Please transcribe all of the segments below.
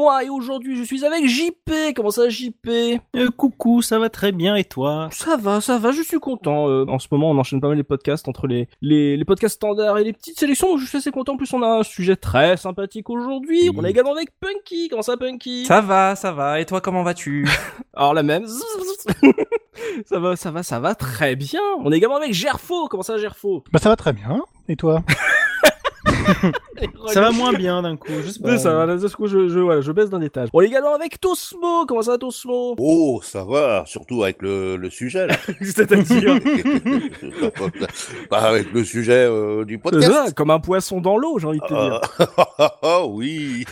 Mois et aujourd'hui je suis avec JP. Comment ça JP Euh, coucou, ça va très bien et toi? Ça va, ça va, je suis content. Euh, en ce moment on enchaîne pas mal les podcasts entre les, les, les podcasts standards et les petites sélections donc je suis assez content. En plus on a un sujet très sympathique aujourd'hui. Oui. On est également avec Punky. Comment ça Punky? Ça va, ça va. Et toi, comment vas-tu? Alors la même. ça va, ça va, ça va très bien. On est également avec Gerfo. Comment ça Gerfo? Bah ça va très bien. Et toi? Ça va moins bien d'un coup, je sais pas. Ça va, ce coup, je, je, voilà, je baisse d'un étage. On est également avec Tosmo. Comment ça, Tosmo? Oh, ça va, surtout avec le, le sujet là. C'est-à-dire? Bah, avec le sujet euh, du podcast. ça, comme un poisson dans l'eau, j'ai envie de te dire. Ah, oui.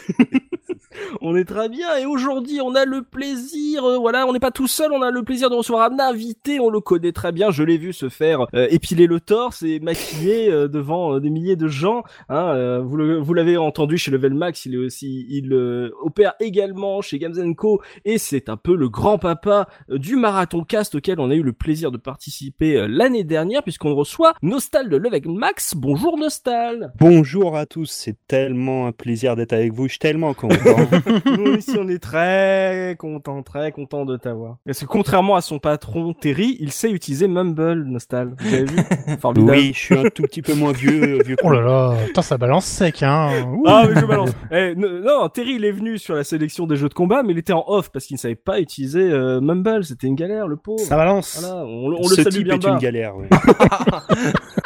On est très bien et aujourd'hui on a le plaisir, euh, voilà, on n'est pas tout seul, on a le plaisir de recevoir un invité, on le connaît très bien, je l'ai vu se faire euh, épiler le torse et maquiller euh, devant euh, des milliers de gens. Hein, euh, vous le- vous l'avez entendu chez Level Max, il est aussi, il euh, opère également chez Games Co et c'est un peu le grand papa euh, du marathon cast auquel on a eu le plaisir de participer euh, l'année dernière puisqu'on reçoit Nostal de Level Max. Bonjour Nostal. Bonjour à tous, c'est tellement un plaisir d'être avec vous, je suis tellement content. Nous aussi, on est très content, très content de t'avoir. Parce que contrairement à son patron Terry, il sait utiliser Mumble, Nostal. Vous avez vu Formidable. oui, je suis un tout petit peu moins vieux, vieux Oh là là, putain, ça balance sec, hein. Ouh. Ah mais je balance. Eh, non, Terry il est venu sur la sélection des jeux de combat, mais il était en off parce qu'il ne savait pas utiliser euh, Mumble. C'était une galère, le pauvre. Ça balance. Voilà, on, on le Ce salue type bien est bas. une galère. ouais.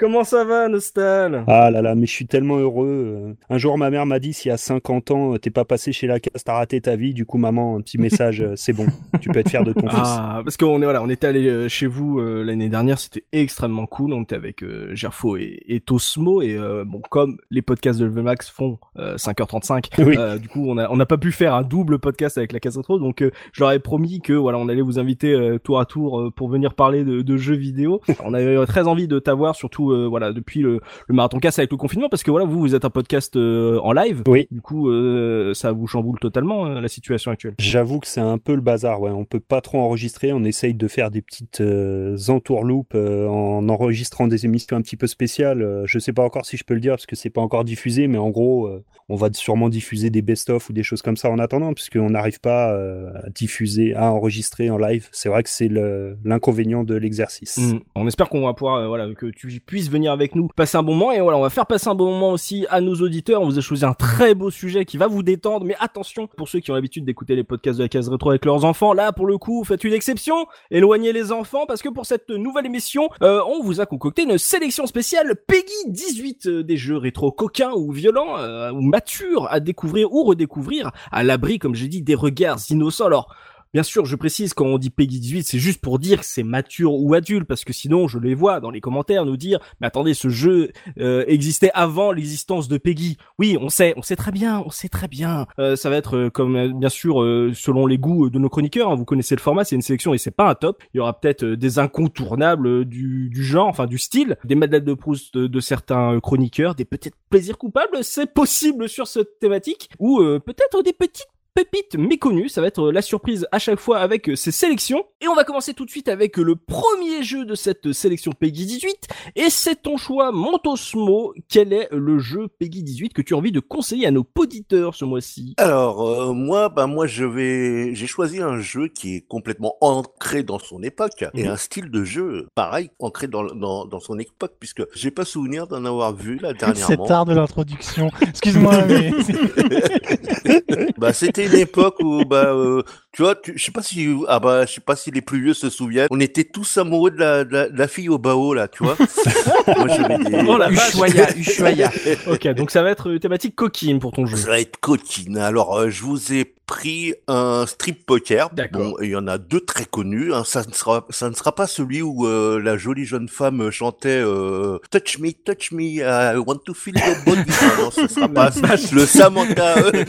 Comment ça va, Nostal? Ah là là, mais je suis tellement heureux. Un jour, ma mère m'a dit, s'il y a 50 ans, euh, t'es pas passé chez la casse, t'as raté ta vie. Du coup, maman, un petit message, euh, c'est bon, tu peux être fier de ton fils. Ah, parce qu'on est voilà, on était allé euh, chez vous euh, l'année dernière, c'était extrêmement cool. On était avec euh, Gerfo et, et Tosmo et euh, bon, comme les podcasts de Level Max font euh, 5h35, Oui. du coup, on a on n'a pas pu faire un double podcast avec la case rétro, donc je leur ai promis que voilà, on allait vous inviter tour à tour pour venir parler de, de jeux vidéo. on avait très envie de t'avoir, surtout euh, voilà depuis le, le marathon casse avec le confinement, parce que voilà, vous vous êtes un podcast euh, en live. Oui. Du coup, euh, ça vous chamboule totalement la situation actuelle. J'avoue que c'est un peu le bazar, ouais. On peut pas trop enregistrer. On essaye de faire des petites entourloupes en enregistrant des émissions un petit peu spéciales. Je sais pas encore si je peux le dire parce que c'est pas encore diffusé, mais en gros, on va sûrement diffuser des best-of ou des choses comme ça en attendant, puisqu'on n'arrive pas à diffuser, à enregistrer en live. C'est vrai que c'est l'inconvénient de l'exercice. Mm. On espère qu'on va pouvoir, euh, voilà, que tu puisses venir avec nous passer un bon moment. Et voilà, on va faire passer un bon moment aussi à nos auditeurs. On vous a choisi un très beau sujet qui va vous détendre. Mais attention, pour ceux qui ont l'habitude d'écouter les podcasts de la case rétro avec leurs enfants, là, pour le coup, faites une exception. Éloignez les enfants parce que pour cette nouvelle émission, euh, on vous a concocté une sélection spéciale Peggy 18 euh, des jeux rétro coquins ou violents euh, ou matures à découvrir ou redécouvrir à l'abri, comme j'ai dit, des regards innocents. Alors, Bien sûr, je précise quand on dit Peggy 18, c'est juste pour dire que c'est mature ou adulte, parce que sinon, je les vois dans les commentaires nous dire, mais attendez, ce jeu euh, existait avant l'existence de Peggy. Oui, on sait, on sait très bien, on sait très bien. Euh, ça va être euh, comme bien sûr selon les goûts de nos chroniqueurs. hein, vous connaissez le format, c'est une sélection et c'est pas un top. Il y aura peut-être des incontournables du, genre, enfin du style, des madeleines de Proust de, de certains chroniqueurs, des peut-être plaisirs coupables, c'est possible sur cette thématique, ou peut-être des petites pépites méconnues. Ça va être euh, la surprise à chaque fois avec euh, ces sélections. Et on va commencer tout de suite avec euh, le premier jeu de cette sélection Peggy 18. Et c'est ton choix, Montosmo. Quel est le jeu Peggy 18 que tu as envie de conseiller à nos auditeurs ce mois-ci? Alors, euh, moi, bah, moi, je vais, j'ai choisi un jeu qui est complètement ancré dans son époque et Mhm. un style de jeu pareil, ancré dans, dans, dans son époque, puisque j'ai pas souvenir d'en avoir vu là dernièrement. C'est tard de l'introduction. Excuse-moi, mais bah, c'était une époque où bah, euh, Tu vois, tu, je sais pas si ah bah je sais pas si les plus vieux se souviennent. On était tous amoureux de la, de la, de la fille au bao là, tu vois. Moi j'avais des- Oh la. Ushuaïa, Ushuaïa. Ok, donc ça va être thématique coquine pour ton jeu. Ça va être coquine. Alors, euh, je vous ai pris un strip poker. D'accord. Bon, il y en a deux très connus. hein. Ça ne sera, ça ne sera pas celui où euh, la jolie jeune femme chantait euh, Touch me, touch me, I want to feel your body. Non, ce sera pas le Samantha euh,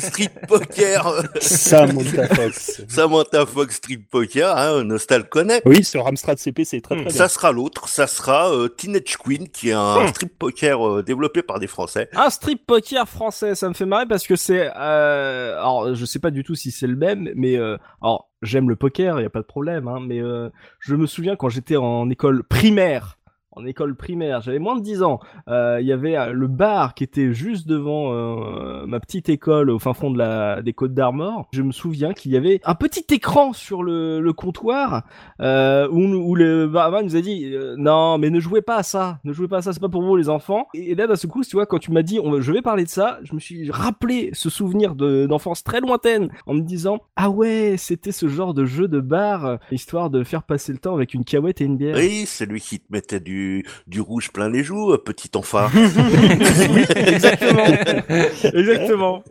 strip poker. Samantha Fox. Samantha Fox strip poker. Hein, Nostal connaît. Oui, sur Amstrad CP, c'est très très bien. Ça sera l'autre. Ça sera euh, Teenage Queen, qui est un strip poker euh, développé par des Français. Un strip poker français, ça me fait marrer parce que c'est, euh, alors je sais pas du tout si c'est le même, mais euh, alors j'aime le poker, y a pas de problème, hein, mais euh, je me souviens quand j'étais en école primaire, en école primaire, j'avais moins de 10 ans, euh, il y avait euh, le bar qui était juste devant euh, ma petite école au fin fond des Côtes d'Armor. Je me souviens qu'il y avait un petit écran sur le, comptoir où, le barman nous a dit non mais ne jouez pas à ça, ne jouez pas à ça, c'est pas pour vous les enfants. Et, là d'un seul coup, tu vois, quand tu m'as dit je vais parler de ça, je me suis rappelé ce souvenir de- d'enfance très lointaine en me disant ah ouais c'était ce genre de jeu de bar histoire de faire passer le temps avec une cahuète et une bière. Oui, c'est lui qui te mettait du, du rouge plein les joues, petit enfant. Exactement, exactement.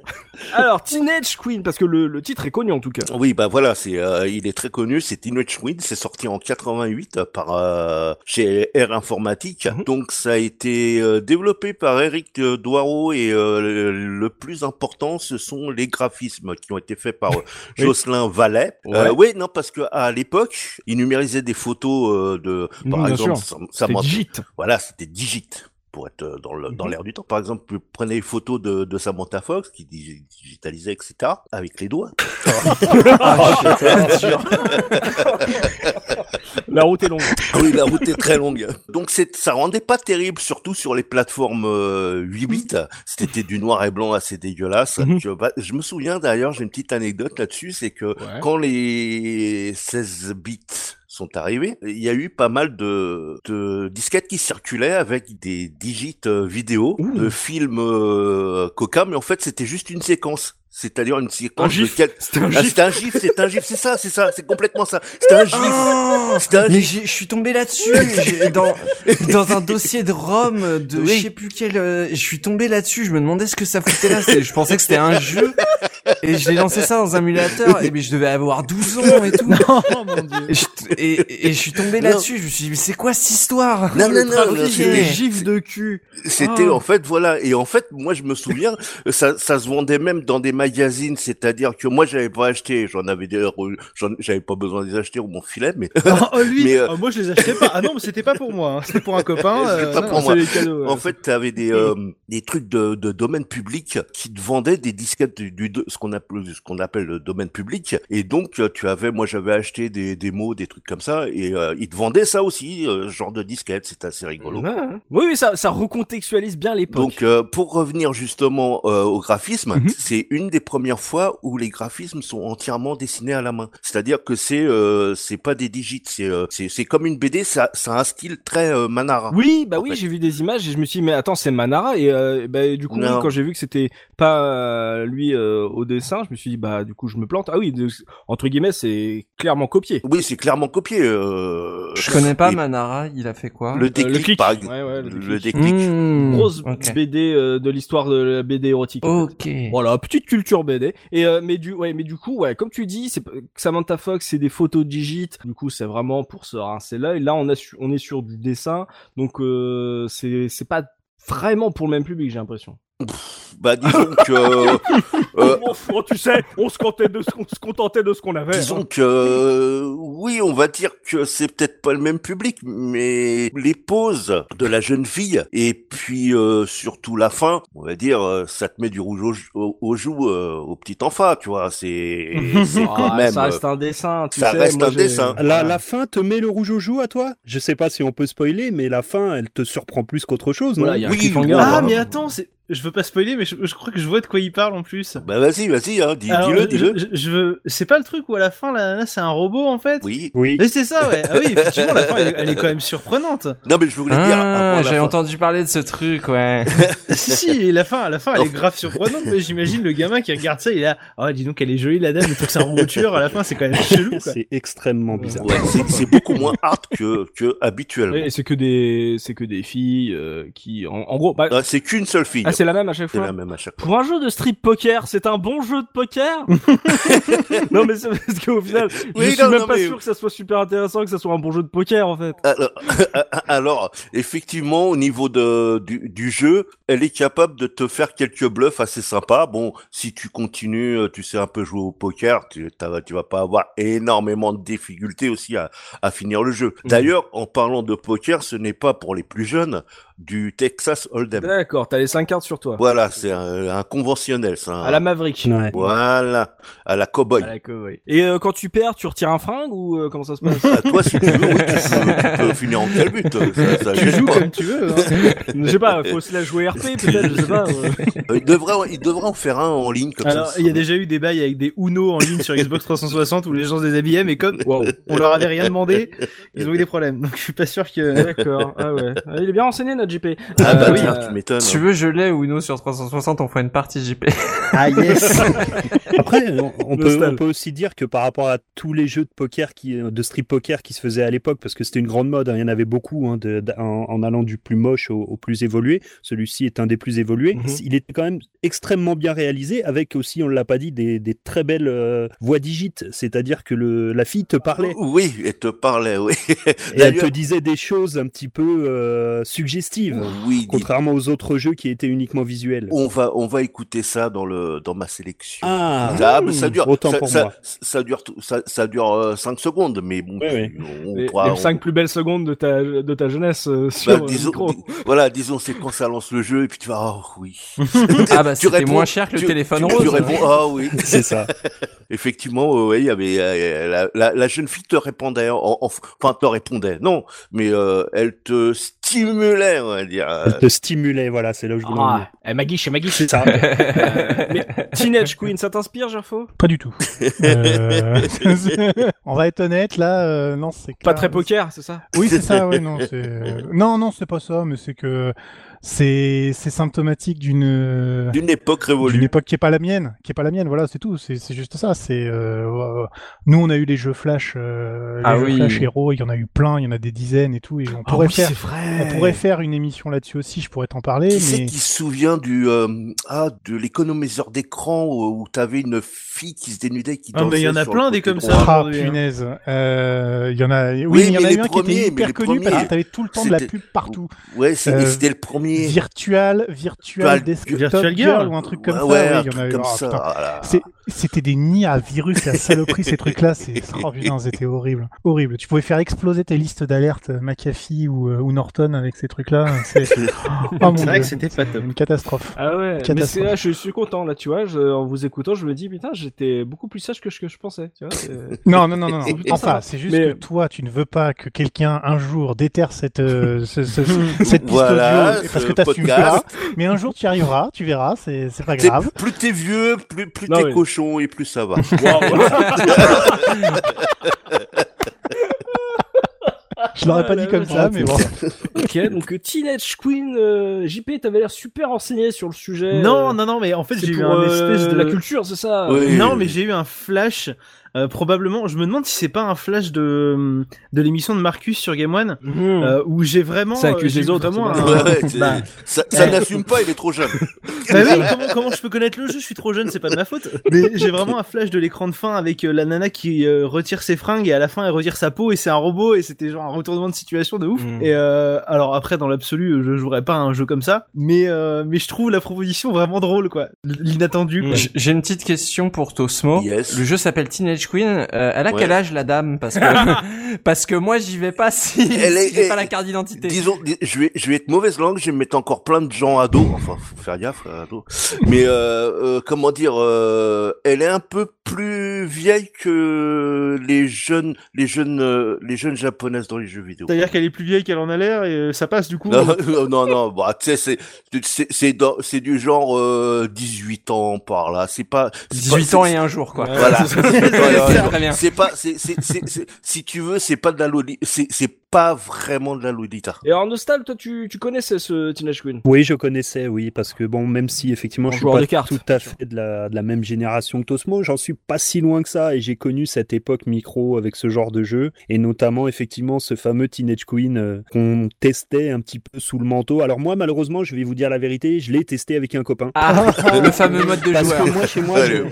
Alors Teenage Queen parce que le, le titre est connu en tout cas. Oui, bah voilà, c'est, euh, il est très connu, c'est Teenage Queen, c'est sorti en 88 par euh, chez R Informatique. Mhm. Donc ça a été euh, développé par Eric euh, Doiro et euh, le, le plus important, ce sont les graphismes qui ont été faits par euh, Oui. Jocelyn Vallet. Ouais. Oui, non, parce que à l'époque, il numérisait des photos euh, de, par exemple, Samantha- Digit. voilà, c'était digit pour être euh, dans le- dans Mhm. l'air du temps. Par exemple, vous prenez les photos de, de Samantha Fox qui dig- digitalisait, etc., avec les doigts. La route est longue. Ah oui, la route est très longue. Donc c'est, ça rendait pas terrible, surtout sur les plateformes euh, 8 bits. C'était du noir et blanc assez dégueulasse. Mhm. je, bah, je me souviens d'ailleurs, j'ai une petite anecdote là-dessus, c'est que Ouais. quand les 16 bits sont arrivés, il y a eu pas mal de, de disquettes qui circulaient avec des digits euh, vidéo de films euh, Coca, mais en fait c'était juste une séquence. C'est-à-dire une séquence Un gif. de quel- C'était un Ah, gif. c'est un gif, c'est un gif, c'est ça, c'est ça, c'est complètement ça. C'est un gif. Oh C'est un mais gif. j'ai- je suis tombé là-dessus j'ai- dans dans un dossier de Rome de Oui. je sais plus quel euh, je suis tombé là-dessus je me demandais ce que ça foutait là C'est- je pensais que c'était un jeu et je l'ai lancé ça dans un émulateur et mais je devais avoir 12 ans et tout Oh mon dieu. et je, et, et je suis tombé là-dessus je me suis dit mais c'est quoi cette histoire? Non, non, non, non, Des c'était- eh. gifs de cul. C'était Ah. en fait voilà et en fait moi je me souviens ça ça se vendait même dans des magazines c'est-à-dire que moi j'avais pas acheté j'en avais des j'en- j'avais pas besoin de les acheter ou mon filet mais Oh, lui, Mais, euh, oh, moi je les achetais pas. Ah non, mais c'était pas pour moi. hein. C'était pour un copain. Euh, pas non, pour non. moi. C'est les cadeaux. ouais. en fait tu avais des euh, des trucs de, de domaine public qui te vendaient des disquettes du, ce qu'on appelle ce qu'on appelle le domaine public et donc euh, tu avais moi j'avais acheté des démos des trucs comme ça et euh, ils te vendaient ça aussi euh, genre de disquette c'était assez rigolo ouais. Oui, oui, ça, ça recontextualise bien l'époque. Donc, euh, pour revenir justement euh, au graphisme, Mhm. c'est une des premières fois où les graphismes sont entièrement dessinés à la main. C'est-à-dire que c'est euh, c'est pas des digits, c'est euh, c'est comme une BD, ça ça a un style très euh, Manara. Oui, bah oui, j'ai vu des images et je me suis dit, mais attends, c'est Manara. Et euh, bah, du coup, Non. quand j'ai vu que c'était pas lui euh, au dessin, je me suis dit, bah du coup, je me plante. Ah oui, de- entre guillemets, c'est clairement copié. Oui, c'est clairement copié. Euh, je connais pas et Manara il a fait quoi? Le Euh, déclic, le clic. par exemple. Ouais, ouais, le le déclic. Mmh, Grosse ok. BD euh, de l'histoire de la BD érotique. en fait. ok Voilà, petite culture BD. Et euh, mais du ouais, mais du coup, ouais, comme tu dis, c'est Samantha Fox, c'est des photos digit. Du coup, c'est vraiment pour se rincer l'œil. Là, on a on est sur du dessin, donc euh, c'est c'est pas vraiment pour le même public, j'ai l'impression. Bah disons que euh, oh, tu sais, on se contentait de ce qu'on se contentait de ce qu'on avait. Disons hein. que euh, oui, on va dire que c'est peut-être pas le même public, mais les poses de la jeune fille et puis euh, surtout la fin, on va dire, euh, ça te met du rouge au, au, aux joues euh, au petit enfant, tu vois. C'est c'est quand Ah, même. ça reste un dessin. Tu ça sais, reste moi, un dessin. La, la fin te met le rouge aux joues à toi? Je sais pas si on peut spoiler, mais la fin, elle te surprend plus qu'autre chose, non? Voilà, il y a un Oui. Ah, mais attends, c'est je veux pas spoiler, mais je, je crois que je vois de quoi il parle en plus. Bah vas-y, vas-y, hein, dis- Alors, dis-le, je- dis-le. Je, je veux. C'est pas le truc où à la fin, la nana, c'est un robot en fait? Oui. Oui. Mais c'est ça, ouais. Ah oui, effectivement, la fin, elle, est- elle est quand même surprenante. Non, mais je voulais dire. Ah, la j'avais fin. entendu parler de ce truc, ouais. si, si, la fin, à la fin, elle est grave surprenante. Mais j'imagine le gamin qui regarde ça, il est là. Oh, dis donc, elle est jolie la dame, mais que c'est un robot tueur. À la fin, c'est quand même chelou, quoi. C'est extrêmement bizarre. Ouais, c'est- c'est beaucoup moins hard que, que habituellement. Et c'est que des, c'est que des filles euh, qui, en, en gros, bah, Ah, c'est qu'une seule fille. ah, c'est la même à chaque C'est fois. la même à chaque fois. Pour un jeu de strip poker, c'est un bon jeu de poker Non mais c'est parce qu'au final, Oui, je suis non, même non, pas mais- sûr que ça soit super intéressant, que ça soit un bon jeu de poker en fait. Alors, alors, effectivement, au niveau de, du, du jeu, elle est capable de te faire quelques bluffs assez sympas. Bon, si tu continues, euh, tu sais un peu jouer au poker, tu, tu vas pas avoir énormément de difficultés aussi à, à finir le jeu. Mhm. D'ailleurs, en parlant de poker, ce n'est pas pour les plus jeunes du Texas Hold'em. D'accord, t'as les 5 cartes sur toi. Voilà, c'est un, un conventionnel, ça. À la Maverick. Ouais. Voilà, à la cowboy. À la cowboy. Et euh, quand tu perds, tu retires un fringue ou euh, comment ça se passe? À toi, si tu veux, oui, tu, peux, tu peux finir en calbute. Ça, ça Tu joues pas. comme tu veux. hein. Je sais pas, faut se la jouer RP peut-être, je sais pas. euh. Euh, Il devrait, il devrait en faire un en ligne comme Alors, ça. il y a déjà eu des bails avec des Uno en ligne sur Xbox 360 où les gens se déshabillaient, mais comme Wow. on leur avait rien demandé, ils ont eu des problèmes. Donc, je suis pas sûr que. D'accord. Ah ouais. Ah, il est bien renseigné JP. Ah bah Euh, tiens, euh, tu m'étonnes. Si tu veux, je l'ai ou non sur 360, on fait une partie JP. Ah yes. Après, on, on peut, Nostal. on peut aussi dire que par rapport à tous les jeux de poker qui, de strip poker qui se faisaient à l'époque, parce que c'était une grande mode, hein, il y en avait beaucoup, hein, de- de- en, en allant du plus moche au, au plus évolué. Celui-ci est un des plus évolués. Mhm. Il était quand même extrêmement bien réalisé, avec aussi, on l'a pas dit, des, des très belles euh, voix digites. C'est-à-dire que le, la fille te parlait. Oui, elle te parlait, oui. Et elle te disait des choses un petit peu euh, suggestives, Oui, contrairement aux autres jeux qui étaient uniquement visuels. on va, on va écouter ça dans le, dans ma sélection. Ah, mais ça dure, autant ça, pour ça, moi. ça dure, ça, ça dure 5 secondes, mais bon, ouais. on, les, pourra- les on- 5 plus belles secondes de ta, de ta jeunesse euh, bah, sur disons, micro. di- voilà, disons, c'est quand ça lance le jeu, et puis tu vas, oh oui. Ah bah c'était moins cher que le téléphone tu, rose. Tu réponds, ah oui. C'est ça. Effectivement, euh, ouais, il y avait euh, la, la, la jeune fille te répondait, en, en- enfin te répondait, non, mais euh, elle te stimulait, on va dire. Elle te stimulait, voilà, c'est là où je voulais. Ah, eh, Maggie, chez Maggie. C'est ça. Euh, mais Teenage Queen, ça t'inspire, Gerfo? Pas du tout. Euh, On va être honnête, là, euh, non, c'est Pas très poker, c'est ça? Oui, c'est ça, oui, non, c'est... euh, Non, non, c'est pas ça, mais c'est que c'est c'est symptomatique d'une D'une époque d'une révolue. époque qui est pas la mienne, qui est pas la mienne, voilà, c'est tout, c'est c'est juste ça, c'est... euh, euh, Nous, on a eu les jeux Flash, euh, les Ah jeux oui. Flash héros, il y en a eu plein, il y en a des dizaines et tout, et on pourrait faire... vrai. On pourrait faire une émission là-dessus aussi, je pourrais t'en parler, Qui mais... c'est qui se souvient du euh, ah de l'économiseur d'écran où, où t'avais une fille qui se dénudait qui Ah, mais dansait il y en a plein le des comme ça. Ah, hein. punaise. Euh, Il y en a, oui, Oui, il y en a eu un qui était mais hyper connu parce que t'avais tout le temps de la pub partout. Ouais, Euh, c'était le premier. Virtual, virtual Virtual- desktop Virtual girl, Girl. ou un truc comme ouais, ça. un oui, il y en truc a eu. comme oh, ça. voilà. C'était des nids à virus et à saloperie ces trucs-là. C'est oh putain, c'était horrible, horrible. Tu pouvais faire exploser tes listes d'alerte McAfee ou, euh, ou Norton avec ces trucs-là. C'est oh, vrai Dieu. que c'était pas top. une catastrophe. Ah ouais, mais Catastrophe. c'est là, je suis content là, tu vois, je- en vous écoutant, je me dis putain, j'étais beaucoup plus sage que ce que je pensais, tu vois. Non, non, non, non. Enfin, c'est juste Mais- que toi, tu ne veux pas que quelqu'un un jour déterre cette euh, ce- ce- cette piste Voilà, audio parce ce que t'assumes pas. Mais un jour, tu y arriveras, tu verras. C'est c'est pas grave. Plus t'es vieux, plus, plus t'es cochon et plus ça va. Je l'aurais pas Ah, dit comme ça, mais bon. ok, donc euh, Teenage Queen, euh, JP, t'avais l'air super renseigné sur le sujet. Non, euh, non, non, mais en fait, j'ai eu un euh, espèce de la culture, c'est ça? Oui. Non, mais j'ai eu un flash. Euh, probablement, je me demande si c'est pas un flash de de l'émission de Marcus sur Game One Mhm. euh, où j'ai vraiment Ça accuse j'ai les eu autres, vraiment c'est un- Ouais, ouais, c'est- bah, ça ça Ouais. n'assume pas, il est trop jeune. Bah oui, comment, comment je peux connaître le jeu? Je suis trop jeune, c'est pas de ma faute. Mais j'ai vraiment un flash de l'écran de fin avec euh, la nana qui euh, retire ses fringues et à la fin elle retire sa peau et c'est un robot et c'était genre un retournement de situation de ouf. Mm. Et euh, alors après dans l'absolu, je jouerais pas à un jeu comme ça, mais euh, mais je trouve la proposition vraiment drôle quoi, l'inattendu. J'ai une petite question pour Tosmo. Yes. Le jeu s'appelle Teenage Queen, euh, elle a Ouais. quel âge la dame? Parce que parce que moi j'y vais pas si, Elle est- si j'ai elle- pas la carte d'identité. Disons, dis- je vais, je vais être mauvaise langue, je vais mettre encore plein de gens à dos. Enfin, faut faire gaffe à dos. Mais euh, euh, comment dire, euh, elle est un peu plus vieille que les jeunes, les jeunes, les jeunes japonaises dans les jeux vidéo. C'est-à-dire qu'elle est plus vieille qu'elle en a l'air et ça passe du coup. Non, non, non, non, bah, tu sais, c'est, c'est, du genre euh, 18 ans par là. C'est pas c'est pas- 18 ans et un jour quoi. Voilà. C'est pas, c'est, c'est, c'est, si tu veux, c'est pas de la loli, c'est, c'est pas vraiment de la lolita. Et alors, Nostal, toi, tu, tu connaissais ce Teenage Queen? Oui, je connaissais, oui, parce que bon, même si effectivement En je suis pas cartes, tout à fait de la, de la même génération que Tosmo, j'en suis pas si loin que ça et j'ai connu cette époque micro avec ce genre de jeu et notamment effectivement ce fameux Teenage Queen euh, qu'on testait un petit peu sous le manteau. Alors moi, malheureusement, je vais vous dire la vérité, je l'ai testé avec un copain. Ah, le fameux mode de Parce joueur. que moi, chez moi, je-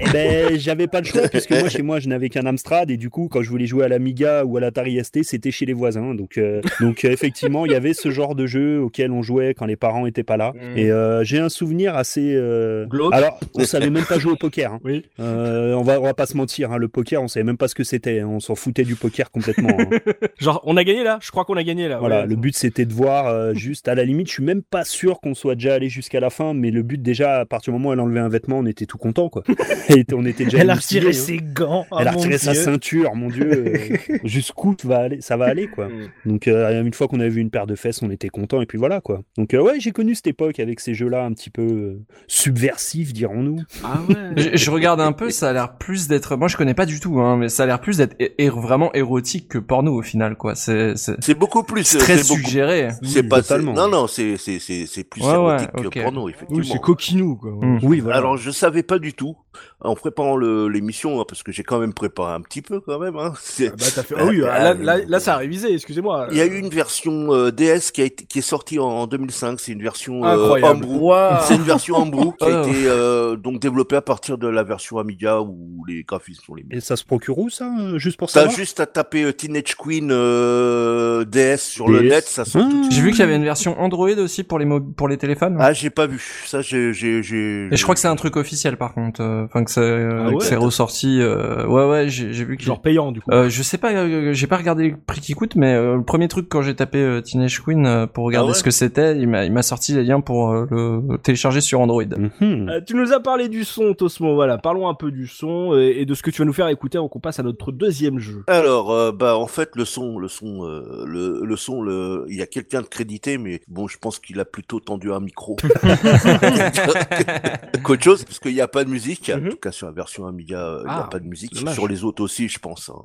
eh ben, j'avais pas le choix puisque moi, chez moi, je n'avais qu'un Amstrad et du coup, quand je voulais jouer à l'Amiga ou à l'Atari ST, c'était chez les voisins. Donc, euh, donc euh, effectivement, il y avait ce genre de jeu auquel on jouait quand les parents étaient pas là. Mm. Et euh, j'ai un souvenir assez. euh. Alors, on savait même pas jouer au poker. hein. Oui. On va, on va pas se mentir. hein, Le poker, on savait même pas ce que c'était. hein. On s'en foutait du poker complètement. Genre, on a gagné là Je crois qu'on a gagné là. Voilà, Ouais. le but c'était de voir juste à la limite, je suis même pas sûr qu'on soit déjà allé jusqu'à la fin, mais le but déjà à partir du moment où elle enlevait un vêtement, on était tout content quoi. Et on était déjà Elle a retiré ses gants. Elle a ah, retiré sa ceinture, mon dieu. Jusqu'où va aller, ça va aller quoi. Mm. Donc euh, une fois qu'on avait vu une paire de fesses, on était content et puis voilà quoi. Donc euh, ouais, j'ai connu cette époque avec ces jeux-là un petit peu euh, subversifs, dirons-nous. Ah ouais. Je, je regarde un peu, ça a l'air plus d'être. Moi, je connais pas du tout, hein, mais ça a l'air plus d'être vraiment érotique que porno au final, quoi. C'est beaucoup plus. c'est très suggéré. C'est Oui, pas totalement. Non, non, c'est, c'est, c'est, c'est plus Ouais, ouais, érotique ok. que porno, effectivement. Oui, c'est coquinou quoi. Mm. Oui, voilà. Alors je savais pas du tout en préparant le, l'émission hein, parce que j'ai quand même préparé un petit peu quand même. Hein. Ah bah, t'as fait... ah oui, là, là, là, ça a révisé, excusez-moi. Il y a eu une version euh, DS qui a été qui est sortie en, en 2005. C'est une version euh. Waouh. C'est une version Homebrew qui a Oh. été euh, donc développée à partir de la version Amiga où les graphismes sont les mêmes. Et ça se procure où ça, euh, juste pour T'as savoir? juste à taper euh, Teenage Queen euh, DS sur le net, ça sort tout de Ah. suite. J'ai vu qu'il y avait une version Android aussi pour les pour les téléphones. Ah, j'ai pas vu. Ça, j'ai, j'ai, j'ai. Et je crois que c'est un truc officiel par contre, euh, enfin que c'est euh, Ah ouais que c'est ressorti. euh, ouais ouais, j'ai j'ai vu que Genre payant du coup. Euh, je sais pas, euh, j'ai pas regardé le prix qui coûte, mais euh, le premier truc quand j'ai tapé euh, Teenage Queen euh, pour regarder Ah ouais ce que c'était, il m'a il m'a sorti les liens pour euh, le télécharger sur Android. Euh, tu nous as parlé du son, Tosmo. Voilà, parlons un peu du son et, et de ce que tu vas nous faire écouter avant qu'on passe à notre deuxième jeu. Alors, euh, bah, en fait, le son, le son, euh, le, le son, le, il y a quelqu'un de crédité, mais bon, je pense qu'il a plutôt tendu un micro qu'autre chose, parce qu'il n'y a pas de musique. En Mhm. tout cas, sur la version Amiga, euh, il n'y Ah, a pas de musique. Sur les autres aussi, je pense, hein,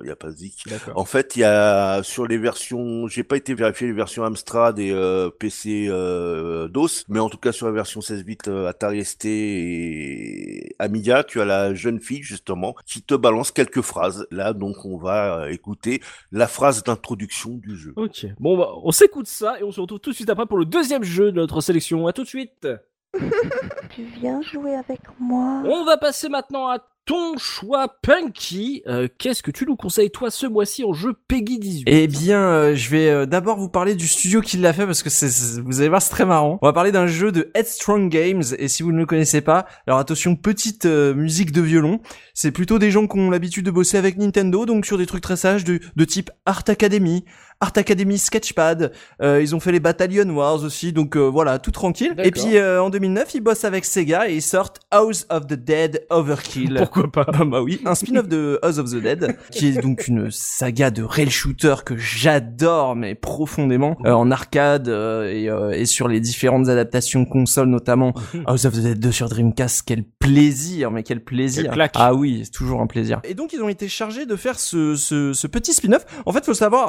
il n'y a pas de musique. En fait, il y a sur les versions, j'ai pas été vérifier les versions Amstrad et euh, PC euh, DOS, mais en tout cas sur la version 16 bits euh, Atari ST et Amiga, tu as la jeune fille justement qui te balance quelques phrases. Là, donc, on va écouter la phrase d'introduction du jeu. Ok. Bon, bah, on s'écoute ça et on se retrouve tout de suite après pour le deuxième jeu de notre sélection. À tout de suite. Tu viens jouer avec moi On va passer maintenant à ton choix, Punky. Euh, Qu'est-ce que tu nous conseilles, toi, ce mois-ci en jeu Peggy 18 Eh bien, euh, je vais euh, d'abord vous parler du studio qui l'a fait parce que c'est, vous allez voir, c'est très marrant. On va parler d'un jeu de Headstrong Games et si vous ne le connaissez pas, alors attention, petite euh, musique de violon. C'est plutôt des gens qui ont l'habitude de bosser avec Nintendo, donc sur des trucs très sages de, de type Art Academy, Art Academy Sketchpad. Euh, ils ont fait les Battalion Wars aussi, donc euh, voilà, tout tranquille. Et puis euh, en 2009, ils bossent avec Sega et ils sortent House of the Dead Overkill. Pourquoi pas Ah bah oui, un spin-off de House of the Dead, qui est donc une saga de rail shooter que j'adore mais profondément euh, en arcade euh, et, euh, et sur les différentes adaptations consoles notamment House of the Dead 2 sur Dreamcast, quel plaisir, mais quel plaisir. Ah oui, c'est toujours un plaisir. Et donc ils ont été chargés de faire ce, ce, ce petit spin-off. En fait, faut savoir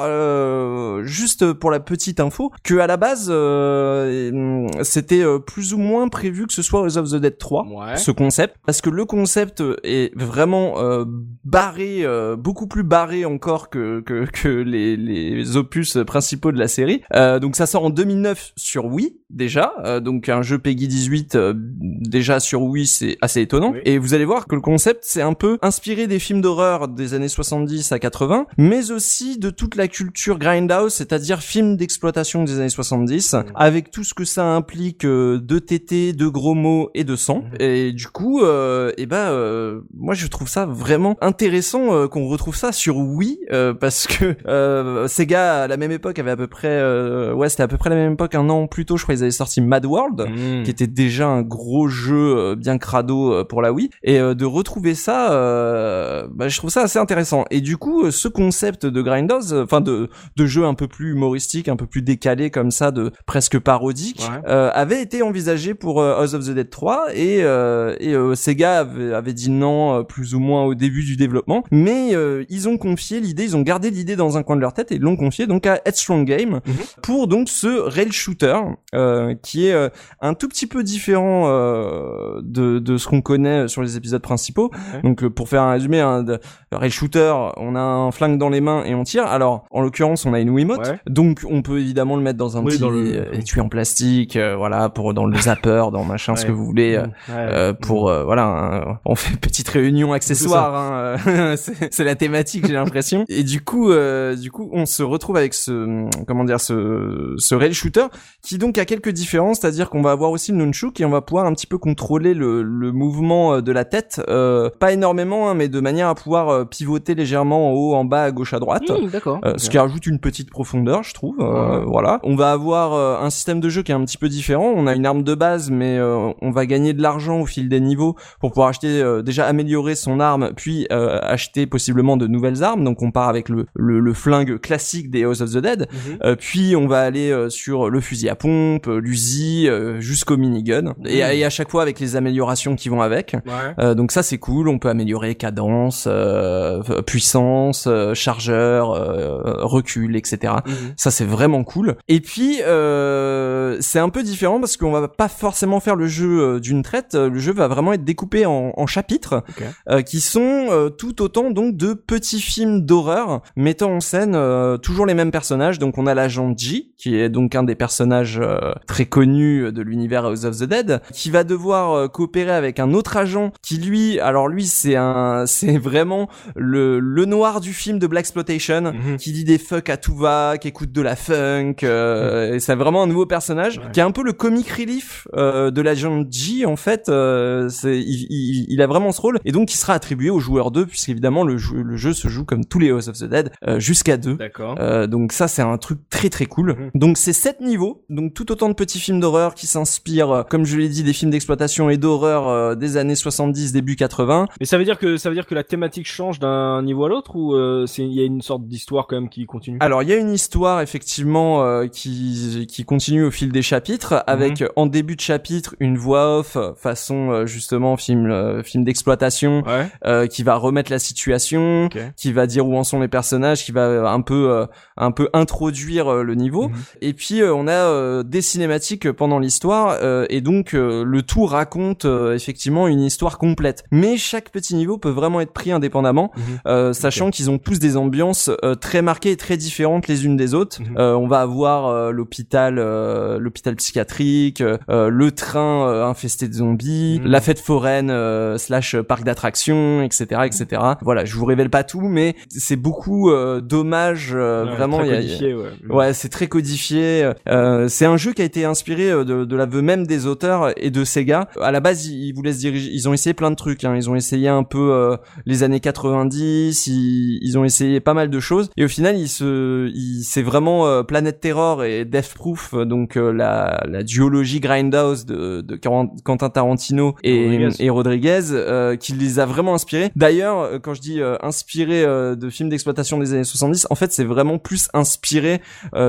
euh, juste pour la petite info que à la base euh, c'était euh, plus ou moins prévu que ce soit House of the Dead 3 Ouais. ce concept parce que le concept est vraiment euh, barré euh, beaucoup plus barré encore que que, que les, les opus principaux de la série Euh, donc ça sort en 2009 sur Wii déjà euh, donc un jeu Peggy 18 euh, déjà sur Wii c'est assez étonnant Oui. et vous allez voir que le concept c'est un peu inspiré des films d'horreur des années 70 à 80 mais aussi de toute la culture grindhouse c'est-à-dire films d'exploitation des années 70 avec tout ce que ça implique euh, de TT, de gros mots et de sang. Mhm. Et du coup, euh, et ben, euh, moi je trouve ça vraiment intéressant euh, qu'on retrouve ça sur Wii euh, parce que euh, Sega à la même époque avait à peu près, euh, ouais, c'était à peu près la même époque, un an plus tôt, je crois, ils avaient sorti Mad World Mmh. qui était déjà un gros jeu bien crado pour la Wii et de retrouver ça euh, bah, je trouve ça assez intéressant et du coup ce concept de Grindhouse enfin de de jeu un peu plus humoristique un peu plus décalé comme ça de presque parodique Ouais. euh, avait été envisagé pour euh, House of the Dead 3 et euh, et euh, Sega avait, avait dit non euh, plus ou moins au début du développement mais euh, ils ont confié l'idée ils ont gardé l'idée dans un coin de leur tête et l'ont confié donc à Headstrong Game pour donc ce rail shooter euh, qui est euh, un tout petit peu différent euh, de, de ce qu'on connaît sur les épisodes principaux. Donc pour faire un résumé, un de- rail shooter, on a un flingue dans les mains et on tire. Alors en l'occurrence, on a une Wiimote, Ouais. donc on peut évidemment le mettre dans un Oui, petit dans le- euh, étui en plastique, euh, voilà, pour dans le zapper, dans machin, ce que vous voulez. euh, Ouais. euh, pour euh, voilà un- on fait une petite réunion accessoire hein, c'est la thématique j'ai l'impression. Et du coup du coup on se retrouve avec ce comment dire ce ce rail shooter qui donc a quelques différences c'est-à-dire qu'on va avoir aussi le nunchuk et on va pouvoir un petit peu contrôler le, le mouvement de la tête pas énormément hein, mais de manière à pouvoir pivoter légèrement en haut en bas à gauche à droite. Mmh, euh, ce qui rajoute une petite profondeur, je trouve. Euh, Ouais. Voilà. On va avoir euh, un système de jeu qui est un petit peu différent. On a une arme de base, mais euh, on va gagner de l'argent au fil des niveaux pour pouvoir acheter, euh, déjà améliorer son arme, puis euh, acheter possiblement de nouvelles armes. Donc on part avec le, le, le flingue classique des House of the Dead. Mhm. Euh, puis on va aller euh, sur le fusil à pompe, l'Uzi, euh, jusqu'au minigun. Et, et à chaque fois avec les améliorations qui vont avec. Ouais. Euh, donc ça c'est cool, on peut améliorer cadence, euh, puissance, euh, chargeur, euh, etc. Mhm. Ça c'est vraiment cool. Et puis euh, c'est un peu différent parce qu'on va pas forcément faire le jeu euh, d'une traite. Euh, Le jeu va vraiment être découpé en, en chapitres euh, qui sont euh, tout autant donc de petits films d'horreur mettant en scène toujours les mêmes personnages. Donc on a l'agent G qui est donc un des personnages très connus de l'univers House of the Dead qui va devoir coopérer avec un autre agent qui lui alors lui c'est un c'est vraiment le le noir du film de Black Exploitation Mhm. qui dit des fuck à tout va, qui écoute de la funk, euh, et c'est vraiment un nouveau personnage Ouais. qui est un peu le comic relief euh, de l'agent G en fait. euh, c'est il, il, il a vraiment ce rôle et donc il sera attribué au joueur 2 puisqu'évidemment le jeu le jeu se joue comme tous les House of the Dead euh, jusqu'à 2. D'accord. Euh, donc ça c'est un truc très très cool. Mhm. Donc c'est sept niveaux, donc tout autant de petits films d'horreur qui s'inspirent, euh, comme je l'ai dit, des films d'exploitation et d'horreur des années 70, début 80. Mais ça veut dire que ça veut dire que la thématique change d'un niveau à l'autre ou il y a une sorte d'histoire quand même qui continue? Alors il y a une histoire effectivement euh, qui qui continue au fil des chapitres avec Mhm. en début de chapitre une voix off façon euh, justement film euh, film d'exploitation Ouais. euh, qui va remettre la situation, qui va dire où en sont les personnages, qui va euh, un peu euh, un peu introduire le niveau. Mhm. Et puis on a euh, des cinématiques pendant l'histoire euh, et donc euh, le tout raconte euh, effectivement une histoire complète. Mais chaque petit niveau peut vraiment être pris indépendamment, euh, sachant qu'ils ont tous des ambiances euh, très marquées et très différentes les unes des autres. Mhm. Euh, on va avoir euh, l'hôpital euh, l'hôpital psychiatrique, le train infesté de zombies, Mhm. la fête foraine slash parc d'attractions, etc., etc. Voilà, je vous révèle pas tout, mais c'est beaucoup euh, Ouais, vraiment. il y a- codifié, ouais. Ouais, c'est très codifié. C'est un jeu qui a été inspiré de, de l'aveu même des auteurs et de Sega. À la base, ils, ils voulaient se diriger. Ils ont essayé plein de trucs. Hein. Ils ont essayé un peu euh, les années 90. Ils, ils ont essayé pas mal de choses. Et au final, ils se, c'est vraiment euh, Planet Terror et Death Proof, euh, donc euh, la, la duologie Grindhouse de, de Quentin Tarantino et Rodriguez. et Rodriguez, euh, qui les a vraiment inspirés. D'ailleurs, quand je dis inspiré de films d'exploitation des années 70, en fait, c'est vraiment plus inspiré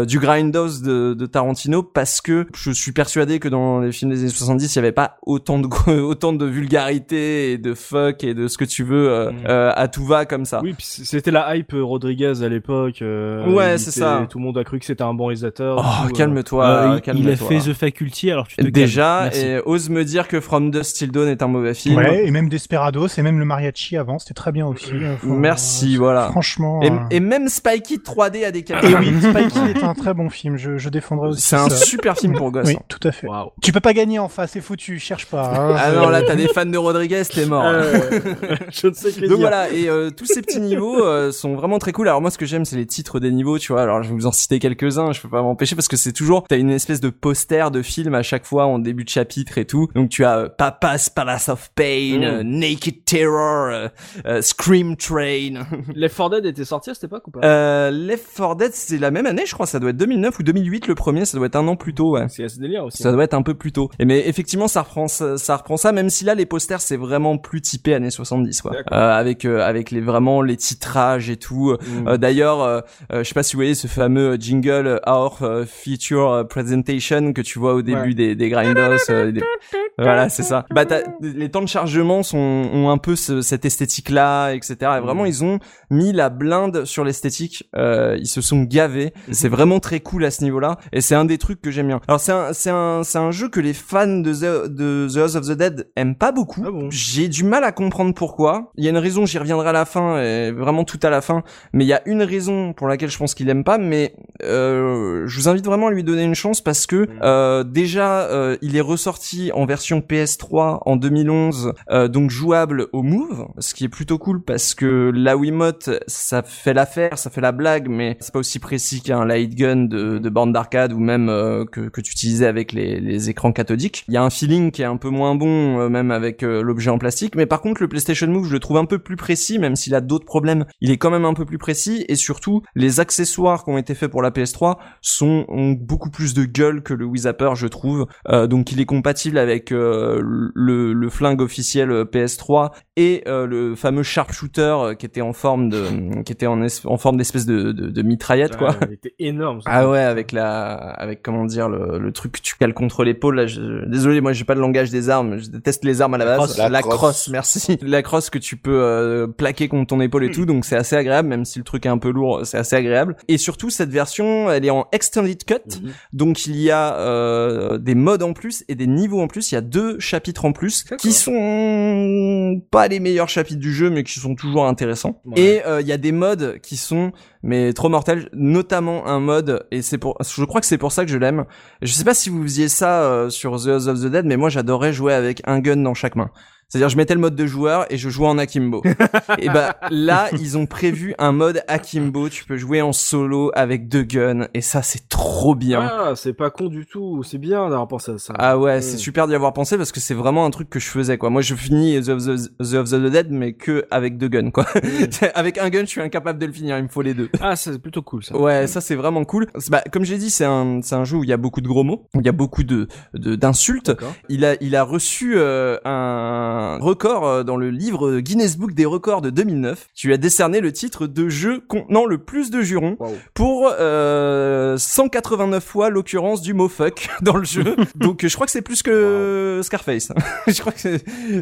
du grindhouse de, de Tarantino parce que je suis persuadé que dans les films des années 70 il y avait pas autant de autant de vulgarité et de fuck et de ce que tu veux euh, à tout va comme ça. Oui, c'était la hype Rodriguez à l'époque. euh, Ouais, il c'est ça. Tout le monde a cru que c'était un bon réalisateur. Oh, euh, calme-toi, Euh, il- a fait The Faculty, alors tu te. Déjà, et ose me dire que From Dust Till Dawn est un mauvais film. Ouais, et même Desperados, et même le mariachi avant, c'était très bien aussi. euh, faut- Merci, euh, voilà. Franchement. Et, euh, et même Spikey 3D a des qualités. Et oui, Spikey est un très bon film, je, je défendrai aussi. C'est un super film pour gosses. Oui, hein. tout à fait. Tu peux pas gagner en face, c'est foutu, cherche pas. hein, Ah non, là t'as des fans de Rodriguez, t'es mort. Euh, je ne sais que Donc dire. voilà, et euh, tous ces petits niveaux euh, sont vraiment très cool. Alors moi, ce que j'aime, c'est les titres des niveaux, tu vois. Alors je vais vous en citer quelques-uns, je peux pas m'empêcher parce que c'est toujours, t'as une espèce de posters de films à chaque fois en début de chapitre et tout. Donc tu as euh, Papa's Palace of Pain, Mm. euh, Naked Terror, euh, Scream Train. Left 4 Dead était sorti à cette époque ou pas? Left 4 Dead, c'est la même année, je crois. Ça doit être 2009 ou 2008 le premier. Ça doit être un an plus tôt, ouais. C'est assez délire aussi. Ça doit être un peu plus tôt. Et mais effectivement, ça reprend ça, ça reprend ça, même si là les posters c'est vraiment plus typé années 70 quoi. Avec avec les vraiment les titrages et tout. Mm. D'ailleurs, je sais pas si vous voyez ce fameux jingle euh, Our euh, Feature euh, Presentation que tu vois au début Ouais. des des Grinders. euh, des- Voilà, c'est ça. Bah, t'as- les temps de chargement sont ont un peu ce- cette esthétique là, etc. Et vraiment, Mm. ils ont mis la blinde sur l'esthétique. Euh, ils se sont gavés. C'est vraiment très cool à ce niveau-là. Et c'est un des trucs que j'aime bien. Alors c'est un c'est un c'est un jeu que les fans de The, de The House of the Dead aiment pas beaucoup. Ah bon? J'ai du mal à comprendre pourquoi. Il y a une raison, j'y reviendrai à la fin, et vraiment tout à la fin. Mais il y a une raison pour laquelle je pense qu'il aime pas. Mais euh, je vous invite vraiment à lui donner une chance parce que euh, déjà euh, il est ressorti en version PS3 en 2011, euh, donc jouable au Move, ce qui est plutôt cool parce que la Wiimote ça fait l'affaire, ça fait la blague, mais c'est pas aussi précis qu'un light gun de, de borne d'arcade ou même que, que tu utilisais avec les, les écrans cathodiques. Il y a un feeling qui est un peu moins bon, même avec l'objet en plastique, mais par contre le PlayStation Move je le trouve un peu plus précis, même s'il a d'autres problèmes, il est quand même un peu plus précis et surtout les accessoires qui ont été faits pour la PS3 sont ont beaucoup plus de gueule que le Wii Zapper je trouve. Euh, donc il est compatible avec euh, le, le flingue officiel euh, PS3 et euh, le fameux sharpshooter euh, qui était en forme de qui était en, es- en forme d'espèce de, de, de mitraillette quoi. Il était énorme. Ah ouais, avec la, avec comment dire le, le truc que tu cales contre l'épaule. Là, je- désolé, moi j'ai pas le langage des armes. Je déteste les armes à la base. crosse. La crosse. crosse. merci. La crosse que tu peux euh, plaquer contre ton épaule et tout, donc c'est assez agréable, même si le truc est un peu lourd, c'est assez agréable. Et surtout cette version, elle est en extended cut, Mhm. donc il y a euh, des modes en plus et des niveaux en plus. Il y a deux chapitres en plus qui sont pas les meilleurs chapitres du jeu, mais qui sont toujours intéressants. Ouais. Et euh, il y a des modes qui sont mais trop mortels, notamment un mode et c'est pour, je crois que c'est pour ça que je l'aime. Je sais pas si vous faisiez ça euh, sur The House of the Dead, mais moi j'adorais jouer avec un gun dans chaque main. C'est-à-dire, je mettais le mode de joueur et je jouais en akimbo. et bah là, ils ont prévu un mode akimbo. Tu peux jouer en solo avec deux guns et ça, c'est trop bien. Ah, c'est pas con du tout. C'est bien d'avoir pensé à ça. Ah ouais, c'est super d'y avoir pensé parce que c'est vraiment un truc que je faisais quoi. Moi je finis The of the, The of the Dead mais que avec deux guns quoi. avec un gun, je suis incapable de le finir, il me faut les deux. Ah, c'est plutôt cool ça. Ouais, ça c'est vraiment cool. Bah, comme j'ai dit, c'est un c'est un jeu où il y a beaucoup de gros mots, où il y a beaucoup de d'insultes. Il a il a reçu euh, un record euh, dans le livre Guinness Book des records de 2009. Tu lui as décerné le titre de jeu contenant le plus de jurons pour euh, 189 fois l'occurrence du mot fuck dans le jeu. Donc euh, je crois que c'est plus que Scarface. je crois que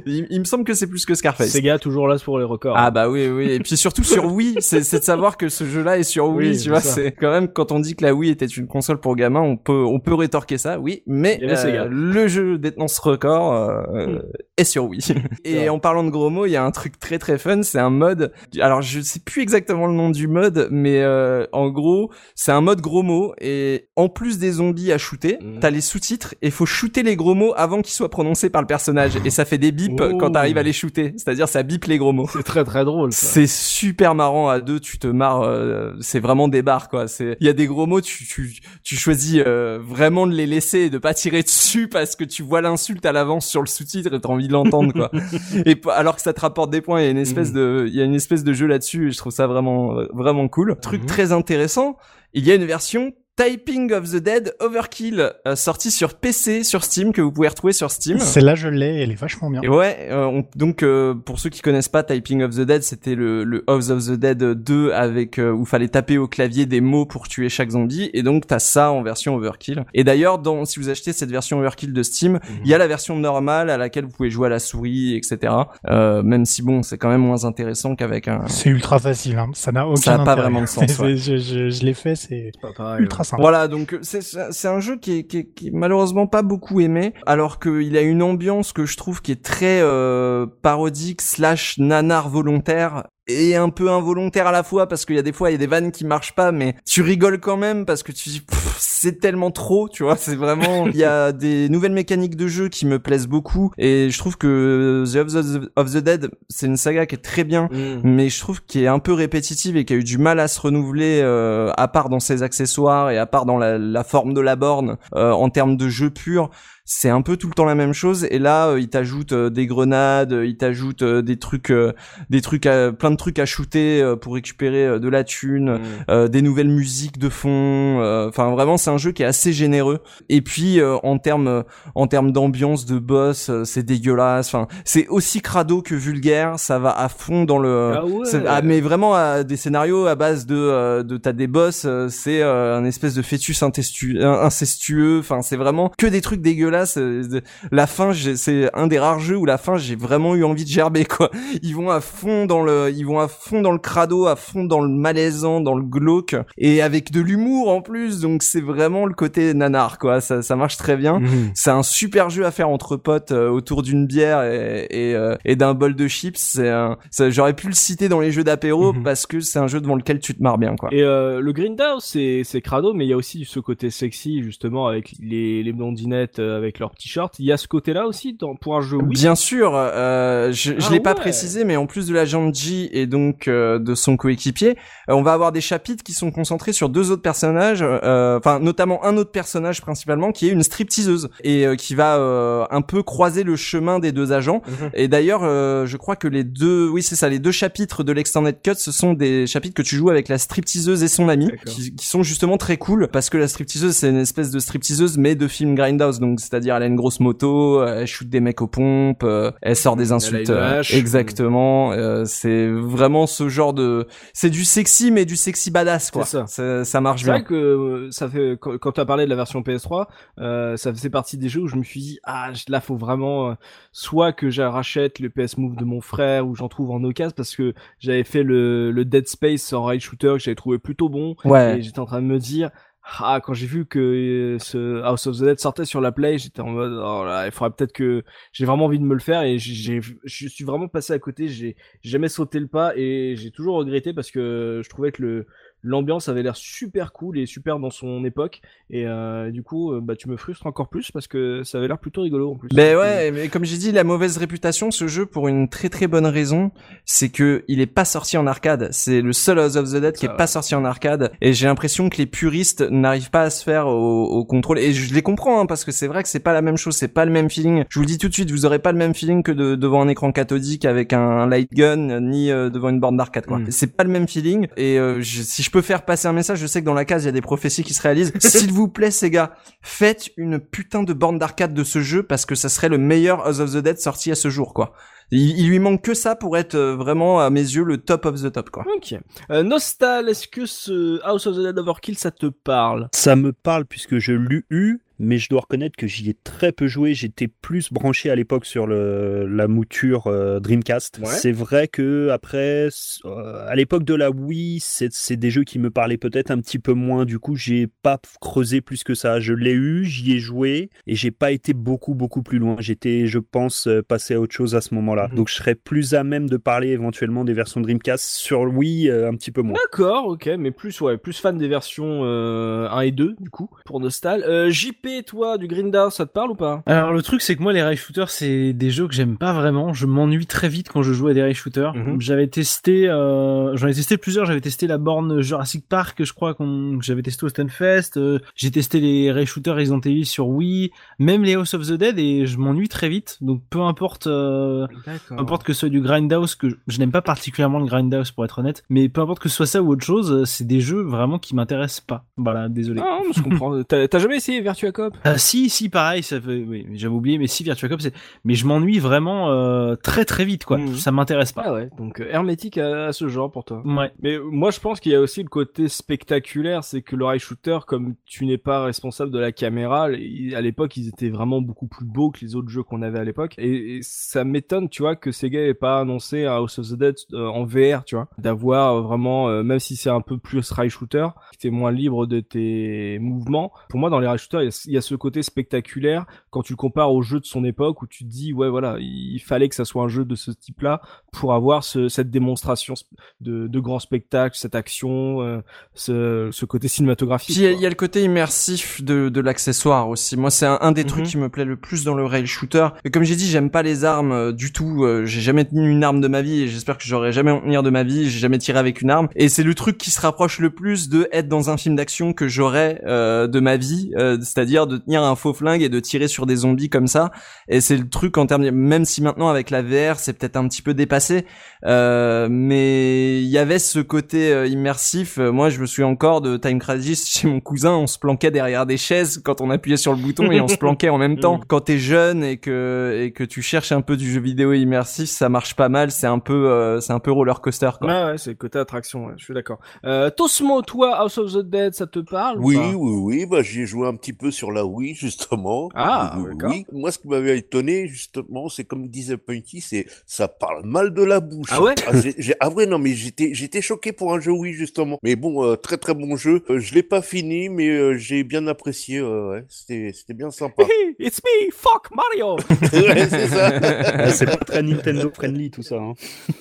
il, il me semble que c'est plus que Scarface. Sega toujours là pour les records. Ah bah oui oui et puis surtout sur Wii c'est de savoir que ce jeu-là est sur Wii Oui, tu vois c'est quand même quand on dit que la Wii était une console pour gamins on peut on peut rétorquer ça oui mais avait Sega. le jeu détenant ce record euh, euh, est sur Wii et en parlant de gros mots il y a un truc très très fun c'est un mode alors je sais plus exactement le nom du mode mais euh, en gros c'est un mode gros mots et en plus des zombies à shooter Mhm. t'as les sous-titres et faut shooter les gros mots avant qu'ils soient prononcés par le personnage et ça fait des bips Oh. quand t'arrives à les shooter c'est-à-dire ça bip les gros mots C'est très très drôle. C'est super marrant à deux, tu te marres, euh, c'est vraiment des barres quoi. C'est, il y a des gros mots, tu tu tu choisis euh, vraiment de les laisser et de pas tirer dessus parce que tu vois l'insulte à l'avance sur le sous-titre et t'as envie de l'entendre quoi. et alors que ça te rapporte des points, il y a une espèce Mhm. de, il y a une espèce de jeu là-dessus et je trouve ça vraiment vraiment cool. Truc Mhm. très intéressant, il y a une version Typing of the Dead Overkill euh, sortie sur PC sur Steam que vous pouvez retrouver sur Steam. Celle-là, je l'ai, elle est vachement bien. Et ouais, euh, on- donc euh, pour ceux qui connaissent pas Typing of the Dead, c'était le, le House of the Dead 2 avec euh, où fallait taper au clavier des mots pour tuer chaque zombie et donc t'as ça en version Overkill. Et d'ailleurs, dans si vous achetez cette version Overkill de Steam, il y a la version normale à laquelle vous pouvez jouer à la souris, etc. Euh, même si bon, c'est quand même moins intéressant qu'avec un. C'est ultra facile, hein. ça n'a aucun Ça a pas vraiment de sens, ouais. je je, je l'ai fait, c'est Pas Voilà, donc c'est c'est un jeu qui est, qui, est, qui est malheureusement pas beaucoup aimé, alors qu'il a une ambiance que je trouve qui est très euh, parodique slash nanar volontaire. Est un peu involontaire à la fois parce qu'il y a des fois il y a des vannes qui marchent pas mais tu rigoles quand même parce que tu dis c'est tellement trop tu vois c'est vraiment il y a des nouvelles mécaniques de jeu qui me plaisent beaucoup et je trouve que The of the, of the Dead c'est une saga qui est très bien Mm. mais je trouve qu'il est un peu répétitive et qui a eu du mal à se renouveler euh, à part dans ses accessoires et à part dans la, la forme de la borne euh, en termes de jeu pur c'est un peu tout le temps la même chose. Et là euh, il t'ajoute euh, des grenades euh, il t'ajoute euh, des trucs euh, des trucs à, plein de trucs à shooter euh, pour récupérer euh, de la thune Mm. euh, des nouvelles musiques de fond euh, enfin vraiment c'est un jeu qui est assez généreux. Et puis euh, en termes euh, en termes d'ambiance de boss euh, c'est dégueulasse. Enfin c'est aussi crado que vulgaire. Ça va à fond dans le Ah ouais. ah, mais vraiment à des scénarios à base de euh, de t'as des boss euh, c'est euh, un espèce de fœtus incestu- in- incestueux. Enfin c'est vraiment que des trucs dégueulasses de- la fin c'est un des rares jeux où la fin j'ai vraiment eu envie de gerber quoi ils vont à fond dans le ils vont à fond dans le crado à fond dans le malaisant dans le glauque et avec de l'humour en plus donc c'est vraiment le côté nanar quoi ça ça marche très bien Mhm. c'est un super jeu à faire entre potes euh, autour d'une bière et, et, euh, et d'un bol de chips. Un, j'aurais pu le citer dans les jeux d'apéro Mhm. parce que c'est un jeu devant lequel tu te marres bien quoi. Et euh, le Grindhouse, c'est c'est crado, mais il y a aussi ce côté sexy justement avec les, les blondinettes euh, avec leurs t-shirts. Il y a ce côté-là aussi dans, pour un jeu. Bien sûr, euh, je, je Ah l'ai pas précisé, mais en plus de la Janji et donc euh, de son coéquipier, euh, on va avoir des chapitres qui sont concentrés sur deux autres personnages, euh, enfin notamment un autre personnage principalement qui est une stripteaseuse et euh, qui va euh, un peu croiser le chemin des deux agents. Mhm. Et d'ailleurs, euh, je crois que les deux, oui c'est ça, les deux chapitres de l'extended cut, ce sont des chapitres que tu joues avec la stripteaseuse et son ami, qui, qui sont justement très cool parce que la stripteaseuse c'est une espèce de stripteaseuse mais de film grindhouse, donc c'est-à-dire elle a une grosse moto, euh, elle shoot des mecs aux pompes, euh, elle sort des insultes, euh, hache. exactement. euh, c'est vraiment ce genre de, c'est du sexy mais du sexy badass quoi. C'est ça. ça, ça marche C'est bien. vrai que ça fait quand, tu as parlé de la version PS3, euh, ça faisait partie des jeux où je me suis dit ah là faut vraiment euh, soit que je rachète le PS Move de mon frère ou j'en trouve en occasion parce que j'avais fait le, le Dead Space en rail shooter que j'avais trouvé plutôt bon Ouais. et j'étais en train de me dire ah quand j'ai vu que euh, ce House of the Dead sortait sur la Play, j'étais en mode oh là, il faudrait peut-être que j'ai vraiment envie de me le faire et j'ai je suis vraiment passé à côté, j'ai jamais sauté le pas et j'ai toujours regretté parce que je trouvais que le l'ambiance avait l'air super cool et super dans son époque et euh, du coup euh, bah tu me frustres encore plus parce que ça avait l'air plutôt rigolo en plus. Ben ouais, mais comme j'ai dit, la mauvaise réputation, ce jeu, pour une très très bonne raison, c'est que il est pas sorti en arcade. C'est le seul House of the Dead qui est va. pas sorti en arcade. Et j'ai l'impression que les puristes n'arrivent pas à se faire au, au contrôle. Et je les comprends, hein, parce que c'est vrai que c'est pas la même chose, c'est pas le même feeling. Je vous le dis tout de suite, vous aurez pas le même feeling que de, devant un écran cathodique avec un, un light gun, ni euh, devant une borne d'arcade, quoi. Mm. C'est pas le même feeling. Et euh, je- si je peux faire passer un message, je sais que dans la case, il y a des prophéties qui se réalisent. S'il vous plaît, ces gars, faites une putain de borne d'arcade de ce jeu parce que ça serait le meilleur House of the Dead sorti à ce jour, quoi. Il, il lui manque que ça pour être euh, vraiment, à mes yeux, le top of the top, quoi. Ok. Euh, Nostal, est-ce que ce House of the Dead Overkill ça te parle? Ça me parle puisque je l'ai eu, mais je dois reconnaître que j'y ai très peu joué. J'étais plus branché à l'époque sur le, la mouture euh, Dreamcast. Ouais. C'est vrai que après, euh, à l'époque de la Wii, c'est des jeux qui me parlaient peut-être un petit peu moins. Du coup, j'ai pas creusé plus que ça. Je l'ai eu, j'y ai joué, et j'ai pas été beaucoup beaucoup plus loin. J'étais, je pense, euh, passé à autre chose à ce moment-là. Mhm. Donc, je serais plus à même de parler éventuellement des versions Dreamcast sur Wii, euh, un petit peu moins. D'accord, ok, mais plus ouais, plus fan des versions euh, 1 et 2 du coup pour Nostal. Euh, Toi du Grindhouse, ça te parle ou pas? Alors le truc c'est que moi les rail shooters c'est des jeux que j'aime pas vraiment. Je m'ennuie très vite quand je joue à des rail shooters. Mhm. J'avais testé, euh, j'en ai testé plusieurs. J'avais testé la borne Jurassic Park, je crois qu'on que j'avais testé au Stunfest. Euh, J'ai testé les rail shooters Resident Evil sur Wii, même les House of the Dead et je m'ennuie très vite. Donc peu importe, euh, peu importe que ce soit du grindhouse que je, je n'aime pas particulièrement le grindhouse pour être honnête, mais peu importe que ce soit ça ou autre chose, c'est des jeux vraiment qui m'intéressent pas. Voilà, désolé. Ah, je comprends. T'as t'as jamais essayé Virtua Cop Ah, si, si, pareil, ça fait, oui, j'avais oublié, mais si, Virtua Cop, c'est, mais je m'ennuie vraiment, euh, très très vite, quoi. Mhm. Ça m'intéresse pas. Ah ouais, donc euh, hermétique à, à ce genre pour toi. Ouais. Mais euh, moi je pense qu'il y a aussi le côté spectaculaire, c'est que le rail shooter, comme tu n'es pas responsable de la caméra, à l'époque ils étaient vraiment beaucoup plus beaux que les autres jeux qu'on avait à l'époque. Et, et ça m'étonne, tu vois, que Sega ait pas annoncé un House of the Dead euh, en VR, tu vois, d'avoir euh, vraiment, euh, même si c'est un peu plus rail shooter, t'es moins libre de tes mouvements. Pour moi dans les rail shooters, il y a y a ce côté spectaculaire quand tu le compares au jeu de son époque où tu te dis ouais voilà il fallait que ça soit un jeu de ce type-là pour avoir ce, cette démonstration de, de grand spectacle, cette action, euh, ce, ce côté cinématographique. Il y a- quoi. il y, a le côté immersif de, de l'accessoire aussi. Moi, c'est un, un des trucs Mhm. qui me plaît le plus dans le rail shooter. Et comme j'ai dit, j'aime pas les armes euh, du tout. Euh, j'ai jamais tenu une arme de ma vie et j'espère que j'aurai jamais en tenir de ma vie. J'ai jamais tiré avec une arme. Et c'est le truc qui se rapproche le plus de être dans un film d'action que j'aurais euh, de ma vie, euh, c'est-à-dire de tenir un faux flingue et de tirer sur des zombies comme ça. Et c'est le truc en termes, de- même si maintenant avec la VR, c'est peut-être un petit peu dépassé, euh, mais il y avait ce côté euh, immersif. Euh, Moi, je me souviens encore de Time Crisis chez mon cousin. On se planquait derrière des chaises quand on appuyait sur le bouton et on se planquait en même temps. Mm. Quand t'es jeune et que et que tu cherches un peu du jeu vidéo immersif, ça marche pas mal. C'est un peu euh, c'est un peu roller coaster quoi. Ouais, ouais, c'est le côté attraction, ouais, je suis d'accord. Euh, Tosmo, toi, House of the Dead, ça te parle ou Oui, pas? oui, oui, bah, j'y ai joué un petit peu sur la Wii, justement. Ah, oui. Moi, ce qui m'avait étonné, justement, c'est comme disait Punky, c'est, ça parle mal de la bouche. Ah ouais? J'ai- j'ai- Ah ouais, non, mais j'étais, j'étais choqué pour un jeu Wii, justement. Mais bon, euh, très très bon jeu. Euh, je l'ai pas fini, mais euh, j'ai bien apprécié, euh, ouais. C'était, c'était bien sympa. It's me, fuck Mario ouais, c'est ça. Ah, c'est pas très Nintendo friendly tout ça. Hein.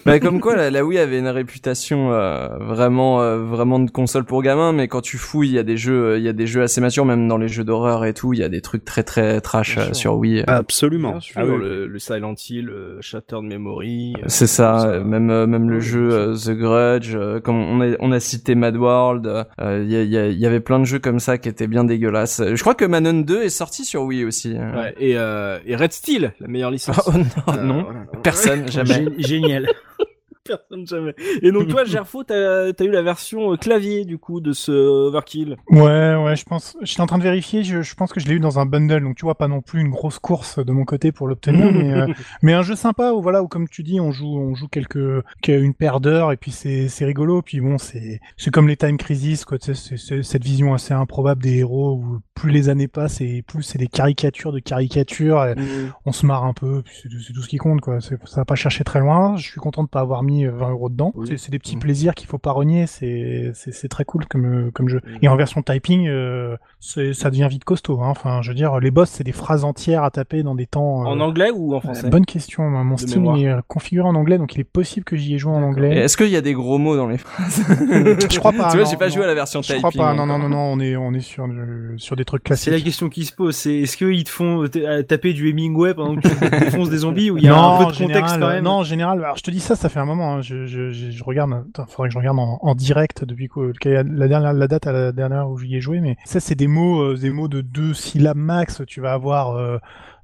Bah comme quoi la, la Wii avait une réputation euh, vraiment euh, vraiment de console pour gamins mais quand tu fouilles il y a des jeux il y a des jeux assez matures même dans les jeux d'horreur et tout il y a des trucs très très trash euh, sur Wii Absolument. Bien sûr, Ah oui, le, le Silent Hill, le Shattered Memory. euh, c'est ça, euh, même euh, même le jeu euh, The Grudge euh, comme on a on a cité Mad World euh, il y, avait plein de jeux comme ça qui étaient bien dégueulasses je crois que Manon 2 est sorti sur Wii aussi hein. Ouais, et, euh, et Red Steel, la meilleure licence. oh non Euh, non voilà. personne jamais Gé- Génial. Personne jamais. Et donc toi, Gerfo, t'as as eu la version euh, clavier du coup de ce Overkill? Ouais, ouais, je pense. J'étais en train de vérifier. Je, je pense que je l'ai eu dans un bundle, donc tu vois pas non plus une grosse course de mon côté pour l'obtenir, mais, euh, mais un jeu sympa où voilà où comme tu dis, on joue, on joue quelques, une paire d'heures et puis c'est rigolo. Puis bon, c'est c'est comme les Time Crisis, quoi. cette vision assez improbable des héros où plus les années passent et plus c'est des caricatures de caricatures. et on se marre un peu. C'est tout ce qui compte, quoi. Ça va pas chercher très loin. Je suis content de pas avoir mis euh, 20 euros dedans. Oui. C'est- des petits Mhm. plaisirs qu'il faut pas renier. C'est très cool comme euh, comme jeu. Mhm. Et en version typing, euh, ça devient vite costaud. Hein. Enfin, je veux dire, les boss, c'est des phrases entières à taper dans des temps. euh, En anglais ou en euh, français Bonne question. Mon De Steam mémoire. est configuré en anglais, donc il est possible que j'y ai joué en anglais. est-ce qu'il y a des gros mots dans les phrases Je crois pas. tu vois non, j'ai pas non. joué à la version Je typing crois pas. Non, non, non, non. On est on est sur euh, sur des trucs C'est la classiques. question qui se pose. C'est est-ce qu'ils te font euh, taper du Hemingway pendant que tu défonces des zombies ou il y a un peu de contexte général, quand même Non, en général. Alors, je te dis ça, ça fait un moment. Hein. Je, regarde. Attends, faudrait que je regarde en, direct depuis la dernière la date à la dernière où j'y ai joué. Mais ça, c'est des mots, euh, des mots de deux syllabes max. Tu vas avoir.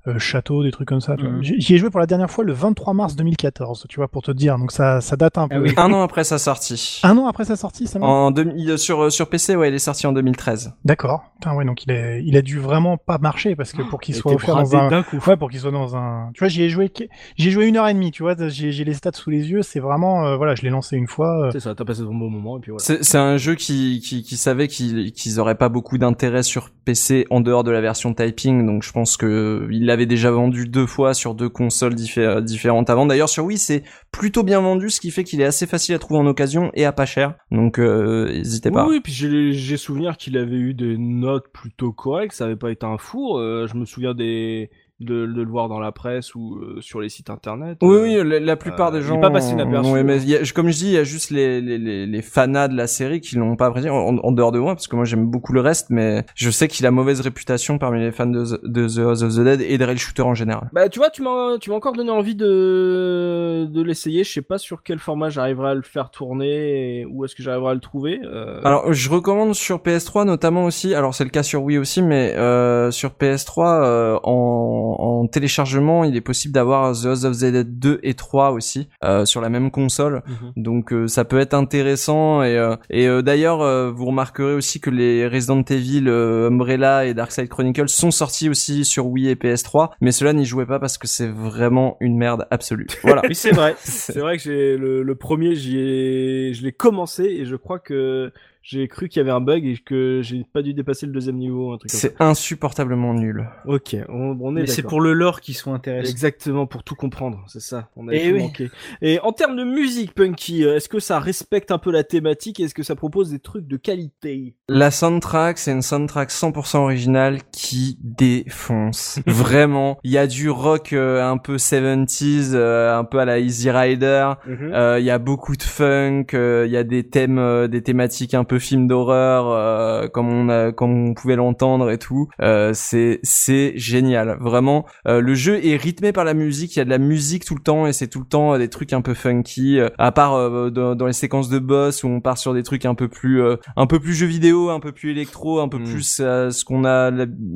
Euh, euh, château, des trucs comme ça. tu vois. Mhm. J'y ai joué pour la dernière fois le 23 mars 2014, tu vois, pour te dire. Donc ça, ça date un peu. Ah oui. un an après sa sortie Un an après sa sortie, ça En 2000, sur sur PC, ouais, il est sorti en 2013. D'accord. Putain, ouais, donc il a, il a dû vraiment pas marcher parce que pour qu'il soit offert dans un, d'un coup. ouais, pour qu'il soit dans un, tu vois, j'y ai joué, j'y ai joué une heure et demie, tu vois, j'ai j'ai les stats sous les yeux, c'est vraiment, euh, voilà, je l'ai lancé une fois. euh, C'est ça, t'as passé ton bon moment et puis voilà. C'est un jeu qui qui, qui savait qu'ils qu'ils auraient pas beaucoup d'intérêt sur PC en dehors de la version typing, donc je pense que il l'avait déjà vendu deux fois sur deux consoles diffé- différentes avant. D'ailleurs sur Wii c'est plutôt bien vendu, ce qui fait qu'il est assez facile à trouver en occasion et à pas cher. Donc euh, n'hésitez pas. Oui, oui, puis j'ai j'ai souvenir qu'il avait eu des notes plutôt correctes, ça avait pas été un four. euh, je me souviens des de, de le voir dans la presse ou euh, sur les sites internet. Oui, euh, oui, la, la plupart euh, des il est gens. pas passé inaperçu, ont aimé. hein. Il y a- comme je dis, il y a juste les, les, les, les fanas de la série qui l'ont pas apprécié, en, en dehors de moi, parce que moi j'aime beaucoup le reste, mais je sais qu'il a mauvaise réputation parmi les fans de, The- de The House of the Dead et des rail shooters en général. Bah tu vois, tu m'as tu m'as encore donné envie de de l'essayer. Je sais pas sur quel format j'arriverai à le faire tourner et où est-ce que j'arriverai à le trouver. euh, Alors, je recommande sur PS3 notamment aussi. Alors, c'est le cas sur Wii aussi, mais euh, sur PS3 euh, en, en téléchargement, il est possible d'avoir The House of the Dead 2 et 3 aussi euh, sur la même console. mhm. Donc euh, ça peut être intéressant et, euh, et euh, d'ailleurs euh, vous remarquerez aussi que les Resident Evil euh, Umbrella et Darkside Chronicles sont sortis aussi sur Wii et PS3 mais cela n'y jouait pas parce que c'est vraiment une merde absolue. Voilà. Oui, c'est vrai. c'est vrai que j'ai le, le premier, j'y ai, je l'ai commencé et je crois que J'ai cru qu'il y avait un bug et que j'ai pas dû dépasser le deuxième niveau, un truc. C'est insupportablement nul. Ok, on, on est Mais c'est pour le lore qu'ils sont intéressés. Exactement, pour tout comprendre, c'est ça. On a Eh tout oui. manqué. Et en termes de musique, Punky, euh, est-ce que ça respecte un peu la thématique et est-ce que ça propose des trucs de qualité? La soundtrack, c'est une soundtrack 100% originale qui défonce. Vraiment, il y a du rock euh, un peu 70s, euh, un peu à la Easy Rider. Euh, Il y a beaucoup de funk, euh, il y a des thèmes, euh, des thématiques un peu films d'horreur, euh, comme on a, comme on pouvait l'entendre et tout. Euh, c'est c'est génial, vraiment. Euh, le jeu est rythmé par la musique. Il y a de la musique tout le temps et c'est tout le temps euh, des trucs un peu funky. euh, à part euh, dans, dans les séquences de boss où on part sur des trucs un peu plus, euh, un peu plus jeux vidéo, un peu plus électro, un peu Mm. plus euh, ce qu'on a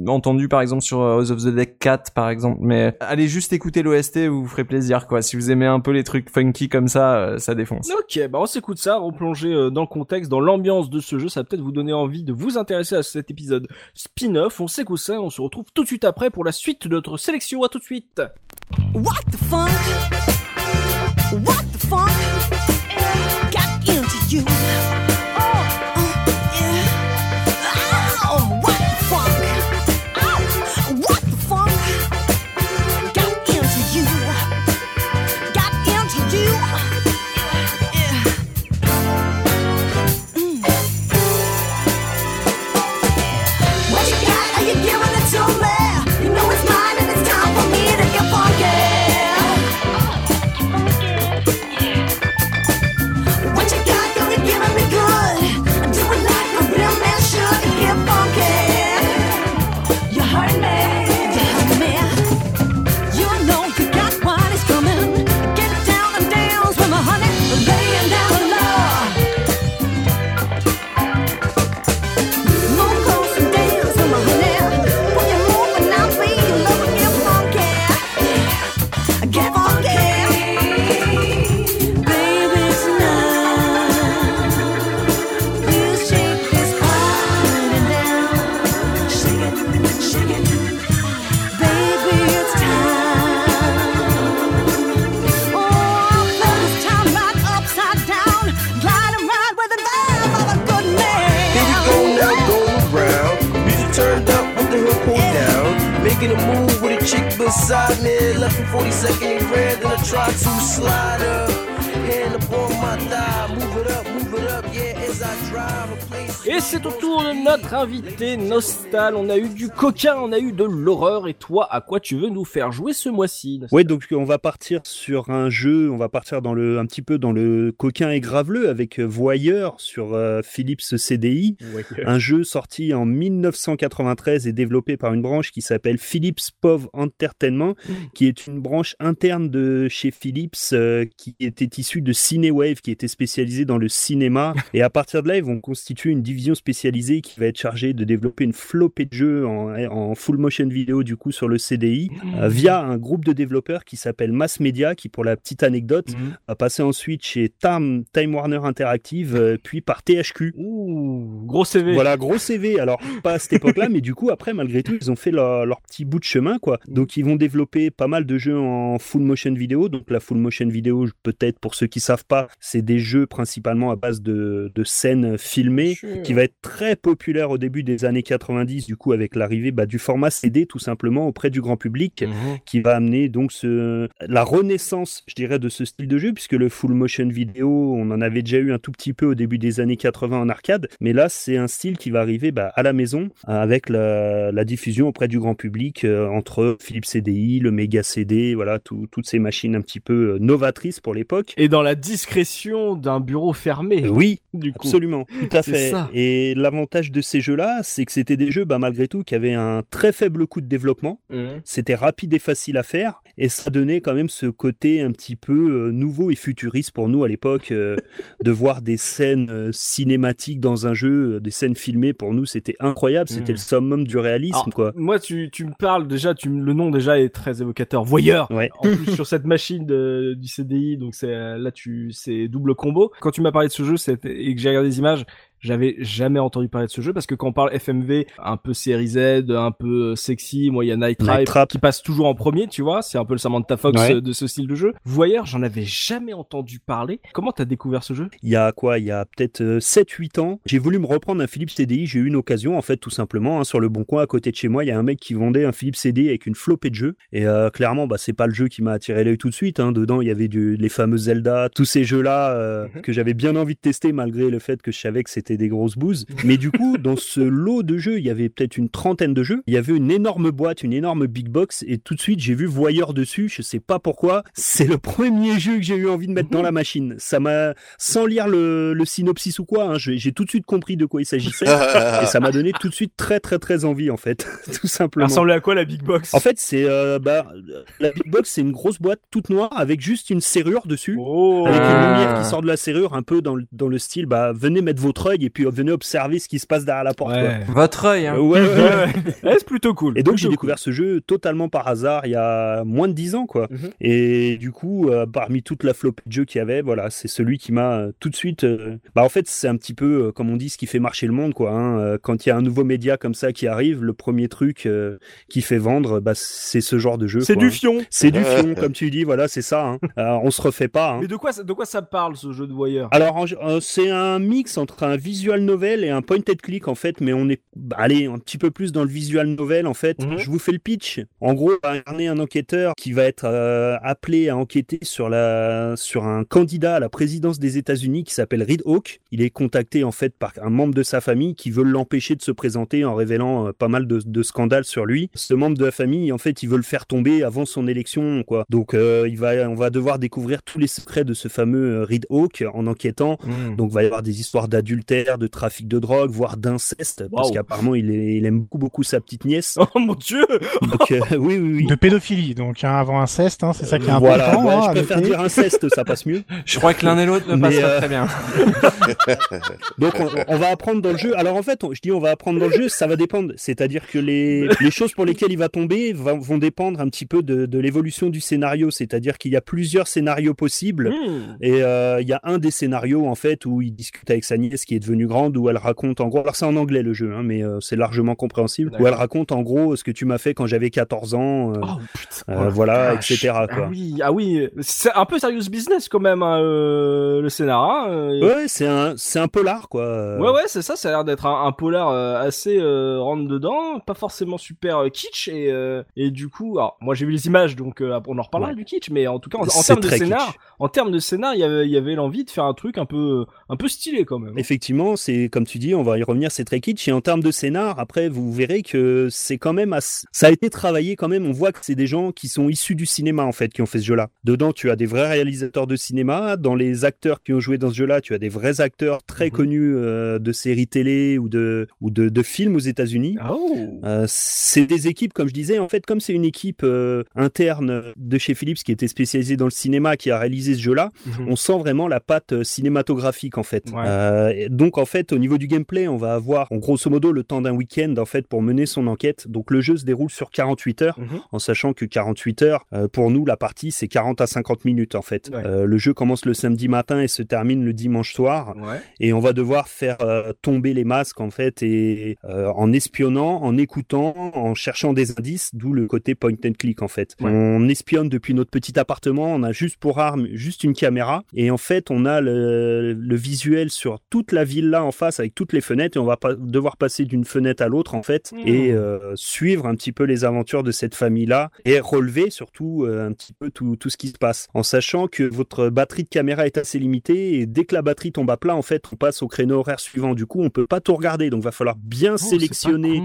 entendu par exemple sur House of the Deck 4 par exemple. Mais allez juste écouter l'OST, vous vous ferez plaisir quoi. Si vous aimez un peu les trucs funky comme ça, euh, ça défonce. Ok, bah on s'écoute ça, replonger euh, dans le contexte, dans l'ambiance de ce jeu, ça va peut-être vous donner envie de vous intéresser à cet épisode spin-off. On s'écoute ça, on se retrouve tout de suite après pour la suite de notre sélection. À tout de suite. What the funk? What the funk? side mid, left from 42nd and then I try to slide up. Hand up on my thigh, Et c'est au tour de notre invité Nostal. On a eu du coquin, on a eu de l'horreur. Et toi, à quoi tu veux nous faire jouer ce mois-ci Ouais, donc on va partir sur un jeu, on va partir dans le, un petit peu dans le coquin et graveleux avec euh, Voyeur sur euh, Philips CDI, un jeu sorti en 1993 et développé par une branche qui s'appelle Philips POV Entertainment, qui est une branche interne de chez Philips euh, qui était issue de Cinewave, qui était spécialisée dans le cinéma. Et à partir de là, ils vont constituer une division spécialisée qui va être chargée de développer une flopée de jeux en, en full motion vidéo du coup sur le CDI euh, via un groupe de développeurs qui s'appelle Mass Media, qui pour la petite anecdote Mhm. a passé ensuite chez Time, Time Warner Interactive, euh, puis par THQ. Ouh, gros CV. Voilà, gros CV. Alors, pas à cette époque-là, mais du coup, après, malgré tout, ils ont fait leur, leur petit bout de chemin, quoi. Donc, ils vont développer pas mal de jeux en full motion vidéo. Donc, la full motion vidéo, peut-être pour ceux qui savent pas, c'est des jeux principalement à base de, de scènes filmées, qui va être très populaire au début des années 90, du coup, avec l'arrivée bah, du format CD, tout simplement, auprès du grand public Mhm. qui va amener donc ce, la renaissance, je dirais, de ce style de jeu, puisque le full motion vidéo, on en avait déjà eu un tout petit peu au début des années 80 en arcade, mais là, c'est un style qui va arriver bah, à la maison, avec la, la diffusion auprès du grand public, euh, entre Philips CDI, le Mega CD, voilà, tout- toutes ces machines un petit peu euh, novatrices pour l'époque. Et dans la discrétion d'un bureau fermé. Euh, oui, du coup. Absolument, tout à C'est fait. ça. Et l'avantage de ces jeux-là, c'est que c'était des jeux, bah, malgré tout, qui avaient un très faible coût de développement. Mhm. C'était rapide et facile à faire, et ça donnait quand même ce côté un petit peu euh, nouveau et futuriste pour nous à l'époque, euh, de voir des scènes euh, cinématiques dans un jeu, des scènes filmées. Pour nous, c'était incroyable. C'était Mhm. le summum du réalisme, Alors, quoi. Moi, tu, tu me parles déjà, tu, le nom déjà est très évocateur. Voyeur. Ouais. En plus sur cette machine de- du CDI, donc là tu c'est double combo. Quand tu m'as parlé de ce jeu et que j'ai regardé les images, J'avais jamais entendu parler de ce jeu parce que quand on parle FMV, un peu série Z, un peu sexy, moi il y a Night Night Trap, qui passe toujours en premier, tu vois. C'est un peu le Samantha Fox Ouais. euh, de ce style de jeu. Voyeur, j'en avais jamais entendu parler. Comment t'as découvert ce jeu? Il y a quoi? Il y a peut-être 7-8 ans, j'ai voulu me reprendre un Philips CDI. J'ai eu une occasion, en fait, tout simplement. hein, sur le bon coin, à côté de chez moi, il y a un mec qui vendait un Philips CDI avec une flopée de jeux. Et euh, clairement, bah, c'est pas le jeu qui m'a attiré l'œil tout de suite. hein. Dedans, il y avait du, les fameux Zelda, tous ces jeux-là euh, Mhm. que j'avais bien envie de tester, malgré le fait que je savais que c'était des grosses bouses. Mais du coup, dans ce lot de jeux, il y avait peut-être une trentaine de jeux. Il y avait une énorme boîte, une énorme big box. Et tout de suite, j'ai vu Voyeur dessus. Je sais pas pourquoi. C'est le premier jeu que j'ai eu envie de mettre dans la machine. Ça m'a, sans lire le, le synopsis ou quoi, hein, j'ai tout de suite compris de quoi il s'agissait. et ça m'a donné tout de suite très très très envie en fait, tout simplement. ressemblait à quoi la Big Box? En fait, c'est euh, bah, la big box, c'est une grosse boîte toute noire avec juste une serrure dessus. Oh Avec une Ah. lumière qui sort de la serrure, un peu dans le, dans le style, bah, venez mettre votre œil et puis venez observer ce qui se passe derrière la porte. Ouais. Votre œil, hein. Ouais, ouais, ouais. Ouais, ouais. c'est plutôt cool. Et donc j'ai découvert ce jeu totalement par hasard il y a moins de 10 ans quoi. Mhm. Et du coup euh, parmi toute la flopée de jeux qu'il y avait, voilà, c'est celui qui m'a euh, tout de suite euh, bah en fait c'est un petit peu euh, comme on dit ce qui fait marcher le monde quoi hein. Euh, Quand il y a un nouveau média comme ça qui arrive, le premier truc euh, qui fait vendre bah c'est ce genre de jeu C'est du hein. fion. C'est du fion comme tu dis, voilà, c'est ça hein. Euh, on se refait pas hein. Mais de quoi, ça- de quoi ça parle ce jeu de voyeur? Alors, euh, c'est un mix entre un visual novel et un point and click en fait, mais on est, bah, allez, un petit peu plus dans le visual novel en fait. Mhm. Je vous fais le pitch. En gros, on va incarner un enquêteur qui va être euh, appelé à enquêter sur la, sur un candidat à la présidence des États-Unis qui s'appelle Reed Hawk. Il est contacté en fait par un membre de sa famille qui veut l'empêcher de se présenter en révélant euh, pas mal de, de scandales sur lui. Ce membre de la famille, en fait, il veut le faire tomber avant son élection, quoi. Donc, euh, il va, on va devoir découvrir tous les secrets de ce fameux Reed Hawk en enquêtant. Hmm. Donc, il va y avoir des histoires d'adultère, de trafic de drogue, voire d'inceste, parce qu'apparemment, il, aime beaucoup, beaucoup sa petite nièce. Oh mon dieu Donc, euh, oui, oui, oui. De pédophilie, donc hein, avant inceste, hein, c'est ça qui est important. Voilà, ouais, hein, je préfère dire inceste, ça passe mieux. Je crois que l'un et l'autre ne passent pas euh, très bien. Donc on, on va apprendre dans le jeu. Alors en fait, on- je dis on va apprendre dans le jeu, ça va dépendre. C'est-à-dire que les, les choses pour lesquelles il va tomber va- vont dépendre un petit peu de, de l'évolution du scénario. C'est-à-dire qu'il y a plusieurs scénarios possibles. Hmm. Et euh, il y a un des scénarios en fait où il discute avec sa nièce qui est devenue grande, où elle raconte en gros, alors c'est en anglais le jeu, hein, mais euh, c'est largement compréhensible, où elle raconte en gros ce que tu m'as fait quand j'avais 14 ans, euh, Oh putain. euh, Oh voilà, vache. etc. Ah Quoi. oui, ah oui, c'est un peu serious business quand même hein, le scénar. hein, Ouais, c'est un, c'est un polar quoi. Ouais ouais c'est ça, ça a l'air d'être un, un polar assez rentre dedans, pas forcément super kitsch et et du coup, alors moi j'ai vu les images donc on en reparlera Ouais. du kitsch, mais en tout cas en, termes de scénar, kitsch. en termes de scénar, il y avait il y avait l'envie de faire un truc un peu un peu stylé quand même. Effectivement, c'est comme tu dis, on va y revenir, c'est très kitsch. Et en termes de scénar, après, vous verrez que c'est quand même, assez- ça a été travaillé quand même. On voit que c'est des gens qui sont issus du cinéma en fait, qui ont fait ce jeu-là. Dedans, tu as des vrais réalisateurs de cinéma. Dans les acteurs qui ont joué dans ce jeu-là, tu as des vrais acteurs très Mhm. connus euh, de séries télé ou de ou de, de films aux États-Unis. Oh. Euh, c'est des équipes, comme je disais, en fait, comme c'est une équipe euh, interne de chez Philips qui était spécialisée dans le cinéma, qui a réalisé ce jeu-là, Mhm. on sent vraiment la patte cinématographique en fait. Ouais. Donc en fait, au niveau du gameplay, on va avoir, en grosso modo, le temps d'un week-end en fait pour mener son enquête. Donc le jeu se déroule sur 48 heures, Mhm. en sachant que 48 heures, euh, pour nous, la partie c'est 40 à 50 minutes en fait. Ouais. Euh, le jeu commence le samedi matin et se termine le dimanche soir Ouais. et on va devoir faire euh, tomber les masques en fait et en espionnant, en écoutant, en cherchant des indices, d'où le côté point and click en fait. Ouais. On espionne depuis notre petit appartement, on a juste pour arme juste une caméra et en fait on a le, le visuel sur toute la ville là en face avec toutes les fenêtres et on va pas devoir passer d'une fenêtre à l'autre en fait Mmh. et euh, suivre un petit peu les aventures de cette famille là et relever surtout euh, un petit peu tout, tout ce qui se passe en sachant que votre batterie de caméra est assez limitée et dès que la batterie tombe à plat en fait on passe au créneau horaire suivant du coup on peut pas tout regarder donc va falloir bien Oh, pas sélectionner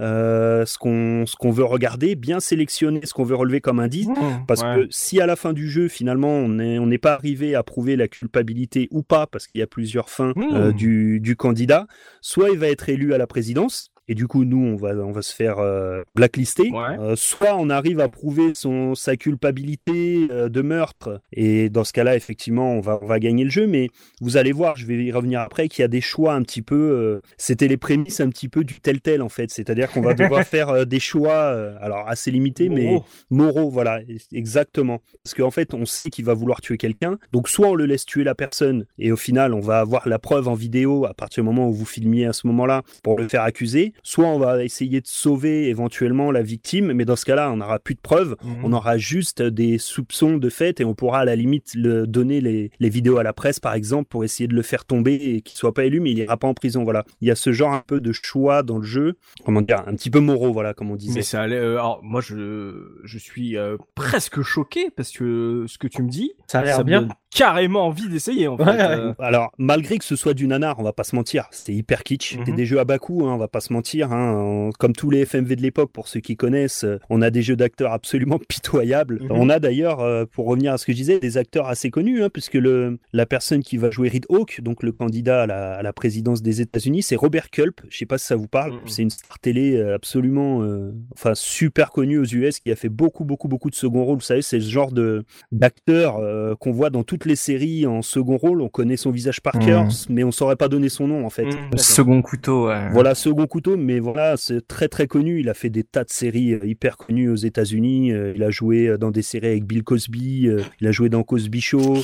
euh, ce qu'on ce qu'on veut regarder bien sélectionner ce qu'on veut relever comme indice Mmh. parce Ouais. que si à la fin du jeu, finalement, on n'est on n'est pas arrivé à prouver la culpabilité ou pas, parce qu'il y a plusieurs fins Mmh. euh, du, candidat, soit il va être élu à la présidence, et du coup nous on va on va se faire euh, blacklister. Ouais. Euh, soit on arrive à prouver son sa culpabilité euh, de meurtre et dans ce cas-là effectivement on va on va gagner le jeu. Mais vous allez voir, je vais y revenir après, qu'il y a des choix un petit peu. euh, C'était les prémices un petit peu du tel tel en fait, c'est-à-dire qu'on va devoir faire des choix alors assez limités mais moraux, voilà, exactement. Parce qu'en fait, on sait qu'il va vouloir tuer quelqu'un. Donc, soit on le laisse tuer la personne, et au final, on va avoir la preuve en vidéo à partir du moment où vous filmiez à ce moment-là pour le faire accuser. Soit on va essayer de sauver éventuellement la victime, mais dans ce cas-là, on n'aura plus de preuves. On aura juste des soupçons de fait, et on pourra à la limite le donner les, les vidéos à la presse, par exemple, pour essayer de le faire tomber et qu'il soit pas élu, mais il ira pas en prison. Voilà. Il y a ce genre un peu de choix dans le jeu, comment dire, un petit peu moraux, voilà, comme on disait. Mais ça allait. euh, alors moi je je suis euh, presque choqué parce que ce que tu me dis, Ça a l'air bien. Carrément envie d'essayer en fait. Ouais, ouais. euh. Alors, malgré que ce soit du nanar, on va pas se mentir, c'est hyper kitsch. Mhm. C'est des jeux à bas coût, hein, on va pas se mentir. Hein. On- Comme tous les FMV de l'époque, pour ceux qui connaissent, euh, on a des jeux d'acteurs absolument pitoyables. Mhm. On a d'ailleurs, euh, pour revenir à ce que je disais, des acteurs assez connus, hein, puisque le, la personne qui va jouer Reed Hawke, donc le candidat à la, à la présidence des États-Unis, c'est Robert Culp. Je sais pas si ça vous parle. Mhm. C'est une star télé absolument, euh, enfin super connue aux US, qui a fait beaucoup, beaucoup, beaucoup de second rôle. Vous savez, c'est ce genre de d'acteur euh, qu'on voit dans toutes les séries en second rôle. On connaît son visage par cœur, Mhm. mais on saurait pas donner son nom en fait. D'accord. second couteau, ouais. Voilà, second couteau, mais voilà, c'est très très connu. Il a fait des tas de séries euh, hyper connues aux États-Unis. Euh, Il a joué euh, dans des séries avec Bill Cosby. Il a joué dans Cosby Show.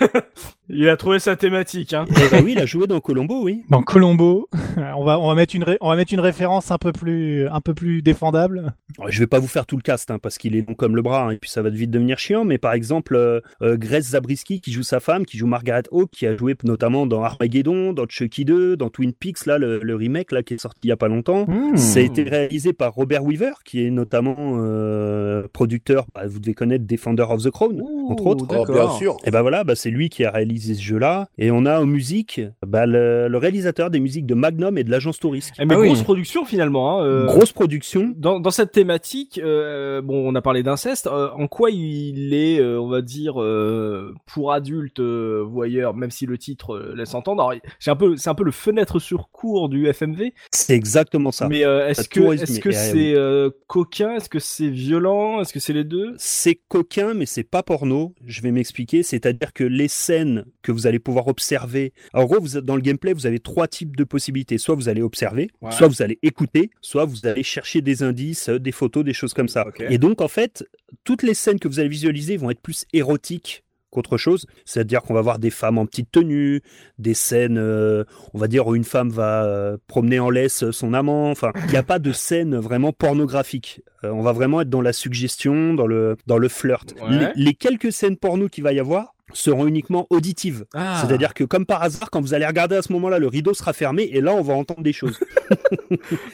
Il a trouvé sa thématique. Hein. Et, bah oui, il a joué dans Colombo, oui. Dans Colombo, on va on va mettre une ré- on va mettre une référence un peu plus un peu plus défendable. Je vais pas vous faire tout le cast hein, parce qu'il est long comme le bras hein, et puis ça va vite devenir chiant. Mais par exemple, euh, Grace Zabriskie qui joue sa femme, qui joue Margaret Hawke, qui a joué notamment dans Armageddon, dans Chucky 2, dans Twin Peaks, là le, le remake là qui est sorti il y a pas longtemps. Hmm. Ça a été réalisé par Robert Weaver, qui est notamment euh, producteur, bah, vous devez connaître Defender of the Crown, entre autres. Oh, bien sûr. Et ben voilà, bah, c'est lui qui a réalisé ce jeu-là. Et on a en musique bah, le, le réalisateur des musiques de Magnum et de l'agence Touriste. Eh, mais Ah oui. grosse production finalement. Hein, euh, Grosse production. Dans, dans cette thématique, euh, bon, on a parlé d'inceste. euh, en quoi il est, euh, on va dire, euh, pour adultes euh, voyeurs, même si le titre euh, laisse entendre. J'ai un peu, c'est un peu le fenêtre sur cours du FMV. C'est exactement ça. Mais euh, est-ce que, résumé. est-ce que c'est coquin? Est-ce que c'est violent? Est-ce que c'est les deux? C'est coquin, mais c'est pas porno. Je vais m'expliquer. C'est-à-dire que les scènes que vous allez pouvoir observer. En gros, vous dans le gameplay, vous avez trois types de possibilités. Soit vous allez observer, Ouais. soit vous allez écouter, soit vous allez chercher des indices, euh, des photos, des choses comme ça. Et donc, en fait, toutes les scènes que vous allez visualiser vont être plus érotiques qu'autre chose. C'est-à-dire qu'on va voir des femmes en petite tenue, des scènes, euh, on va dire, où une femme va euh, promener en laisse son amant. Enfin, il n'y a pas de scène vraiment pornographique. Euh, on va vraiment être dans la suggestion, dans le, dans le flirt. Ouais. Les, les quelques scènes porno qu'il va y avoir seront uniquement auditives. Ah. C'est-à-dire que comme par hasard, quand vous allez regarder à ce moment-là, le rideau sera fermé et là, on va entendre des choses.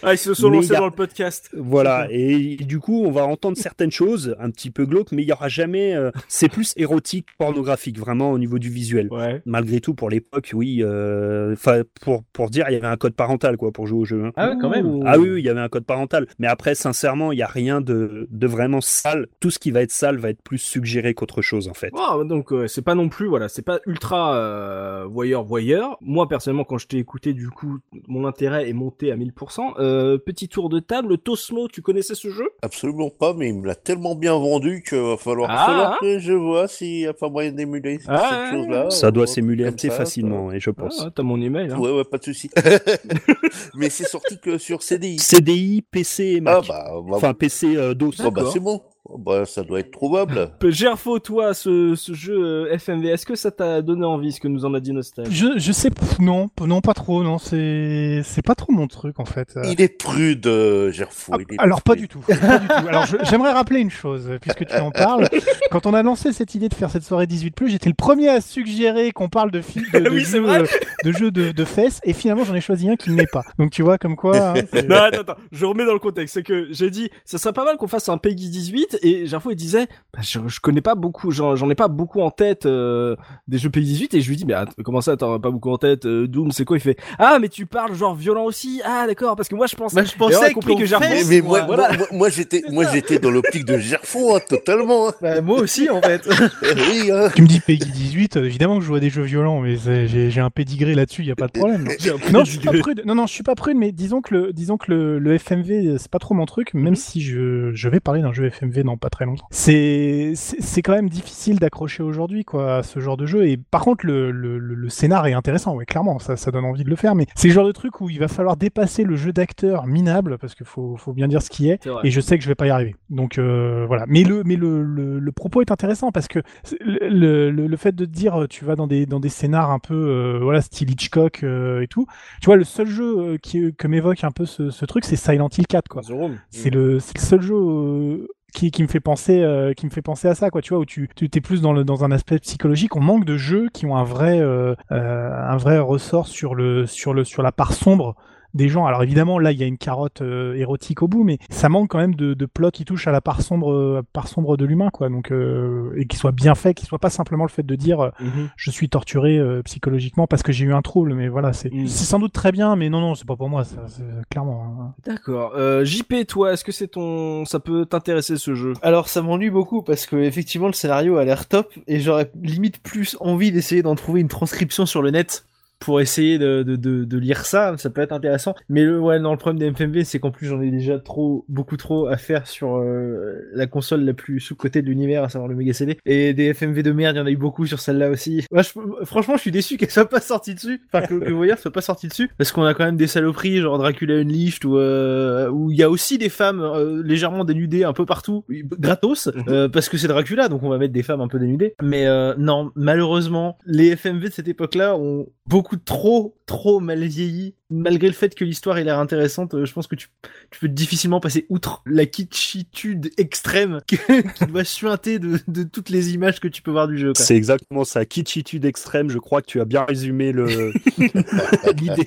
Ah, ils se sont Mais lancés a- dans le podcast. Voilà, et du coup, on va entendre certaines choses un petit peu glauques, mais il y aura jamais. euh, c'est plus érotique, pornographique, vraiment au niveau du visuel. Ouais. Malgré tout, pour l'époque, oui. euh, Enfin, pour pour dire, il y avait un code parental quoi pour jouer au jeu. hein. Ah ouais, quand même. Ah oui, oui, il y avait un code parental. Mais après, sincèrement, il y a rien de de vraiment sale. Tout ce qui va être sale va être plus suggéré qu'autre chose en fait. Ah, donc euh, c'est pas non plus voilà, c'est pas ultra euh, voyeur voyeur. Moi personnellement quand je t'ai écouté du coup mon intérêt est monté à 1000%. Euh, petit tour de table, Tosmo, tu connaissais ce jeu? Absolument pas, mais il me l'a tellement bien vendu qu'il va falloir, Ah, falloir hein. que je vois s'il n'y a pas moyen d'émuler Ah, cette chose-là. Ça doit s'émuler assez ça, facilement, et je pense. Ah, t'as mon email. Hein. Ouais, ouais, pas de souci. mais c'est sorti que sur CDI. CDI, PC et Mac. Ah bah, bah, Enfin, PC euh, DOS. bah, bah, c'est bon. Oh, Bah, ça doit être trouvable. Gerfo, toi, ce, ce jeu euh, FMV, est-ce que ça t'a donné envie, ce que nous en a dit Nostal Je, je sais, non, non, pas trop, non, c'est, c'est pas trop mon truc en fait. Il est prude, euh, Gerfo. ah, alors pas du tout, pas du tout. Alors j'aimerais rappeler une chose, puisque tu en parles. Quand on a lancé cette idée de faire cette soirée 18+, j'étais le premier à suggérer qu'on parle de films, de, de Oui, jeux, euh, de jeux de, de fesses, et finalement j'en ai choisi un qui ne l'est pas. Donc tu vois comme quoi. hein, Non, attends, attends, je remets dans le contexte. C'est que j'ai dit, ça serait pas mal qu'on fasse un Peggy 18, 18 et Gerfo il disait bah, je, je connais pas beaucoup, j'en j'en ai pas beaucoup en tête euh, des jeux PS18 et je lui dis mais att- comment ça t'en as pas beaucoup en tête euh, Doom c'est quoi? Il fait ah mais tu parles genre violent aussi ah d'accord parce que moi je pense Bah, je pensais compris que Gerfo Mais, moi, voilà. moi, j'étais, moi, j'étais dans l'optique de Gerfo, hein, totalement. hein. Bah, moi aussi, en fait. Oui, hein. Tu me dis Peggy 18, euh, évidemment que je à des jeux violents, mais j'ai j'ai un pédigré là-dessus, il y a pas de problème. Non, je suis pas prude. Non, non, je suis pas prude, mais disons que le, disons que le, le FMV, c'est pas trop mon truc, même si je, je vais parler d'un jeu FMV dans pas très longtemps. C'est, quand même difficile d'accrocher aujourd'hui, quoi, à ce genre de jeu. Et par contre, le, le, scénar est intéressant, ouais, clairement, ça, ça donne envie de le faire. Mais c'est le genre de truc où il va falloir dépasser le jeu d'acteur minable, parce qu'il faut, faut bien dire ce qui est. Et je sais que je vais pas y arriver. Donc euh, voilà. Mais le, mais le, le, le propos est intéressant parce que le, le, le fait de te dire euh, tu vas dans des, dans des scénars un peu euh, voilà style Hitchcock euh, et tout. Tu vois le seul jeu qui que m'évoque un peu ce, ce truc c'est Silent Hill 4 quoi. The Room. C'est le, seul jeu qui, me fait penser, euh, qui me fait penser à ça, quoi. Tu vois, où tu, tu es plus dans le, dans un aspect psychologique. On manque de jeux qui ont un vrai, euh, euh, un vrai ressort sur le, sur le, sur la part sombre des gens. Alors évidemment, là, il y a une carotte euh, érotique au bout, mais ça manque quand même de, de plot qui touche à la part sombre, euh, part sombre de l'humain, quoi. Donc, euh, et qui soit bien fait, qui soit pas simplement le fait de dire euh, Mhm. je suis torturé euh, psychologiquement parce que j'ai eu un trouble. Mais voilà, c'est, Mm. c'est sans doute très bien, mais non, non, c'est pas pour moi, ça, c'est- clairement. hein. D'accord. Euh, JP, toi, est-ce que c'est ton, ça peut t'intéresser ce jeu? Alors ça m'ennuie beaucoup parce que effectivement le scénario a l'air top et j'aurais limite plus envie d'essayer d'en trouver une transcription sur le net pour essayer de, de, de, de lire ça, ça peut être intéressant. Mais le, ouais, non, le problème des FMV, c'est qu'en plus j'en ai déjà trop, beaucoup trop à faire sur euh, la console la plus sous-cotée de l'univers, à savoir le Mega CD. Et des FMV de merde, il y en a eu beaucoup sur celle-là aussi. Ouais, je- franchement, je suis déçu qu'elle soit pas sortie dessus, enfin que, que Voyeur soit pas sorti dessus, parce qu'on a quand même des saloperies, genre Dracula Unleashed, où euh, où il y a aussi des femmes euh, légèrement dénudées un peu partout, gratos, euh, parce que c'est Dracula, donc on va mettre des femmes un peu dénudées. Mais non, malheureusement, les FMV de cette époque-là ont beaucoup trop, trop mal vieilli. Malgré le fait que l'histoire ait l'air intéressante, euh, je pense que tu, tu peux difficilement passer outre la kitschitude extrême que- qui doit suinter de, de toutes les images que tu peux voir du jeu. C'est exactement ça, kitschitude extrême. Je crois que tu as bien résumé le l'idée.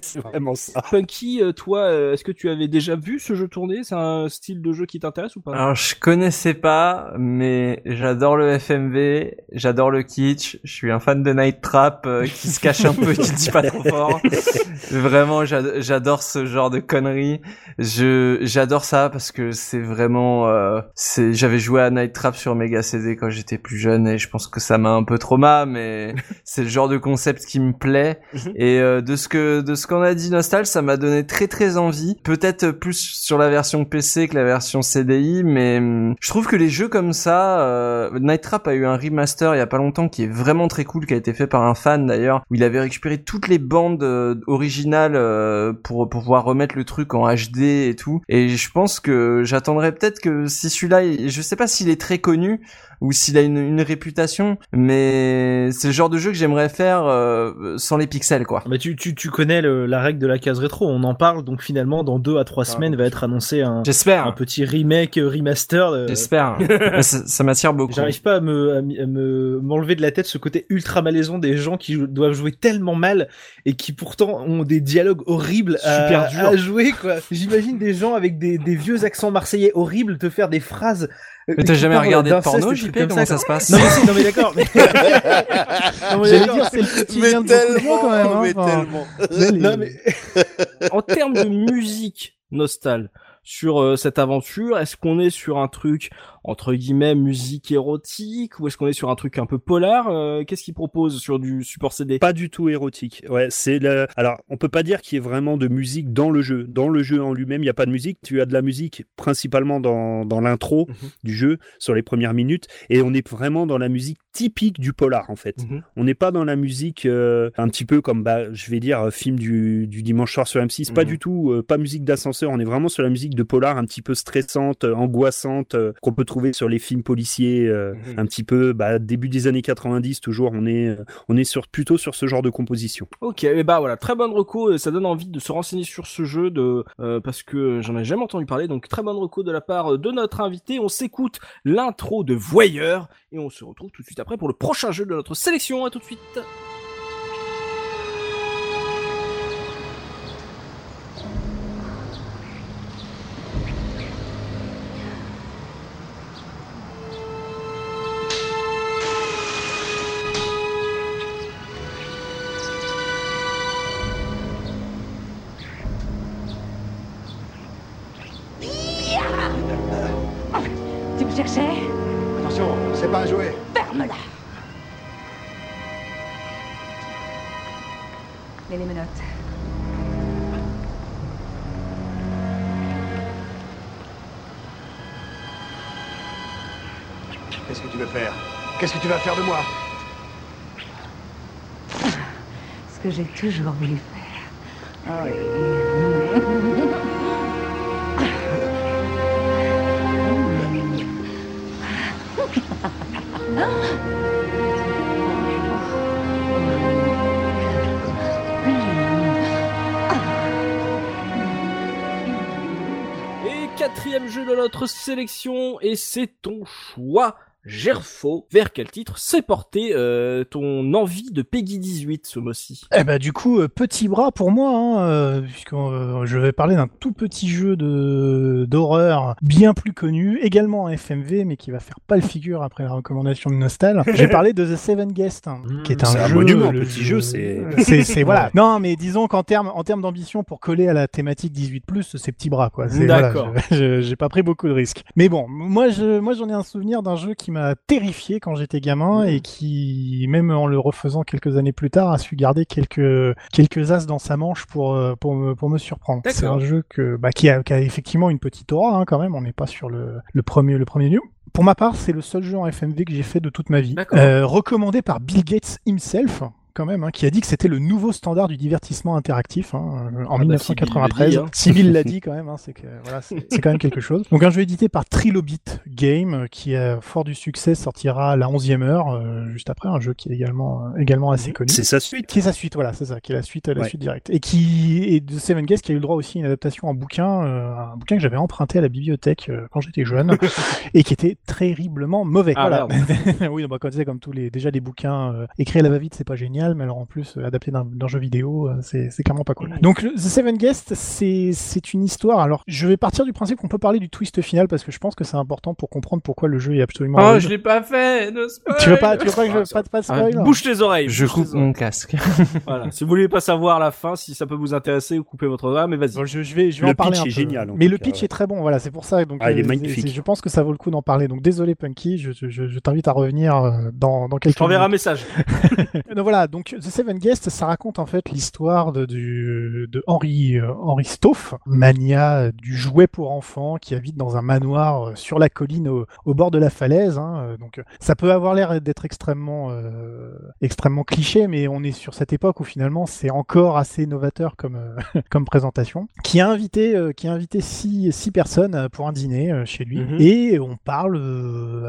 C'est vraiment ça. Punky, euh, toi, euh, est-ce que tu avais déjà vu ce jeu tourner? C'est un style de jeu qui t'intéresse ou pas? Alors je connaissais pas, mais j'adore le FMV, j'adore le kitsch, je suis un fan de Night Trap euh, qui se cache un peu, dit pas trop fort. Vraiment, j'ad- j'adore ce genre de conneries. Je j'adore ça parce que c'est vraiment euh, c'est j'avais joué à Night Trap sur Mega CD quand j'étais plus jeune et je pense que ça m'a un peu trauma mais c'est le genre de concept qui me plaît Mhm. et euh, de ce que de ce qu'on a dit Nostal, ça m'a donné très très envie. Peut-être plus sur la version PC que la version CDI, mais hum, je trouve que les jeux comme ça, euh, Night Trap a eu un remaster il y a pas longtemps qui est vraiment très cool, qui a été fait par un fan d'ailleurs, où il avait récupéré toutes les bandes euh, originales euh, pour, pour pouvoir remettre le truc en HD et tout. Et je pense que j'attendrai peut-être que si celui-là, il- je sais pas s'il est très connu ou s'il a une, une réputation, mais c'est le genre de jeu que j'aimerais faire euh, sans les pixels quoi. Bah tu, tu, tu connais le- la règle de la case rétro, on en parle, donc finalement dans deux à trois Ah, semaines va être annoncé un, J'espère. un petit remake, euh, remaster. euh, J'espère. Mais ça ça m'attire beaucoup. J'arrive pas à me, à, mi- à me m'enlever de la tête ce côté ultra malaisant des gens qui jou- doivent jouer tellement mal et qui pourtant ont des dialogues horribles à, Super dur. à jouer quoi. J'imagine des gens avec des, des vieux accents marseillais horribles te faire des phrases. Euh, Mais t'as jamais regardé de porno, JP comme Comment ça quoi. se passe Non mais si, non mais d'accord. Mais... Non, mais J'allais d'accord. dire, c'est le quotidien Mais de tellement, quand même. hein, tellement. Mais en termes de musique nostal sur euh, cette aventure, est-ce qu'on est sur un truc entre guillemets musique érotique ou est-ce qu'on est sur un truc un peu polar Euh, Qu'est-ce qu'il propose sur du support CD Pas du tout érotique. Ouais, c'est le... Alors, on peut pas dire qu'il y ait vraiment de musique dans le jeu. Dans le jeu en lui-même, il n'y a pas de musique. Tu as de la musique principalement dans, dans l'intro Mhm. du jeu, sur les premières minutes, et on est vraiment dans la musique typique du polar, en fait. Mhm. On n'est pas dans la musique euh, un petit peu comme, bah, je vais dire, euh, film du, du dimanche soir sur M6. Pas Mhm. du tout, euh, pas musique d'ascenseur. On est vraiment sur la musique de polar un petit peu stressante, angoissante, qu'on peut trouver sur les films policiers, euh, Mhm. un petit peu, bah, début des années 90, toujours. On est, euh, on est sur, plutôt sur ce genre de composition. Ok, et bah voilà, très bonne reco, et ça donne envie de se renseigner sur ce jeu de euh, parce que j'en ai jamais entendu parler, donc très bonne reco de la part de notre invité. On s'écoute l'intro de Voyeur et on se retrouve tout de suite après pour le prochain jeu de notre sélection. À tout de suite. Qu'est-ce que tu vas faire de moi Ce que j'ai toujours voulu faire. Ah oui. Et quatrième jeu de notre sélection, et c'est ton choix, Gerfo. Vers quel titre s'est porté euh, ton envie de Peggy 18 ce mois-ci? Eh ben du coup, euh, petit bras pour moi, hein, euh, puisque euh, je vais parler d'un tout petit jeu de d'horreur bien plus connu, également en FMV, mais qui va faire pas le figure après la recommandation de Nostal. J'ai parlé de The Seven Guest, hein, qui est un C'est un jeu. monument, le petit jeu, c'est- c'est c'est- voilà. Non, mais disons qu'en termes en termes d'ambition pour coller à la thématique 18+, c'est petit bras quoi. Voilà, D'accord. J'ai pas pris beaucoup de risques. Mais bon, moi je moi j'en ai un souvenir d'un jeu qui m'a terrifié quand j'étais gamin et qui même en le refaisant quelques années plus tard a su garder quelques quelques as dans sa manche pour euh, pour me pour me surprendre. C'est un jeu que bah, qui a qui a effectivement une petite aura hein, quand même. On n'est pas sur le le premier le premier lieu. Pour ma part, c'est le seul jeu en FMV que j'ai fait de toute ma vie. Euh, recommandé par Bill Gates himself, quand même, hein, qui a dit que c'était le nouveau standard du divertissement interactif hein, euh, en Ah bah, 1993. Sibyl l'a dit, hein. Dit quand même, c'est que voilà, quand même quelque chose. Donc un jeu édité par Trilobit Game, euh, qui euh, fort du succès sortira à la 11e heure, euh, juste après, un jeu qui est également euh, également assez connu. C'est sa suite. Qui est sa suite, voilà, c'est ça, qui est la suite, la Ouais. suite directe. Et qui est de Seven Guest qui a eu le droit aussi à une adaptation en bouquin, euh, un bouquin que j'avais emprunté à la bibliothèque quand j'étais jeune, et qui était terriblement mauvais. Ah, voilà. oui, bah, comme tous les, déjà des bouquins écrits à la va-vite, c'est pas génial, mais alors en plus euh, adapté d'un jeu vidéo, euh, c'est clairement pas cool. Donc le- The Seven Guest, c'est c'est une histoire. Alors, je vais partir du principe qu'on peut parler du twist final parce que je pense que c'est important pour comprendre pourquoi le jeu est absolument. Oh, horrible. je l'ai pas fait. ne spoil. Tu veux pas, tu veux pas que Ah, je pas, pas de spoil Ah, Bouche les oreilles Je bouche coupe mon casque. Voilà. Si vous voulez pas savoir la fin, si ça peut vous intéresser, vous coupez votre oreille, mais vas-y. Bon, je, je vais, je vais Le en parler pitch un est peu. génial, Mais le pitch ouais. est très bon, voilà, c'est pour ça. Donc, Ah, il est euh, magnifique. Je pense que ça vaut le coup d'en parler. Donc, désolé, Punky, je, je, je- je t'invite à revenir dans, dans Je quelques t'enverrai un message. Donc, voilà, donc The Seven Guests, ça raconte en fait l'histoire de, de Henri, euh, Stauff, mania du jouet pour enfants qui habite dans un manoir euh, sur la colline au, au bord de la falaise. hein. Euh, Donc, euh, ça peut avoir l'air d'être extrêmement, euh, extrêmement cliché, mais on est sur cette époque où finalement c'est encore assez novateur comme, euh, comme présentation. Qui a invité, qui a invité six, six personnes pour un dîner chez lui, Mhm. et on parle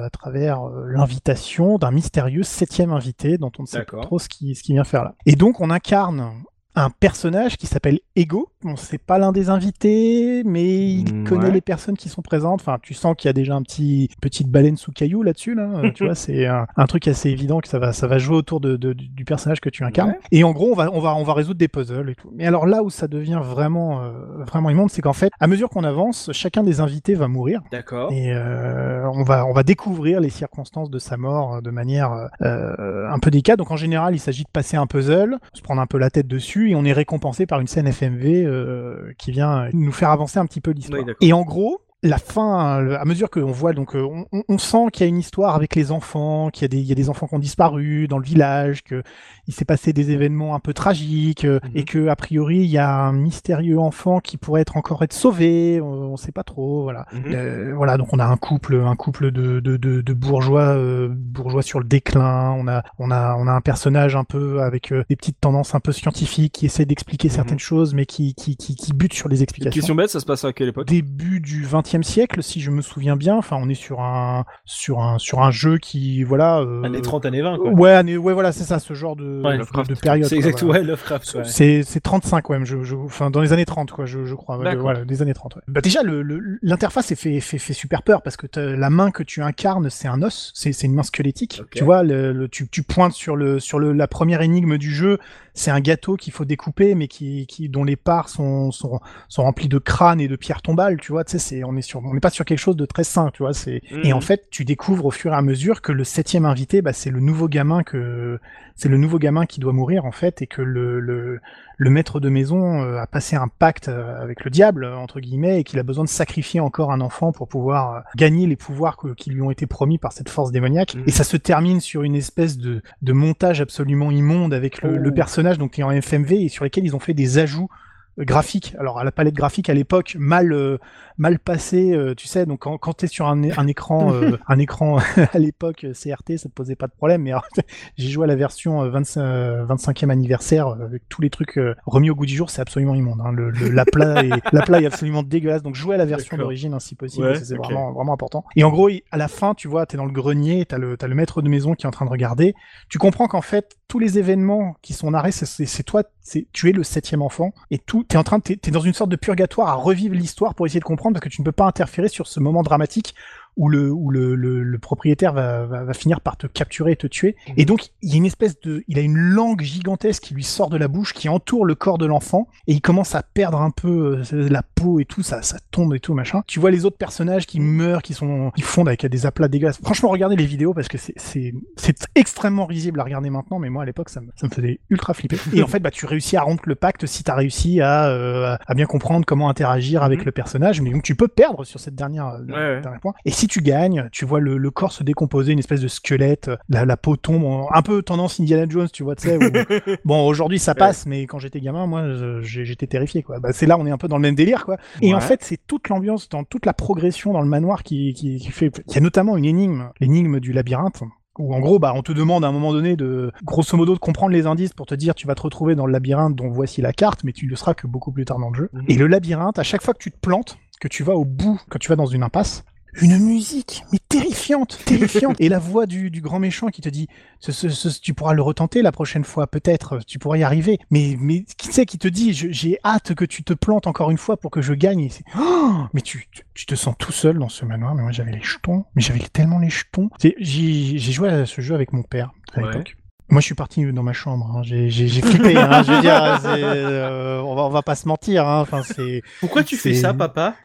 à travers l'invitation d'un mystérieux septième invité dont on ne sait pas trop ce ce qu'il vient faire là. Et donc on incarne un personnage qui s'appelle Ego. Bon, c'est pas l'un des invités, mais il Mm, connaît les personnes qui sont présentes. Enfin, tu sens qu'il y a déjà un petit petite baleine sous caillou là-dessus. Là. Euh, tu vois, c'est un, un truc assez évident que ça va, ça va jouer autour de, de- du personnage que tu incarnes. Ouais. Et en gros, on va, on va, on va résoudre des puzzles et tout. Mais alors là où ça devient vraiment, euh, vraiment immonde, c'est qu'en fait, à mesure qu'on avance, chacun des invités va mourir. D'accord. Et euh, on va on va découvrir les circonstances de sa mort de manière euh, un peu délicate. Donc en général, il s'agit de passer un puzzle, se prendre un peu la tête dessus, et on est récompensé par une scène FMV euh, qui vient nous faire avancer un petit peu l'histoire. Oui, et en gros. La fin, à mesure qu'on voit, donc, euh, on, sent qu'il y a une histoire avec les enfants, qu'il y a des, il y a des enfants qui ont disparu dans le village, que il s'est passé des événements un peu tragiques, euh, Mhm. et que a priori il y a un mystérieux enfant qui pourrait être encore être sauvé. On, on sait pas trop, voilà. Mhm. Euh, voilà, donc on a un couple, un couple de, de, de, de bourgeois, euh, bourgeois sur le déclin. On a, on a, on a un personnage un peu avec euh, des petites tendances un peu scientifiques qui essaie d'expliquer certaines choses, mais qui, qui, qui, qui bute sur les Une explications. question bête, ça se passe à quelle époque? Début du XXe siècle, si je me souviens bien. Enfin, on est sur un, sur un, sur un jeu qui, voilà. euh, Années 30, années 20, quoi. Ouais, année- ouais, voilà, c'est ça, ce genre de, de- Lovecraft. de période. C'est exact, voilà. ouais, Lovecraft, ouais. C'est c'est 35 ouais, je, je, enfin dans les années 30 quoi, je, je crois. ouais, D'accord. voilà, des années 30. ouais. Bah déjà le- le- l'interface est fait, fait fait super peur parce que la main que tu incarnes c'est un os, c'est c'est une main squelettique. Tu vois, le, le- tu, tu pointes sur le sur le la première énigme du jeu, c'est un gâteau qu'il faut découper mais qui qui dont les parts sont sont sont remplies de crânes et de pierres tombales. Tu vois, tu sais c'est on est sur, on n'est pas sur quelque chose de très sain, tu vois. C'est et en fait, tu découvres au fur et à mesure que le septième invité, bah, c'est le nouveau gamin que c'est le nouveau gamin qui doit mourir en fait, et que le le, le maître de maison euh, a passé un pacte euh, avec le diable entre guillemets, et qu'il a besoin de sacrifier encore un enfant pour pouvoir euh, gagner les pouvoirs que- qui lui ont été promis par cette force démoniaque. Mhm. Et ça se termine sur une espèce de de montage absolument immonde avec le, le Oh. personnage donc qui est en FMV et sur lesquels ils ont fait des ajouts graphiques. Alors à la palette graphique à l'époque mal euh, mal passé, euh, tu sais. Donc quand, quand t'es sur un, un écran euh, un écran à l'époque euh, CRT, ça te posait pas de problème. Mais j'ai joué à la version euh, 25, euh, 25e anniversaire euh, avec tous les trucs euh, remis au goût du jour, c'est absolument immonde. Hein. Le, le- la plat est la plat est absolument dégueulasse. Donc jouer à la version d'origine hein, si possible, Ouais, c'est vraiment vraiment important. Et en gros, à la fin, tu vois, t'es dans le grenier, t'as le t'as le maître de maison qui est en train de regarder. Tu comprends qu'en fait tous les événements qui sont narrés, c'est toi, c'est tu es le septième enfant et tout. T'es en train, t'es t'es dans une sorte de purgatoire à revivre l'histoire pour essayer de comprendre parce que tu ne peux pas interférer sur ce moment dramatique où le où le, le, le propriétaire va, va va finir par te capturer et te tuer. Et donc il y a une espèce de, il a une langue gigantesque qui lui sort de la bouche, qui entoure le corps de l'enfant et il commence à perdre un peu euh, la peau et tout, ça ça tombe et tout machin. Tu vois les autres personnages qui meurent, qui sont, qui fondent avec des aplats dégueulasses. Franchement, regardez les vidéos parce que c'est c'est c'est extrêmement risible à regarder maintenant, mais moi à l'époque ça me ça me faisait ultra flipper. Et en fait, bah tu réussis à rompre le pacte si t'as réussi à euh, à bien comprendre comment interagir avec Mhm. le personnage, mais donc tu peux perdre sur cette dernière euh, Ouais, ouais. dernier point. Et si tu gagnes, tu vois le, le corps se décomposer, une espèce de squelette, la, la peau tombe, un peu tendance Indiana Jones, tu vois, tu sais. où- bon, aujourd'hui ça passe, mais quand j'étais gamin, moi, j'étais terrifié, quoi. Bah, c'est là, on est un peu dans le même délire, quoi. Et en fait, c'est toute l'ambiance, dans toute la progression dans le manoir qui, qui, qui fait. Il y a notamment une énigme, l'énigme du labyrinthe. Où en gros, bah, on te demande à un moment donné de, grosso modo, de comprendre les indices pour te dire tu vas te retrouver dans le labyrinthe dont voici la carte, mais tu le seras que beaucoup plus tard dans le jeu. Mhm. Et le labyrinthe, à chaque fois que tu te plantes, que tu vas au bout, quand tu vas dans une impasse, une musique, mais terrifiante, terrifiante. Et la voix du, du grand méchant qui te dit, ce, ce- ce- tu pourras le retenter la prochaine fois, peut-être, tu pourras y arriver. Mais, mais qui sait qui te dit, j'ai hâte que tu te plantes encore une fois pour que je gagne. Et c'est- Oh mais tu, tu, tu te sens tout seul dans ce manoir. Mais moi, j'avais les jetons. Mais j'avais tellement les jetons. C'est- J'ai joué à ce jeu avec mon père à Ouais. l'époque. Moi, je suis parti dans ma chambre. hein. J'ai flippé. hein. Je veux dire, c'est, euh, on va on va pas se mentir. Hein. Enfin, c'est Pourquoi tu fais C'est- ça, papa? c'est-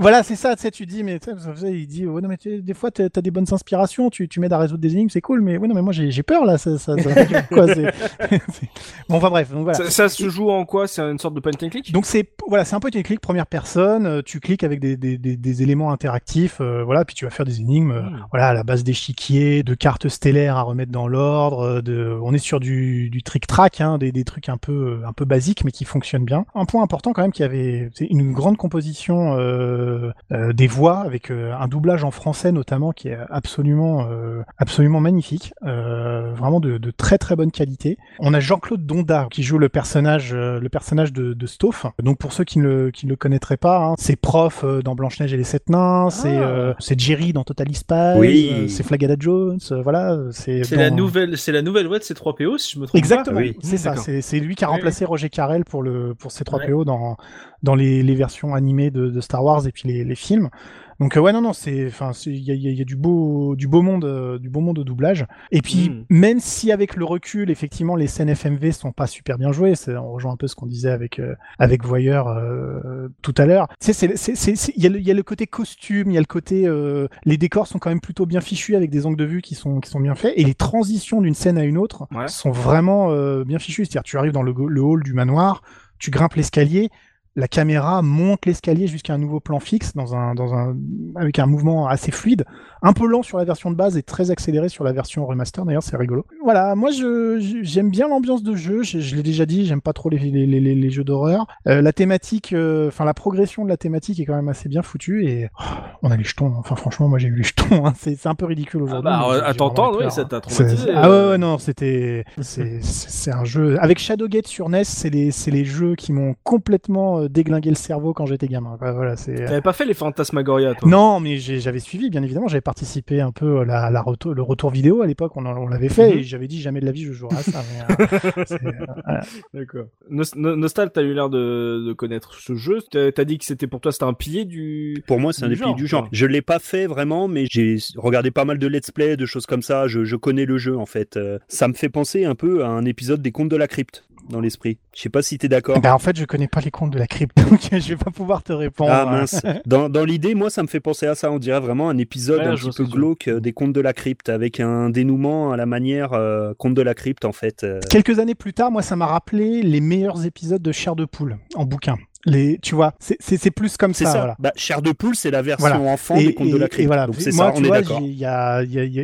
voilà, c'est ça, tu sais, tu dis, mais tu il dit, ouais, non, mais tu des fois, t'as as des bonnes inspirations, tu, tu m'aides à résoudre des énigmes, c'est cool, mais ouais, non, mais moi, j'ai peur, là, ça, ça, ça- quoi, Bon, enfin, bref, donc voilà. Ça, ça se joue en quoi? C'est une sorte de point and click? Donc c'est voilà, c'est un peu une clic première personne. euh, tu cliques avec des, des, des, des éléments interactifs, euh, voilà, puis tu vas faire des énigmes, euh, Mm. voilà, à la base d'échiquiers, de cartes stellaires à remettre dans l'ordre. De, on est sur du, du trick track, hein, des, des trucs un peu un peu basiques mais qui fonctionnent bien. Un point important quand même, qu'il y avait c'est une grande composition euh, des voix avec euh, un doublage en français notamment qui est absolument euh, absolument magnifique, euh, vraiment de, de très très bonne qualité. On a Jean-Claude Donda qui joue le personnage, euh, le personnage de, de Stauff. Donc pour ceux qui ne le, qui ne le connaîtraient pas, hein, c'est Prof euh, dans Blanche Neige et les Sept Nains, c'est euh, c'est Jerry dans Total Spies, Oui. euh, c'est Flagada Jones, euh, voilà, c'est C'est dans- la nouvelle, c'est la nouvelle voix de ces 3 PO, si je me trompe Exactement, pas. Oui. c'est ça. C'est c'est lui qui a Oui, remplacé Roger Carrel pour le pour ses 3 Ouais. PO dans dans les, les versions animées de, de Star Wars et puis les, les films. Donc euh, ouais non non c'est enfin il y a, il y a- il y a du beau du beau monde euh, du beau monde de doublage. Et puis Mm. même si avec le recul effectivement les scènes FMV sont pas super bien jouées, on rejoint un peu ce qu'on disait avec euh, avec Voyeur euh, tout à l'heure. C'est c'est c'est il y a le il y a le côté costume, il y a le côté les décors sont quand même plutôt bien fichus avec des angles de vue qui sont qui sont bien faits et les transitions d'une scène à une autre Ouais. sont vraiment bien fichus. C'est-à-dire tu arrives dans le, le hall du manoir, tu grimpes l'escalier, la caméra monte l'escalier jusqu'à un nouveau plan fixe dans un, dans un, avec un mouvement assez fluide, un peu lent sur la version de base et très accéléré sur la version remaster. D'ailleurs, c'est rigolo. Voilà, moi j'aime bien l'ambiance de jeu. Je, je l'ai déjà dit, j'aime pas trop les, les, les, les- les jeux d'horreur. Euh, la thématique, euh, enfin la progression de la thématique est quand même assez bien foutue et oh, on a les jetons. Enfin franchement, moi j'ai eu les jetons. hein. C'est un peu ridicule Ah aujourd'hui. bah, mais j'ai- à t'entendre, oui, ça t'a traumatisé. Ah ouais, ouais, non, c'était, c'est un jeu. Avec Shadowgate sur NES, c'est les, c'est les jeux qui m'ont complètement euh, déglingué le cerveau quand j'étais gamin. Enfin, voilà, c'est. T'avais pas fait les Fantasmagoria, toi Non, mais j'avais suivi, bien évidemment. J'avais participé un peu à la, la retour, le retour vidéo à l'époque. On, en- on l'avait fait Mhm. et j'avais dit jamais de la vie je jouerai à ça. euh, euh, voilà. D'accord. Nos- No- Nostal, t'as eu l'air de, de connaître ce jeu. T'as dit que c'était pour toi, c'était un pilier du. Pour moi, c'est un des genre, du genre. Je l'ai pas fait vraiment, mais j'ai regardé pas mal de let's play, de choses comme ça. Je, je connais le jeu en fait. Euh, Ça me fait penser un peu à un épisode des Contes de la Crypte. Dans l'esprit. Je sais pas si t'es d'accord. Bah, en fait, je connais pas les contes de la crypte, donc je vais pas pouvoir te répondre. Ah mince. Dans, dans l'idée, moi, ça me fait penser à ça. On dirait vraiment un épisode Ouais, un petit peu tu glauque euh, des contes de la crypte, avec un dénouement à la manière euh, conte de la crypte, en fait. euh. Quelques années plus tard, moi, ça m'a rappelé les meilleurs épisodes de Chair de poule en bouquin. Les, tu vois, c'est- plus comme ça. ça. voilà. Bah, Chair de poule, c'est la version Voilà. enfant des contes de la crypte. voilà. Donc c'est ça, tu on est vois, d'accord. j'ai- Il y a, il y, a, il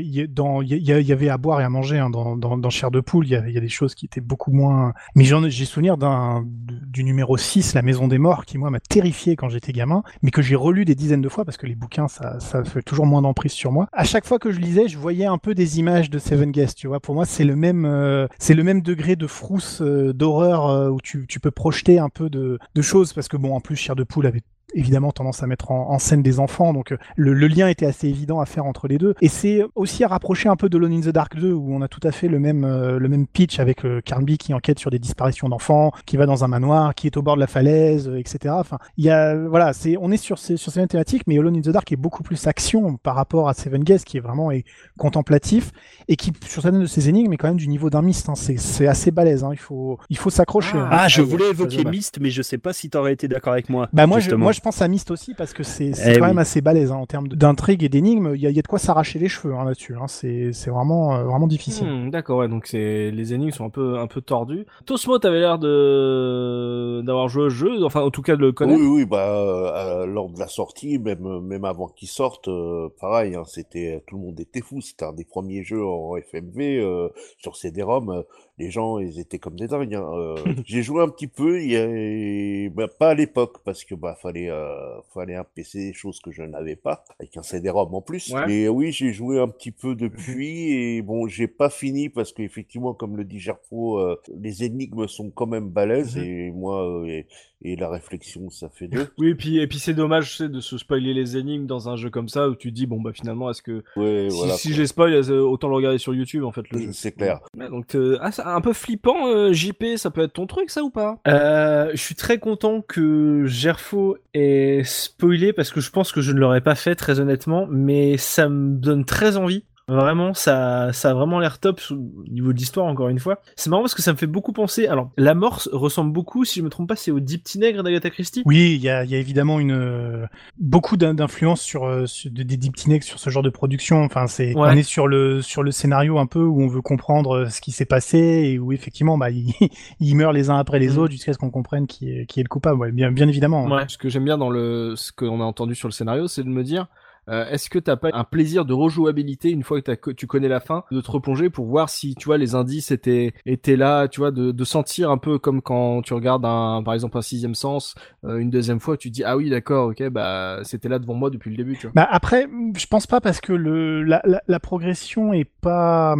y y avait à boire et à manger hein, dans, dans, dans Chair de poule. Il y a, il y a des choses qui étaient beaucoup moins. Mais j'ai souvenir d'un du numéro 6, La Maison des Morts, qui moi m'a terrifié quand j'étais gamin, mais que j'ai relu des dizaines de fois parce que les bouquins, ça, ça fait toujours moins d'emprise sur moi. À chaque fois que je lisais, je voyais un peu des images de Seven Guests. Tu vois, pour moi, c'est le même, euh, c'est le même degré de frousse, euh, d'horreur euh, où tu, tu peux projeter un peu de, de choses parce que bon, en plus, Chair de poule avait évidemment tendance à mettre en, en scène des enfants, donc euh, le, le lien était assez évident à faire entre les deux. Et c'est aussi à rapprocher un peu de Lone in the Dark 2, où on a tout à fait le même, euh, le même pitch avec euh, Carnby qui enquête sur des disparitions d'enfants, qui va dans un manoir, qui est au bord de la falaise, euh, etc. Enfin, il y a, voilà, c'est, on est sur ces, sur ces mêmes thématiques, mais Alone in the Dark est beaucoup plus action par rapport à Seven Guests, qui est vraiment est contemplatif, et qui, sur certaines de ses énigmes, est quand même du niveau d'un Myst. Hein. C'est, c'est assez balèze, hein. il faut, il faut s'accrocher. hein. Ah, je Ah ouais, voulais évoquer je. Myst, mais je sais pas si t'aurais été d'accord avec moi. Bah moi je, moi je pense à Myst aussi parce que c'est c'est Eh quand oui. même assez balèze hein, en termes d'intrigue et d'énigmes. Il y a, il y a de quoi s'arracher les cheveux hein, là-dessus. Hein. C'est vraiment euh, vraiment difficile. Hmm, D'accord, ouais, donc c'est les énigmes sont un peu un peu tordues. Tosmo, t'avais l'air de d'avoir joué au jeu, enfin en tout cas de le connaître. Oui, oui, bah, euh, lors de la sortie, même, même avant qu'il sorte, euh, pareil, hein, c'était, tout le monde était fou. C'était un des premiers jeux en FMV, euh, sur CD-ROM. Les gens, ils étaient comme des dingues. hein, euh. J'ai joué un petit peu, a, bah, pas à l'époque, parce que, bah, fallait, euh, fallait un PC, chose que je n'avais pas, avec un CD-ROM en plus. Ouais. Mais oui, j'ai joué un petit peu depuis, et bon, j'ai pas fini, parce qu'effectivement, comme le dit Gerfo, euh, les énigmes sont quand même balèzes, Mhm. et moi, euh, et, et la réflexion, ça fait deux. Oui, et puis et puis c'est dommage, tu sais, de se spoiler les énigmes dans un jeu comme ça où tu te dis bon bah finalement est-ce que Ouais, si, voilà. si je les spoil, euh, autant le regarder sur YouTube en fait le jeu. C'est clair. Ouais, donc euh, ah, c'est un peu flippant, euh, JP, ça peut être ton truc ça ou pas? Euh, je suis très content que Gerfo ait spoilé parce que je pense que je ne l'aurais pas fait très honnêtement, mais ça me donne très envie. Vraiment, ça, ça a vraiment l'air top au niveau de l'histoire, encore une fois. C'est marrant parce que ça me fait beaucoup penser. Alors, la mort ressemble beaucoup, si je me trompe pas, c'est au Deep d'Agatha Christie. Oui, il y a, il y a évidemment une beaucoup d'in- d'influence sur, euh, sur des, des Deep sur ce genre de production. Enfin, c'est Ouais. on est sur le sur le scénario un peu où on veut comprendre euh, ce qui s'est passé et où effectivement bah ils, meurent les uns après les Mm. autres jusqu'à ce qu'on comprenne qui est qui est le coupable. Ouais, bien bien évidemment. Ouais. Ce que j'aime bien dans le ce qu'on a entendu sur le scénario, c'est de me dire euh, est-ce que t'as pas un plaisir de rejouabilité une fois que tu connais la fin, de te replonger pour voir si tu vois les indices étaient étaient là, tu vois, de, sentir un peu comme quand tu regardes un par exemple un sixième sens euh, une deuxième fois, tu dis ah oui d'accord ok bah c'était là devant moi depuis le début, tu vois. Bah après, je pense pas parce que le la, la, la progression est pas.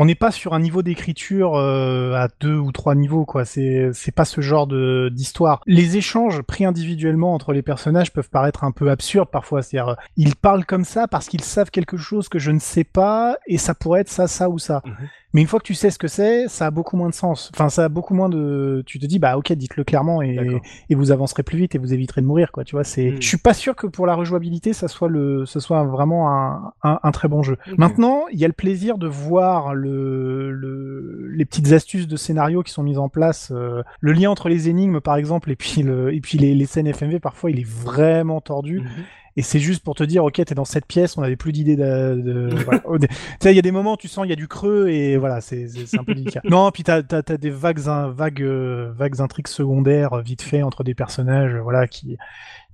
On n'est pas sur un niveau d'écriture euh, à deux ou trois niveaux, quoi. C'est pas ce genre d'histoire. Les échanges pris individuellement entre les personnages peuvent paraître un peu absurdes parfois. C'est-à-dire, euh, ils parlent comme ça parce qu'ils savent quelque chose que je ne sais pas et ça pourrait être ça, ça ou ça. Mhm. Mais une fois que tu sais ce que c'est, ça a beaucoup moins de sens. Enfin, ça a beaucoup moins de. Tu te dis, bah ok, dites-le clairement et, et vous avancerez plus vite et vous éviterez de mourir, quoi. Tu vois, c'est. Mm. Je suis pas sûr que pour la rejouabilité, ça soit le, ça soit vraiment un, un, un très bon jeu. Maintenant, il y a le plaisir de voir le, le, les petites astuces de scénario qui sont mises en place. euh, le lien entre les énigmes, par exemple, et puis le, et puis les, les scènes FMV, parfois, il est vraiment tordu. Mhm. Et c'est juste pour te dire, ok, t'es dans cette pièce, on avait plus d'idées de. voilà. Tu sais, il y a des moments, où tu sens, il y a du creux et voilà, c'est un peu délicat. Non, puis t'as as, des vagues, in- vagues, euh, vagues intrigues secondaires vite fait entre des personnages, voilà, qui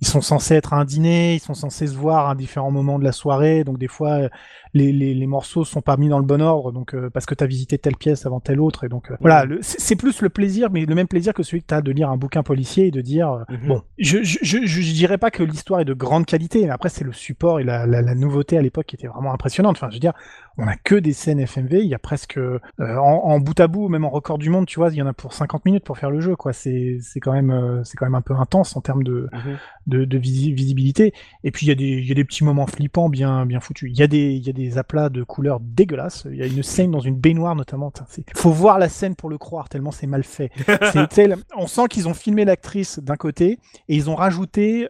ils sont censés être à un dîner, ils sont censés se voir à différents moments de la soirée, donc des fois les, les, les morceaux sont pas mis dans le bon ordre, donc euh, parce que t'as visité telle pièce avant telle autre, et donc euh, voilà, c'est plus le plaisir, mais le même plaisir que celui que t'as de lire un bouquin policier et de dire euh, Mhm. bon, je, je, je, je dirais pas que l'histoire est de grande qualité, mais après c'est le support et la, la, la nouveauté à l'époque qui était vraiment impressionnante. Enfin, je veux dire, on a que des scènes FMV, il y a presque euh, en, en bout à bout, même en record du monde, tu vois, il y en a pour 50 minutes pour faire le jeu, quoi. C'est quand même c'est quand même un peu intense en termes de Mhm. de, de visi- visibilité. Et puis il y a des il y a des petits moments flippants bien bien foutus. Il y a des il y a des aplats de couleurs dégueulasses. Il y a une scène dans une baignoire notamment. Faut voir la scène pour le croire tellement c'est mal fait. On sent qu'ils ont filmé l'actrice d'un côté et ils ont rajouté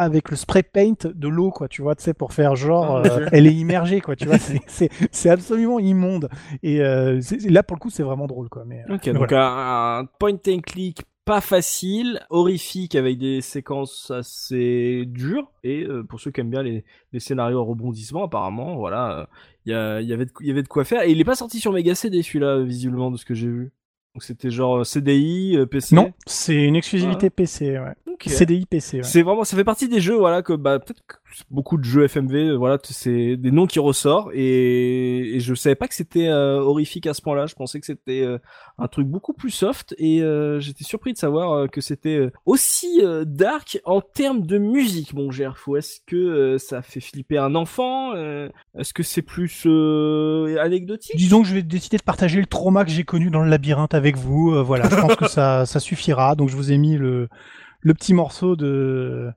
avec le spray paint de l'eau, quoi, tu vois, tu sais, pour faire genre, Ah, euh, elle est immergée, quoi, tu vois, c'est- absolument immonde. Et euh, là, pour le coup, c'est vraiment drôle, quoi. Mais, euh, Ok, mais donc voilà. un, un point and click pas facile, horrifique avec des séquences assez dures. Et euh, pour ceux qui aiment bien les, les scénarios à rebondissement apparemment voilà il y, avait de, il y avait de quoi faire. Et il est pas sorti sur Mega CD celui-là visiblement de ce que j'ai vu. Donc c'était genre CDI euh, PC Non, c'est une exclusivité PC, ouais. CDI PC, ouais. C'est vraiment, ça fait partie des jeux, voilà, que bah peut-être beaucoup de jeux FMV, euh, voilà, c'est des noms qui ressortent et, et je savais pas que c'était euh, horrifique à ce point-là. Je pensais que c'était euh, un truc beaucoup plus soft et euh, j'étais surpris de savoir que c'était aussi dark en termes de musique, mon Gerfo. Est-ce que ça fait flipper un enfant Est-ce que c'est plus anecdotique? Disons que je vais décider de partager le trauma que j'ai connu dans le labyrinthe avec vous. voilà, je pense que ça, ça suffira. Donc je vous ai mis le, le petit morceau de,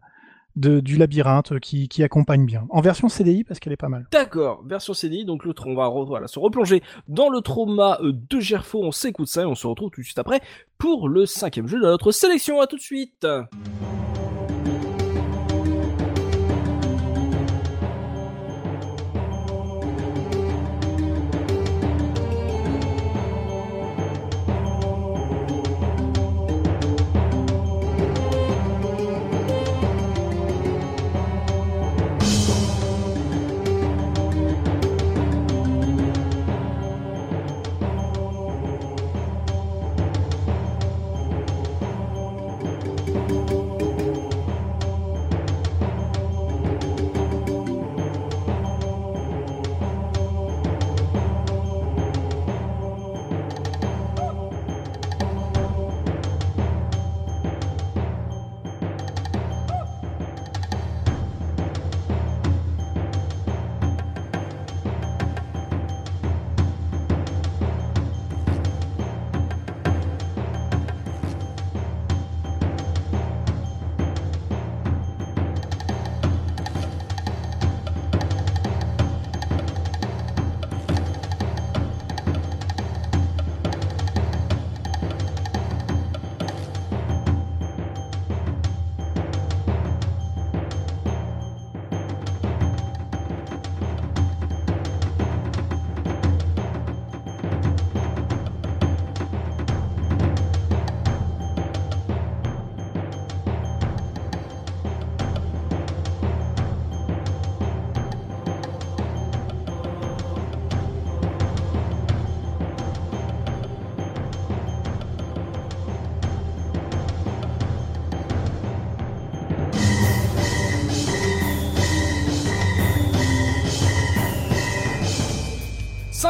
de du labyrinthe qui, qui accompagne bien. En version CDI parce qu'elle est pas mal. D'accord, version CDI, donc le on va se replonger dans le trauma euh, de Gerfo, on s'écoute ça et on se retrouve tout de suite après pour le cinquième jeu de notre sélection, à tout de suite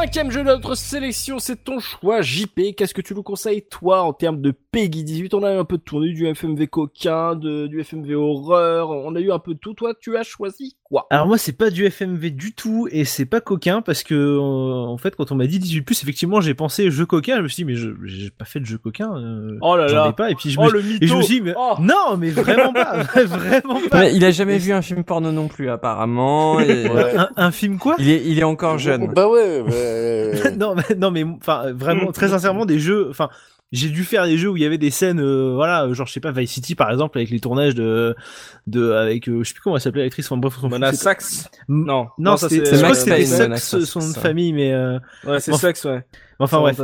Cinquième jeu de notre sélection, c'est ton choix, JP. Qu'est-ce que tu nous conseilles, toi, en termes de Peggy 18 On a eu un peu de tourné du FMV coquin, de, du FMV horreur, on a eu un peu de tout. Toi, tu as choisi quoi? Alors moi c'est pas du FMV du tout et c'est pas coquin parce que euh, en fait quand on m'a dit 18 effectivement j'ai pensé jeu coquin je me suis dit mais je j'ai pas fait de jeu coquin euh, Oh là là. ai pas et puis je Oh, me, le et je me mytho. suis dit mais Oh. non mais vraiment pas vraiment pas Ouais, il a jamais vu un film porno non plus apparemment. et- Ouais. un, un film quoi? Il est, il est encore jeune. Bah ouais, ouais. non, mais, non, mais enfin, vraiment, très sincèrement, des jeux. Enfin, j'ai dû faire des jeux où il y avait des scènes, euh, voilà, genre je sais pas, Vice City par exemple, avec les tournages de, de, avec, euh, je sais plus comment elle s'appelait l'actrice. Enfin bref, Mona M- Non, Non, ça, c'est- je crois que c'était Sax, son nom de ça. famille, mais euh, Ouais, c'est Sax, ouais. enfin bref.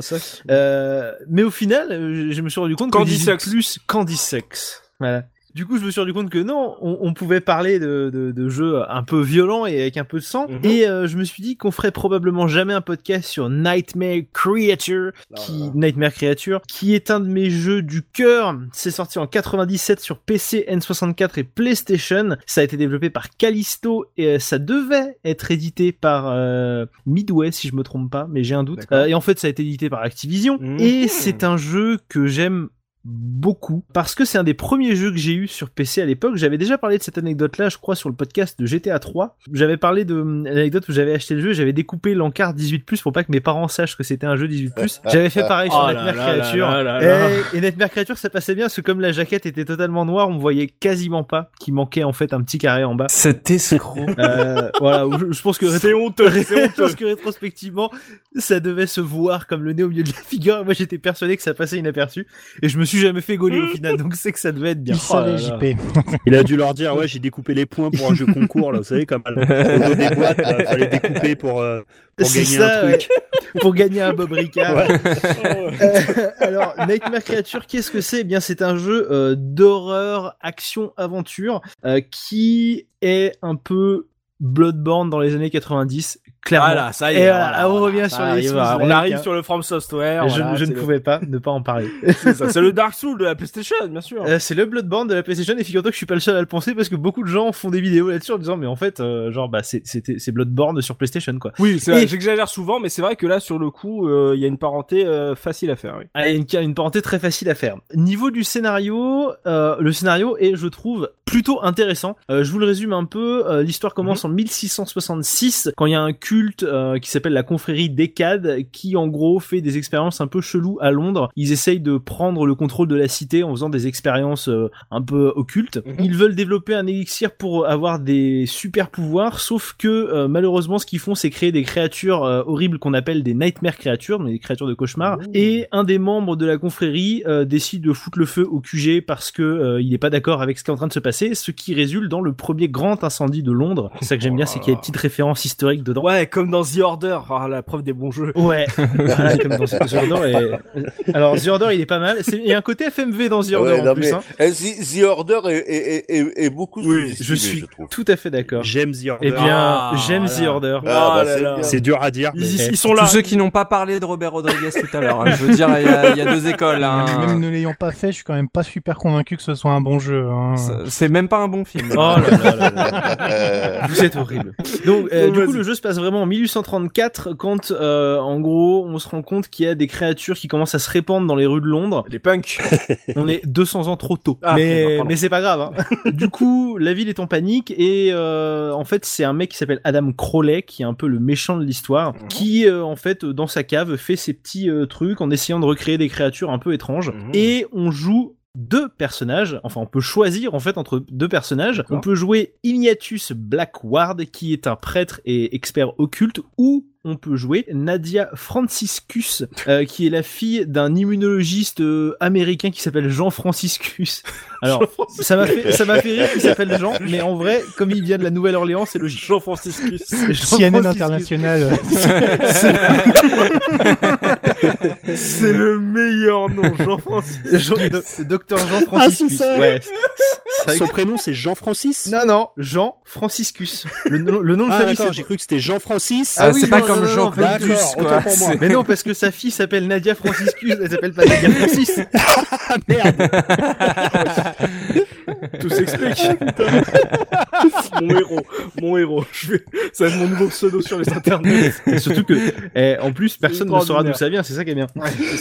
Euh, mais au final, euh, je me suis rendu compte Candy que 18 Sex. plus Candy Sex. Voilà. Du coup, je me suis rendu compte que non, on, on pouvait parler de, de, de jeux un peu violents et avec un peu de sang. Mhm. Et euh, je me suis dit qu'on ferait probablement jamais un podcast sur Nightmare Creature, qui Nightmare Creature, qui est un de mes jeux du cœur. C'est sorti en 97 sur PC, N64 et PlayStation. Ça a été développé par Callisto et euh, ça devait être édité par euh, Midway, si je me trompe pas, mais j'ai un doute. Euh, et en fait, ça a été édité par Activision. Mhm. Et c'est un jeu que j'aime beaucoup parce que c'est un des premiers jeux que j'ai eu sur PC à l'époque. J'avais déjà parlé de cette anecdote-là, je crois, sur le podcast de GTA 3. J'avais parlé de hum, l'anecdote où j'avais acheté le jeu, j'avais découpé l'encart 18+ pour pas que mes parents sachent que c'était un jeu 18+. J'avais fait pareil sur Oh Nightmare Creature. là là là. Et, et Nightmare Creature, ça passait bien parce que comme la jaquette était totalement noire, on voyait quasiment pas qu'il manquait en fait un petit carré en bas. Cet escroc. Euh, voilà, je, je pense que C'est honteux, c'est je pense que rétrospectivement, ça devait se voir comme le nez au milieu de la figure. Moi, j'étais persuadé que ça passait inaperçu. Et je me suis suis jamais fait gauler au final, donc c'est que ça devait être bien. Il Oh savait. JP. Il a dû leur dire, ouais, j'ai découpé les points pour un jeu concours, là, vous savez, comme au dos des boîtes, là, fallait découper pour, euh, pour gagner ça, un truc. ouais. pour gagner un Bob Ricard. Ouais. Euh, alors, Nightmare Creature, qu'est-ce que c'est? Eh bien, c'est un jeu euh, d'horreur, action, aventure euh, qui est un peu Bloodborne dans les années 90, clairement. Voilà, ça y Et est. voilà, voilà, on revient sur les arrive, On arrive sur le From Software. je, voilà, je c'est ne le- pouvais pas ne pas en parler. C'est le Dark Souls de la PlayStation, bien sûr. Euh, c'est le Bloodborne de la PlayStation et figure-toi que je suis pas le seul à le penser parce que beaucoup de gens font des vidéos là-dessus en disant mais en fait euh, genre bah c'est Bloodborne sur PlayStation quoi. Oui, c'est vrai, Et- j'exagère souvent, mais c'est vrai que là, sur le coup, euh, il y a une parenté euh, facile à faire. Oui. Ah, il y a une, une parenté très facile à faire. Niveau du scénario, euh, le scénario est, je trouve, plutôt intéressant. Euh, je vous le résume un peu. euh, L'histoire commence en 1666, quand il y a un culte euh, qui s'appelle la confrérie d'Ekad, qui en gros fait des expériences un peu cheloues à Londres. Ils essayent de prendre le contrôle de la cité en faisant des expériences euh, un peu occultes. Ils veulent développer un élixir pour avoir des super pouvoirs, sauf que euh, malheureusement, ce qu'ils font, c'est créer des créatures euh, horribles qu'on appelle des nightmare créatures, mais des créatures de cauchemar. Et un des membres de la confrérie euh, décide de foutre le feu au QG parce que euh, il est pas d'accord avec ce qui est en train de se passer, ce qui résulte dans le premier grand incendie de Londres. C'est ça que j'aime bien, c'est qu'il y a des petites références historiques dedans. Ouais, comme dans The Order, ah, la preuve des bons jeux. Ouais, voilà, comme dans The Order. Et... Alors The Order, il est pas mal. Il y a un côté FMV dans The Order Ouais, en non, plus. mais, hein. eh, The, The Order est, est, est, est, est beaucoup Oui, je suis tout à fait d'accord. J'aime The Order. Eh bien, Ah, j'aime. The Order. Ah, bah, c'est dur à dire. mais- Ils, Eh, ils sont là. Tous ceux qui n'ont pas parlé de Robert Rodriguez tout à l'heure. hein. Je veux dire, il y, a- il y a deux écoles. Hein. Même ne l'ayant pas fait, je suis quand même pas super convaincu que ce soit un bon jeu. hein. C'est même pas un bon film. Oh là là là là. Vous êtes horrible. Donc, euh, Donc, du coup, le jeu se passe vraiment en 1834 quand, euh, en gros, on se rend compte qu'il y a des créatures qui commencent à se répandre dans les rues de Londres. Les punks. On est 200 ans trop tôt. Ah, mais c'est pas grave. hein. du coup, la ville est en panique et euh, en fait, c'est un mec qui s'appelle Adam Crowley qui est un peu le méchant de l'histoire, Mhm. qui euh, en fait dans sa cave fait ses petits euh, trucs en essayant de recréer des créatures un peu étranges. Mhm. Et on joue deux personnages, enfin on peut choisir en fait entre deux personnages. On peut jouer Ignatius Blackward qui est un prêtre et expert occulte ou on peut jouer Nadia Franciscus, euh, qui est la fille d'un immunologiste euh, américain qui s'appelle Jean Franciscus. Alors, ça m'a fait, ça m'a fait rire qu'il s'appelle Jean, mais en vrai, comme il vient de la Nouvelle-Orléans, c'est logique. Jean Franciscus. Jean CNN Franciscus. International. C'est le meilleur nom, Jean Franciscus. Jean, do- docteur Jean Franciscus. c'est ça. ouais. C'est Son prénom, c'est Jean-Francis? Que- Non, non, Jean Franciscus. Le, nom- le nom de Ah, famille, j'ai cru que c'était Jean-Francis. Ah, oui, c'est pas non, comme quoi. Mais non, parce que sa fille s'appelle Nadia Franciscus, elle s'appelle pas Nadia Francis. Ah, merde. Tout s'explique. mon héros, mon héros. Je vais... Ça va être mon nouveau pseudo sur les internets. Et surtout que, eh, en plus, personne ne saura d'où ça vient, c'est ça qui est bien.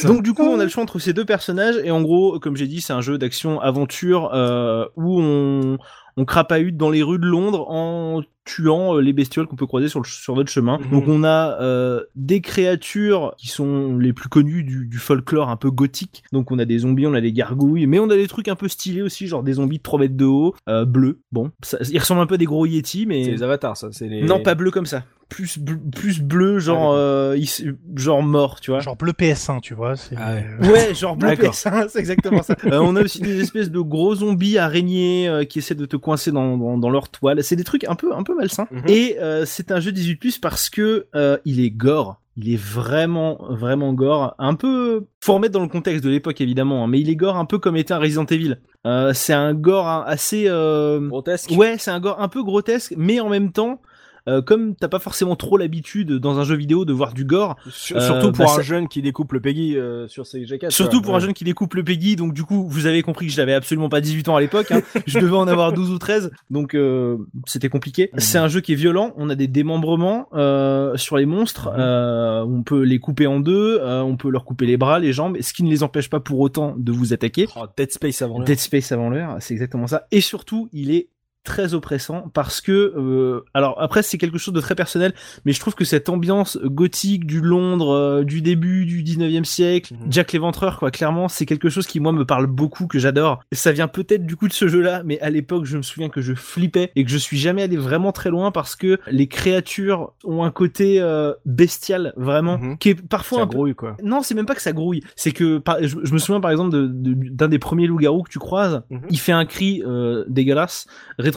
Donc du coup, on a le choix entre ces deux personnages, et en gros, comme j'ai dit, c'est un jeu d'action-aventure euh, où on, on crapahute dans les rues de Londres en tuant euh, les bestioles qu'on peut croiser sur, le, sur notre chemin. Mhm. Donc on a euh, des créatures qui sont les plus connues du, du folklore un peu gothique. Donc on a des zombies, on a des gargouilles, mais on a des trucs un peu stylés aussi, genre des zombies de 3 mètres de haut, euh, bleus. Bon, ça, ils ressemblent un peu à des gros yétis, mais... C'est les avatars, ça. C'est les... Non, pas bleu comme ça. Plus, bl- plus bleu, genre, euh, il- genre mort, tu vois. Genre bleu PS1, tu vois. c'est- Ah ouais. Ouais, genre bleu D'accord. PS1, c'est exactement ça. Euh, on a aussi des espèces de gros zombies araignées euh, qui essaient de te coincer dans, dans, dans leur toile. C'est des trucs un peu, un peu malsains. Mhm. Et euh, c'est un jeu 18+ parce que euh, il est gore. Il est vraiment, vraiment gore. Un peu, faut remettre dans le contexte de l'époque évidemment, hein, mais il est gore un peu comme était un Resident Evil. Euh, c'est un gore assez, euh, Grotesque. Ouais, c'est un gore un peu grotesque, mais en même temps, euh, comme t'as pas forcément trop l'habitude dans un jeu vidéo de voir du gore, Sur- Euh, surtout pour bah, un ça- jeune qui découpe le Peggy euh, sur ses G4. surtout quoi. pour un jeune qui découpe le Peggy, donc du coup, vous avez compris que j'avais absolument pas 18 ans à l'époque, hein. je devais en avoir 12 ou 13, donc euh, c'était compliqué. C'est un jeu qui est violent, on a des démembrements euh, sur les monstres, euh, on peut les couper en deux, euh, on peut leur couper les bras, les jambes, ce qui ne les empêche pas pour autant de vous attaquer. Oh, Dead Space avant l'heure. Dead Space avant l'heure, c'est exactement ça. Et surtout, il est très oppressant parce que, euh, alors après c'est quelque chose de très personnel, mais je trouve que cette ambiance gothique du Londres euh, du début du 19e siècle, Mhm. Jack l'Éventreur, quoi, clairement, c'est quelque chose qui moi me parle beaucoup, que j'adore. Ça vient peut-être du coup de ce jeu-là, mais à l'époque je me souviens que je flippais et que je suis jamais allé vraiment très loin parce que les créatures ont un côté euh, bestial vraiment, Mhm. qui est parfois Ça un peu grouille, quoi. non, c'est même pas que ça grouille. C'est que par- je, je me souviens par exemple de- de- d'un des premiers loups-garous que tu croises. Mhm. Il fait un cri dégueulasse.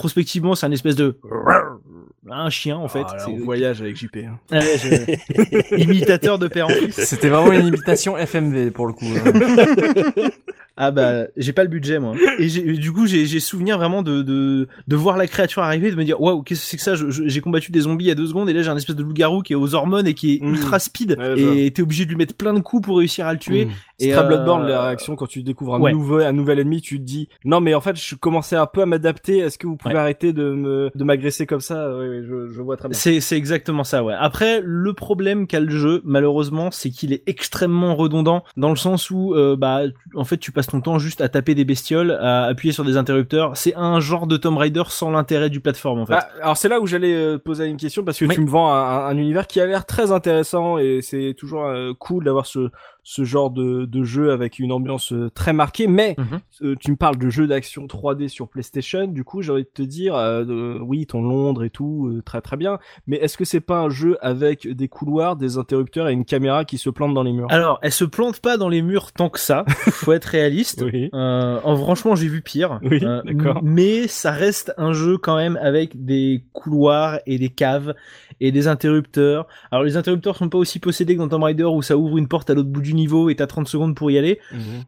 Rétrospectivement, c'est un espèce de un chien en fait. Ah, là, C'est- voyage avec JP. hein. Ouais, je- Imitateur de père en fils. C'était vraiment une imitation FMV pour le coup. hein. Ah bah j'ai pas le budget moi. Et du coup j'ai souvenir vraiment de, de de voir la créature arriver, de me dire waouh qu'est-ce que c'est que ça? J'ai combattu des zombies il y a deux secondes et là j'ai un espèce de loup-garou qui est aux hormones et qui est Mhm. ultra speed Ouais, et t'es obligé de lui mettre plein de coups pour réussir à le tuer. Mmh. Et, C'est très euh, Bloodborne la réaction quand tu découvres un ouais. nouveau un nouvel ennemi, tu te dis non mais en fait je commençais un peu à m'adapter. Est-ce que vous pouvez Ouais. arrêter de me de m'agresser comme ça? Oui, oui, je, je vois très bien. C'est exactement ça, ouais. Après, le problème qu'a le jeu, malheureusement, c'est qu'il est extrêmement redondant dans le sens où, euh, bah, en fait, tu passes ton temps juste à taper des bestioles, à appuyer sur des interrupteurs. C'est un genre de Tomb Raider sans l'intérêt du plateforme, en fait. Ah, alors c'est là où j'allais euh, poser une question parce que Oui. tu me vends un, un univers qui a l'air très intéressant et c'est toujours euh, cool d'avoir ce ce genre de, de jeu avec une ambiance euh, très marquée. Mais Mhm. euh, tu me parles de jeux d'action 3D sur PlayStation. Du coup, j'ai envie de te dire, euh, oui, ton Londres et tout, très très bien. Mais est-ce que c'est pas un jeu avec des couloirs, des interrupteurs et une caméra qui se plante dans les murs? Alors, elle se plante pas dans les murs tant que ça. Faut être réaliste. Oui. En, franchement, j'ai vu pire. Oui, d'accord. m- Mais ça reste un jeu quand même avec des couloirs et des caves et des interrupteurs. Alors les interrupteurs sont pas aussi possédés que dans Tomb Raider où ça ouvre une porte à l'autre bout du niveau et t'as 30 secondes pour y aller.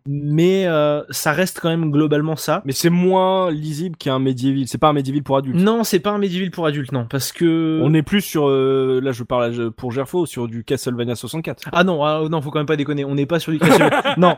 Mais euh, ça reste quand même globalement ça. Mais c'est moins lisible qu'un Medieval. C'est pas un Medieval pour adultes. Non, c'est pas un Medieval pour adultes, non, parce que On est plus sur, euh, là je parle pour Gerfo, sur du Castlevania 64. ah non, ah, non, faut quand même pas déconner. On n'est pas sur du Castlevania. non,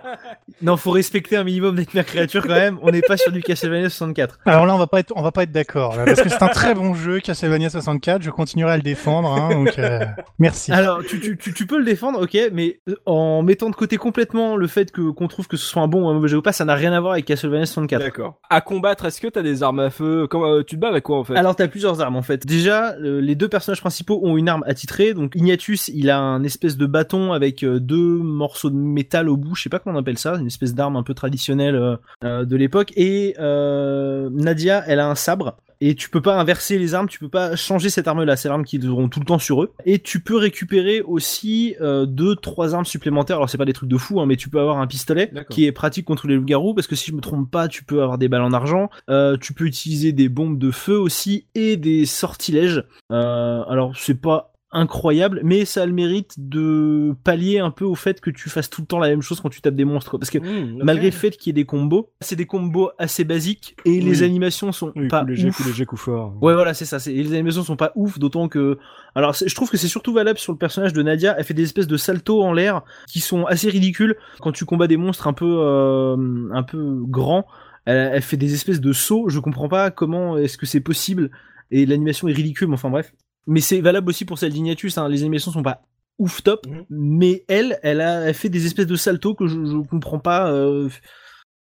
non, faut respecter un minimum Nightmare Creature quand même. On n'est pas sur du Castlevania 64. Alors là, on va pas être, on va pas être d'accord, parce que c'est un très bon jeu, Castlevania 64. Je continuerai à le défendre, hein, donc euh, merci. Alors, tu, tu, tu, tu peux le défendre, ok, mais euh, en mettant de côté complètement le fait que qu'on trouve que ce soit un bon ou un mauvais jeu ou pas, ça n'a rien à voir avec Castlevania 64. D'accord. À combattre, est-ce que t'as des armes à feu? Comment euh, tu te bats avec quoi en fait? Alors t'as plusieurs armes en fait. Déjà, euh, les deux personnages principaux ont une arme attitrée. Donc Ignatius, il a un espèce de bâton avec euh, deux morceaux de métal au bout. Je sais pas comment on appelle ça, une espèce d'arme un peu traditionnelle de l'époque. Et euh, Nadia, elle a un sabre. Et tu peux pas inverser les armes, tu peux pas changer cette arme-là. C'est l'arme qu'ils auront tout le temps sur eux. Et tu peux récupérer aussi euh, deux, trois armes supplémentaires. Alors c'est pas des trucs de fou, hein, mais tu peux avoir un pistolet qui est pratique contre les loups-garous parce que si je me trompe pas, tu peux avoir des balles en argent. Euh, tu peux utiliser des bombes de feu aussi et des sortilèges. Euh, alors c'est pas incroyable, mais ça a le mérite de pallier un peu au fait que tu fasses tout le temps la même chose quand tu tapes des monstres. Parce que Mmh, malgré le fait qu'il y ait des combos, c'est des combos assez basiques et les animations sont Oui, pas coup léger, ouf. coup léger, coup fort. Ouais, voilà, c'est ça. et Les animations sont pas ouf, d'autant que. Alors, je trouve que c'est surtout valable sur le personnage de Nadia. Elle fait des espèces de saltos en l'air qui sont assez ridicules quand tu combats des monstres un peu, euh, un peu grands. Elle, elle fait des espèces de sauts. Je comprends pas comment est-ce que c'est possible. Et l'animation est ridicule, mais enfin bref. Mais c'est valable aussi pour celle d'Ignatus. Hein. Les animations sont pas ouf top, Mhm. mais elle, elle a elle fait des espèces de saltos que je, je comprends pas. euh,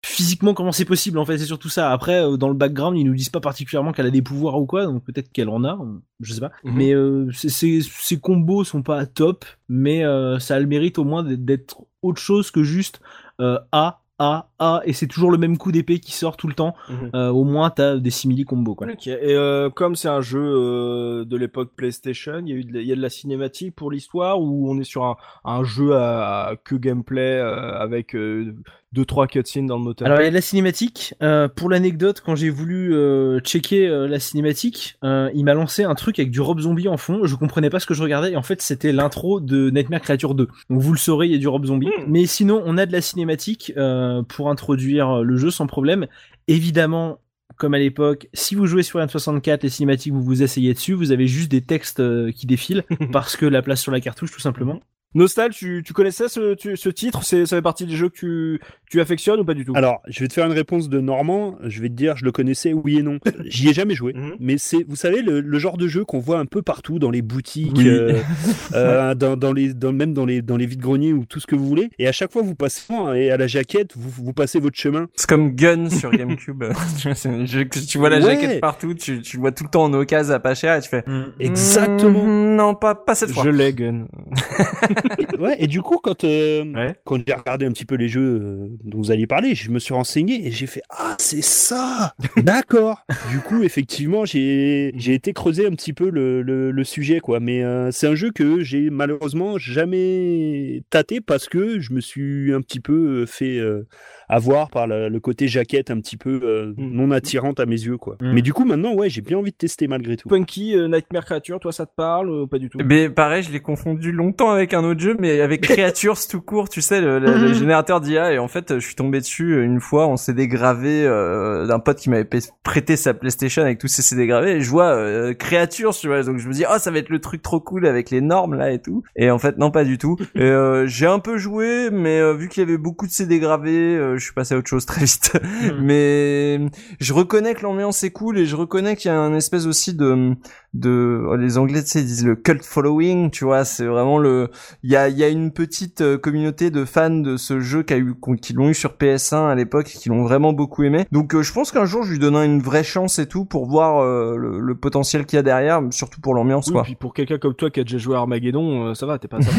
physiquement comment c'est possible en fait c'est surtout ça après euh, dans le background ils nous disent pas particulièrement qu'elle a des pouvoirs ou quoi donc peut-être qu'elle en a je sais pas Mhm. mais euh, ces combos sont pas top mais euh, ça a le mérite au moins d'être- autre chose que juste A A A et c'est toujours le même coup d'épée qui sort tout le temps Mhm. Euh, au moins t'as des simili combos quoi. Et euh, comme c'est un jeu euh, de l'époque PlayStation, il y a eu de, la- il y a de la cinématique pour l'histoire ou on est sur un, un jeu à, à que gameplay avec deux trois cutscenes dans le moteur. Alors il y a de la cinématique. Euh, pour l'anecdote, quand j'ai voulu euh, checker euh, la cinématique, euh, il m'a lancé un truc avec du Rob Zombie en fond. Je comprenais pas ce que je regardais et en fait c'était l'intro de Nightmare Creature 2. Donc vous le saurez, il y a du Rob Zombie. Hmm. Mais sinon, on a de la cinématique euh, pour introduire le jeu sans problème. Évidemment. Comme à l'époque, si vous jouez sur N64, les cinématiques, vous vous asseyez dessus, vous avez juste des textes euh, qui défilent parce que la place sur la cartouche, tout simplement. Nostal, tu, tu connaissais ce, tu- ce titre? C'est ça fait partie des jeux que tu, tu affectionnes ou pas du tout? Alors, je vais te faire une réponse de Normand. Je vais te dire, je le connaissais, oui et non. J'y ai jamais joué, Mhm. mais c'est, vous savez, le, le genre de jeu qu'on voit un peu partout dans les boutiques, Oui. euh, euh, dans, dans les, dans, même dans les, dans les vides greniers ou tout ce que vous voulez. Et à chaque fois, vous passez et à la jaquette, vous, vous passez votre chemin. C'est comme Gun sur GameCube. Tu vois, c'est un jeu que tu vois la Ouais. jaquette partout, tu, tu le vois tout le temps en occasion à pas cher et tu fais. Exactement. Mm, non, pas, pas cette fois. Je l'ai, Gun. Ouais. Et du coup, quand euh, Ouais. quand j'ai regardé un petit peu les jeux euh, dont vous alliez parler, je me suis renseigné et j'ai fait ah c'est ça. D'accord. du coup, effectivement, j'ai j'ai été creuser un petit peu le, le, le sujet quoi. Mais euh, c'est un jeu que j'ai malheureusement jamais tâté parce que je me suis un petit peu fait euh, avoir par la- le côté jaquette un petit peu euh, Mm. non attirante à mes yeux quoi. Mm. Mais du coup, maintenant, ouais, j'ai bien envie de tester malgré tout. Punky, euh, Nightmare Creature, toi ça te parle ou pas du tout? Mais pareil, je l'ai confondu longtemps avec un autre jeu, mais avec Creatures tout court, tu sais, le, le- le générateur d'IA. Et en fait, je suis tombé dessus une fois, on s'est dégravé euh, d'un pote qui m'avait prêté sa PlayStation avec tous ses CD gravés. Et je vois euh, Creatures, tu vois. Donc je me dis, oh, ça va être le truc trop cool avec les normes là et tout. Et en fait, non, pas du tout. Euh, j'ai un peu joué, mais euh, vu qu'il y avait beaucoup de CD gravés, euh, je suis passé à autre chose très vite. mais je reconnais que l'ambiance est cool et je reconnais qu'il y a un espèce aussi de de oh, les anglais tu sais ils disent le cult following tu vois c'est vraiment le il y a il y a une petite euh, communauté de fans de ce jeu qui a eu qui l'ont eu sur PS1 à l'époque et qui l'ont vraiment beaucoup aimé donc euh, je pense qu'un jour je lui donnerai une vraie chance et tout pour voir euh, le, le potentiel qu'il y a derrière surtout pour l'ambiance Oui, quoi puis pour quelqu'un comme toi qui a déjà joué à Armageddon, ça va, t'es pas ça.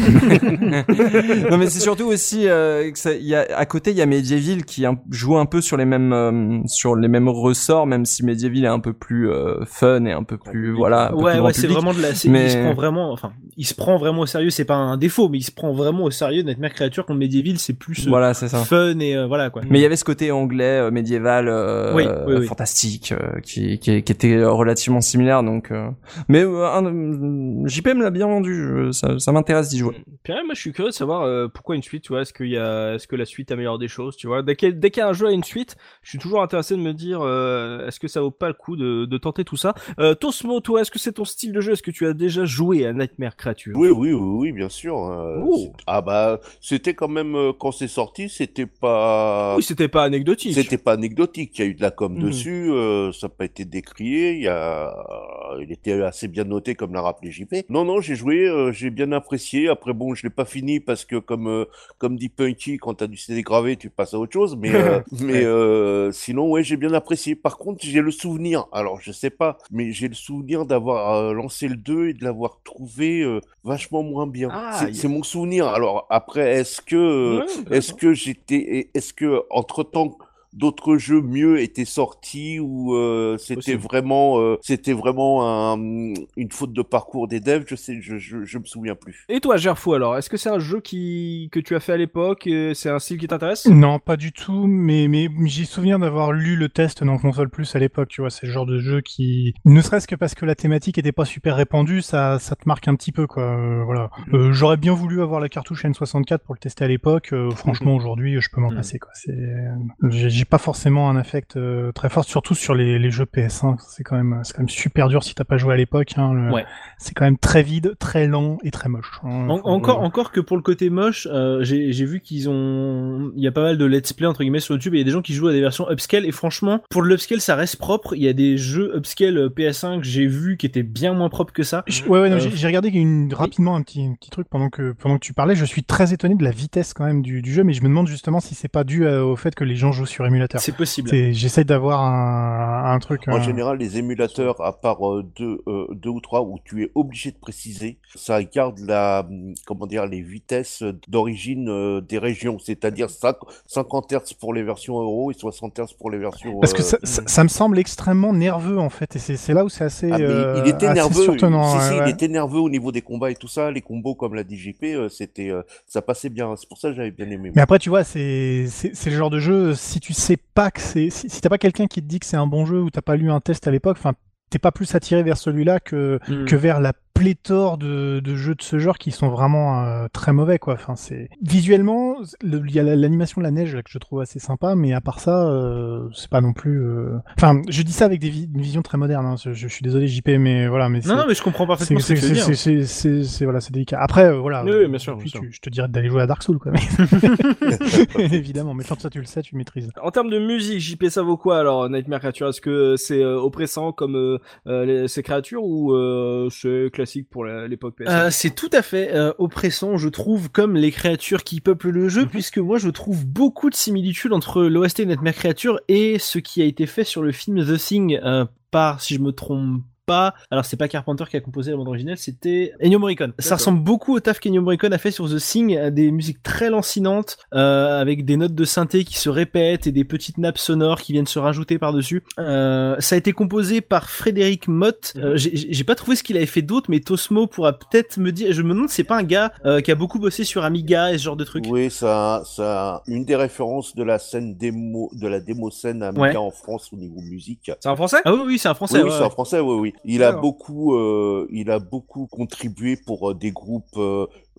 non mais c'est surtout aussi que ça- y a à côté il y a Medieval qui un- joue un peu sur les mêmes euh, sur les mêmes ressorts même si Medieval est un peu plus euh, fun et un peu plus voilà un peu plus Ouais, ouais, c'est vraiment de la. c'est- Mais- Il se prend vraiment, enfin, il se prend vraiment au sérieux. C'est pas un défaut, mais il se prend vraiment au sérieux. Nightmare Creature contre Medieval, c'est plus euh, voilà c'est ça fun et euh, voilà quoi. Mais il y avait ce côté anglais euh, médiéval euh, Oui, oui, oui. fantastique euh, qui, qui qui était relativement similaire donc euh, mais euh, un- JP me l'a bien vendu ça, ça m'intéresse d'y jouer. Puis moi je suis curieux de savoir euh, pourquoi une suite, tu vois, est-ce qu'il y a, est-ce que la suite améliore des choses, tu vois. Dès qu'il y qu'il y a un jeu à une suite, je suis toujours intéressé de me dire, euh, est-ce que ça vaut pas le coup de, de tenter tout ça. Euh, Tosmo, toi, est-ce que c'est ton style de jeu? Est-ce que tu as déjà joué à Nightmare Creature? Oui, oui, oui, oui, bien sûr. euh, Oh. Ah bah, c'était quand même euh, quand c'est sorti, c'était pas. Oui, c'était pas anecdotique. C'était pas anecdotique. Il y a eu de la com Mhm. dessus. ça n'a pas été décrié. Il y a, il était assez bien noté comme l'a rappelé JP. Non, non, j'ai joué, j'ai bien apprécié. Après, bon, je l'ai pas fini parce que comme comme dit Punky, quand t'as du CD gravé, tu passes à autre chose. Mais euh, mais euh, sinon, ouais, j'ai bien apprécié. Par contre, j'ai le souvenir. Alors, je sais pas, mais j'ai le souvenir d'avoir euh, lancé le 2 et de l'avoir trouvé vachement moins bien. Ah, C'est- mon souvenir. Alors après, est-ce que Ouais, est-ce que j'étais, est-ce que entre temps d'autres jeux mieux étaient sortis ou euh, c'était vraiment, euh, c'était vraiment un- une faute de parcours des devs Je sais, je, je, je me souviens plus. Et toi, Gerfou, alors, est-ce que c'est un jeu qui que tu as fait à l'époque et C'est un style qui t'intéresse? Non, pas du tout, mais, mais j'ai souvenir d'avoir lu le test dans Console Plus à l'époque, tu vois, c'est le genre de jeu qui, ne serait-ce que parce que la thématique était pas super répandue, ça, ça te marque un petit peu, quoi, euh, voilà. Euh, J'aurais bien voulu avoir la cartouche N64 pour le tester à l'époque, euh, franchement, aujourd'hui, je peux m'en Mhm. passer, quoi, c'est, j'ai pas forcément un affect euh, très fort, surtout sur les, les jeux PS1, c'est quand même, c'est quand même super dur si t'as pas joué à l'époque, hein, le- Ouais. c'est quand même très vide, très lent et très moche. hein. En- Faut- encore, encore que pour le côté moche, euh, j'ai j'ai vu qu'ils ont, il y a pas mal de let's play entre guillemets sur YouTube et il y a des gens qui jouent à des versions upscale et franchement, pour le upscale, ça reste propre. Il y a des jeux upscale euh, PS1 que j'ai vu qui étaient bien moins propres que ça. Je- Ouais, ouais, non, Euh, j'ai j'ai regardé une, rapidement un petit, un petit truc pendant que, pendant que tu parlais. Je suis très étonné de la vitesse quand même du, du jeu, mais je me demande justement si c'est pas dû au fait que les gens jouent sur émulateur. C'est possible. J'essaie d'avoir un, un truc. En un- général, les émulateurs, à part euh, deux, euh, deux ou trois où tu es obligé de préciser, ça garde la, comment dire, les vitesses d'origine euh, des régions, c'est-à-dire 5 50 Hz pour les versions euro et 60 Hz pour les versions. Parce que euh, ça, ça, ça me semble extrêmement nerveux en fait, et c'est là où c'est assez, Ah, euh, il était assez nerveux, surtenant. si, ouais, si, ouais. il était nerveux au niveau des combats et tout ça, les combos comme l'a euh, c'était, euh, ça passait bien, c'est pour ça que j'avais bien aimé. Mais après, tu vois, c'est le genre de jeu, si tu sais pas que c'est. Si, si t'as pas quelqu'un qui te dit que c'est un bon jeu ou t'as pas lu un test à l'époque, enfin, t'es pas plus attiré vers celui-là que, Mm. que vers la pléthore de, de jeux de ce genre qui sont vraiment euh, très mauvais quoi. Enfin c'est visuellement le- il y a la- l'animation de la neige là, que je trouve assez sympa, mais à part ça euh, c'est pas non plus. euh, Enfin je dis ça avec des vi- une vision très moderne. hein. Je, je suis désolé JP mais voilà mais Non, c'est- non, mais je comprends parfaitement ce c'est que tu veux dire. c'est- c'est- c'est- c'est- voilà c'est délicat. Après euh, voilà. Oui, oui, bien sûr, puis bien sûr. tu- je te dirais d'aller jouer à Dark Souls quoi. mais- Évidemment, mais tant que ça tu le sais, tu maîtrises. En termes de musique, JP, ça vaut quoi alors, Nightmare Creature? Est-ce que c'est euh, oppressant comme euh, euh, ces créatures ou euh, c'est classique? Pour l'époque PS Euh, c'est tout à fait euh, oppressant, je trouve, comme les créatures qui peuplent le jeu, puisque moi je trouve beaucoup de similitudes entre l'OST Nightmare Creature et ce qui a été fait sur le film The Thing euh, par, si je me trompe pas, alors c'est pas Carpenter qui a composé la bande originale, c'était Ennio Morricone. Ça ressemble beaucoup au taf qu'Ennio Morricone a fait sur The Thing, à des musiques très lancinantes, euh, avec des notes de synthé qui se répètent et des petites nappes sonores qui viennent se rajouter par-dessus. Euh, ça a été composé par Frédéric Mott. Euh, j'ai- j'ai j'ai pas trouvé ce qu'il avait fait d'autre, mais Tosmo pourra peut-être me dire. Je me demande, si c'est pas un gars euh, qui a beaucoup bossé sur Amiga et ce genre de trucs. Oui, ça, ça, une des références de la scène démo, de la démo scène Amiga Ouais. en France au niveau musique. C'est un français? Ah oui, oui, c'est un français. oui, oui, ouais, c'est un français, oui, oui. Il a beaucoup, euh, il a beaucoup contribué pour euh, des groupes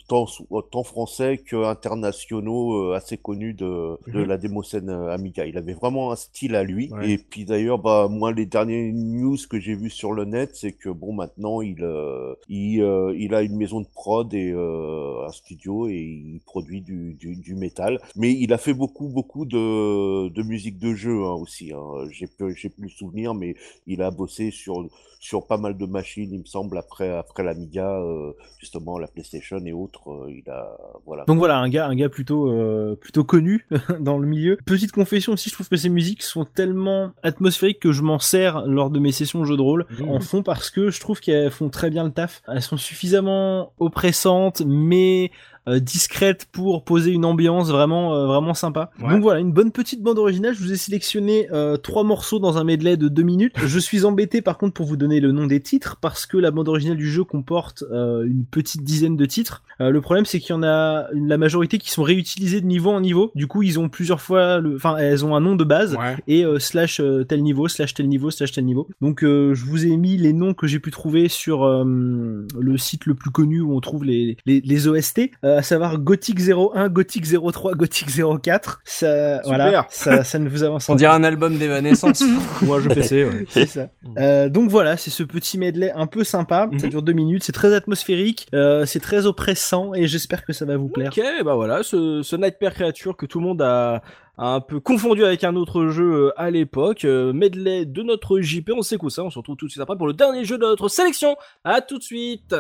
tant, tant français que internationaux euh, assez connus de, de Mhm. la démo scène euh, Amiga. Il avait vraiment un style à lui. Ouais. Et puis d'ailleurs, bah moi, les dernières news que j'ai vues sur le net, c'est que bon, maintenant, il, euh, il, euh, il a une maison de prod et euh, un studio et il produit du, du, du métal. Mais il a fait beaucoup, beaucoup de, de musique de jeu hein, aussi. Hein. J'ai plus le souvenir, mais il a bossé sur sur pas mal de machines, il me semble, après après l'Amiga, euh, justement la PlayStation et autres. Euh, il a voilà. Donc voilà, un gars, un gars plutôt, euh, plutôt connu dans le milieu. Petite confession aussi, je trouve que ces musiques sont tellement atmosphériques que je m'en sers lors de mes sessions de jeux de rôle en fond parce que je trouve qu'elles font très bien le taf. Elles sont suffisamment oppressantes, mais euh, discrètes pour poser une ambiance vraiment, euh, vraiment sympa. Ouais. Donc voilà, une bonne petite bande originale. Je vous ai sélectionné euh, trois morceaux dans un medley de deux minutes. Je suis embêté par contre pour vous donner le nom des titres parce que la bande originale du jeu comporte une petite dizaine de titres. Le problème c'est qu'il y en a une- la majorité qui sont réutilisés de niveau en niveau. Du coup, ils ont plusieurs fois, le... enfin, elles ont un nom de base Ouais. et slash tel niveau, slash tel niveau, slash tel niveau. Donc je vous ai mis les noms que j'ai pu trouver sur le site le plus connu où on trouve les, les, les OST, euh, à savoir Gothic 01, Gothic 03, Gothic 04. Ça, voilà, ça, ça ne vous avance On dirait un album d'Evanescence. Moi, je PC, ouais. c'est ça. Euh, donc voilà, c'est ce petit medley un peu sympa. Ça Mhm. dure deux minutes. C'est très atmosphérique, euh, c'est très oppressant et j'espère que ça va vous plaire. Ok, bah voilà, ce, ce Nightmare Creature que tout le monde a, un peu confondu avec un autre jeu euh, à l'époque. Euh, medley de notre JP, on s'écoute ça, on se retrouve tout de suite après pour le dernier jeu de notre sélection. À tout de suite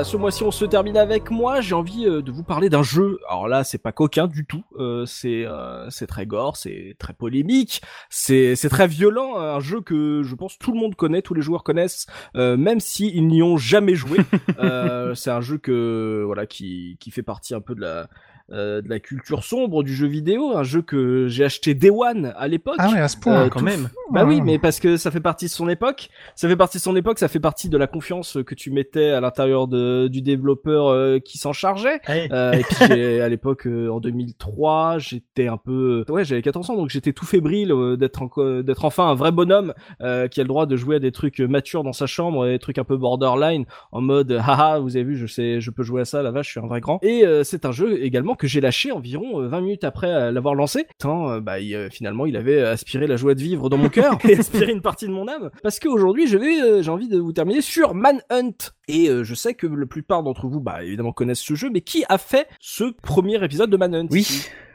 voilà, ce mois-ci on se termine avec moi. J'ai envie euh, de vous parler d'un jeu. Alors là, c'est pas coquin du tout. Euh, c'est euh, c'est très gore, c'est très polémique, c'est c'est très violent. Un jeu que je pense tout le monde connaît, tous les joueurs connaissent, euh, même s'ils n'y ont jamais joué. Euh, c'est un jeu que voilà qui qui fait partie un peu de la de la culture sombre du jeu vidéo, un jeu que j'ai acheté Day One à l'époque. Ah ouais, à ce point, Euh, quand même. Bah oui, Ah. mais parce que ça fait partie de son époque. Ça fait partie de son époque, ça fait partie de la confiance que tu mettais à l'intérieur de, du développeur euh, qui s'en chargeait. Allez. Euh, et puis à l'époque, euh, en 2003, j'étais un peu, ouais, j'avais 14 ans, donc j'étais tout fébrile euh, d'être enco- d'être enfin un vrai bonhomme euh, qui a le droit de jouer à des trucs matures dans sa chambre, des trucs un peu borderline, en mode, haha, vous avez vu, je sais, je peux jouer à ça, la vache, je suis un vrai grand. Et euh, c'est un jeu également que j'ai lâché environ euh, 20 minutes après euh, l'avoir lancé. Tant, euh, bah, il, euh, finalement, il avait aspiré la joie de vivre dans mon cœur et aspiré une partie de mon âme. Parce qu'aujourd'hui, je vais, euh, j'ai envie de vous terminer sur Manhunt. Et euh, je sais que la plupart d'entre vous, bah, évidemment, connaissent ce jeu, mais qui a fait ce premier épisode de Manhunt Oui,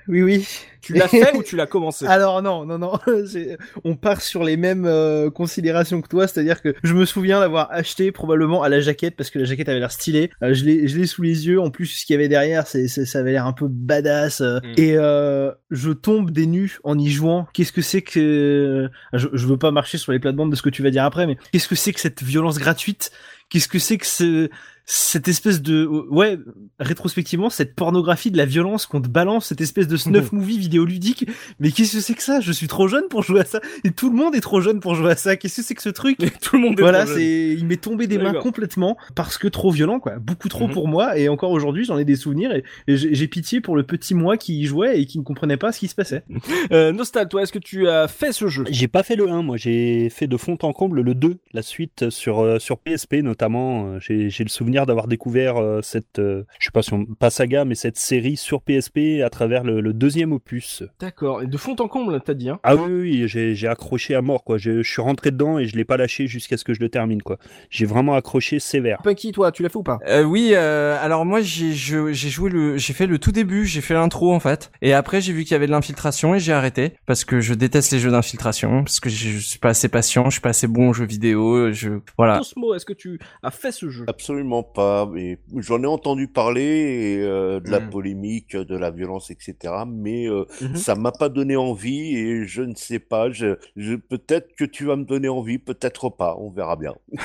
oui, oui. Tu l'as fait ou tu l'as commencé Alors non, non, non, on part sur les mêmes euh, considérations que toi, c'est-à-dire que je me souviens l'avoir acheté probablement à la jaquette parce que la jaquette avait l'air stylée. Euh, je l'ai, sous les yeux. En plus, ce qu'il y avait derrière, c'est, ça avait l'air un peu badass. euh, Mm. Et euh, je tombe des nues en y jouant. Qu'est-ce que c'est que je, je veux pas marcher sur les plates-bandes de ce que tu vas dire après, mais qu'est-ce que c'est que cette violence gratuite? Qu'est-ce que c'est que ce cette espèce de ouais rétrospectivement cette pornographie de la violence qu'on te balance cette espèce de snuff movie vidéoludique. Mais qu'est-ce que c'est que ça? Je suis trop jeune pour jouer à ça. Et tout le monde est trop jeune pour jouer à ça. Qu'est-ce que c'est que ce truc? Tout le monde est voilà trop jeune. c'est il m'est tombé des mains complètement parce que trop violent quoi. Beaucoup trop Mhm. pour moi. Et encore aujourd'hui j'en ai des souvenirs et, et j'ai j'ai pitié pour le petit moi qui y jouait et qui ne comprenait pas ce qui se passait. Euh, Nostal, toi, est-ce que tu as fait ce jeu? J'ai pas fait le 1, moi. J'ai fait de fond en comble le 2, la suite sur, euh, sur PSP notamment. Euh, J'ai j'ai le souvenir d'avoir découvert euh, cette, euh, je sais pas si on, pas saga, mais cette série sur PSP à travers le, le deuxième opus. D'accord. Et de fond en comble, t'as dit, hein? Ah oui, oui, j'ai j'ai accroché à mort quoi. Je, je suis rentré dedans et je l'ai pas lâché jusqu'à ce que je le termine quoi. J'ai vraiment accroché sévère. Punky, toi, tu l'as fait ou pas? Euh, oui, euh, alors moi j'ai joué le j'ai fait le tout début, j'ai fait l'intro en fait et après j'ai vu qu'il y avait de l'infiltration et j'ai arrêté parce que je déteste les jeux d'infiltration parce que je, je suis pas assez patient, je suis pas assez bon aux jeux vidéo, je voilà. Tosmo, est-ce que tu as fait ce jeu? Absolument pas. Mais j'en ai entendu parler et, euh, de la Mm. polémique, de la violence, etc. Mais euh, Mhm. ça m'a pas donné envie et je ne sais pas. Je, je peut-être que tu vas me donner envie, peut-être pas. On verra bien.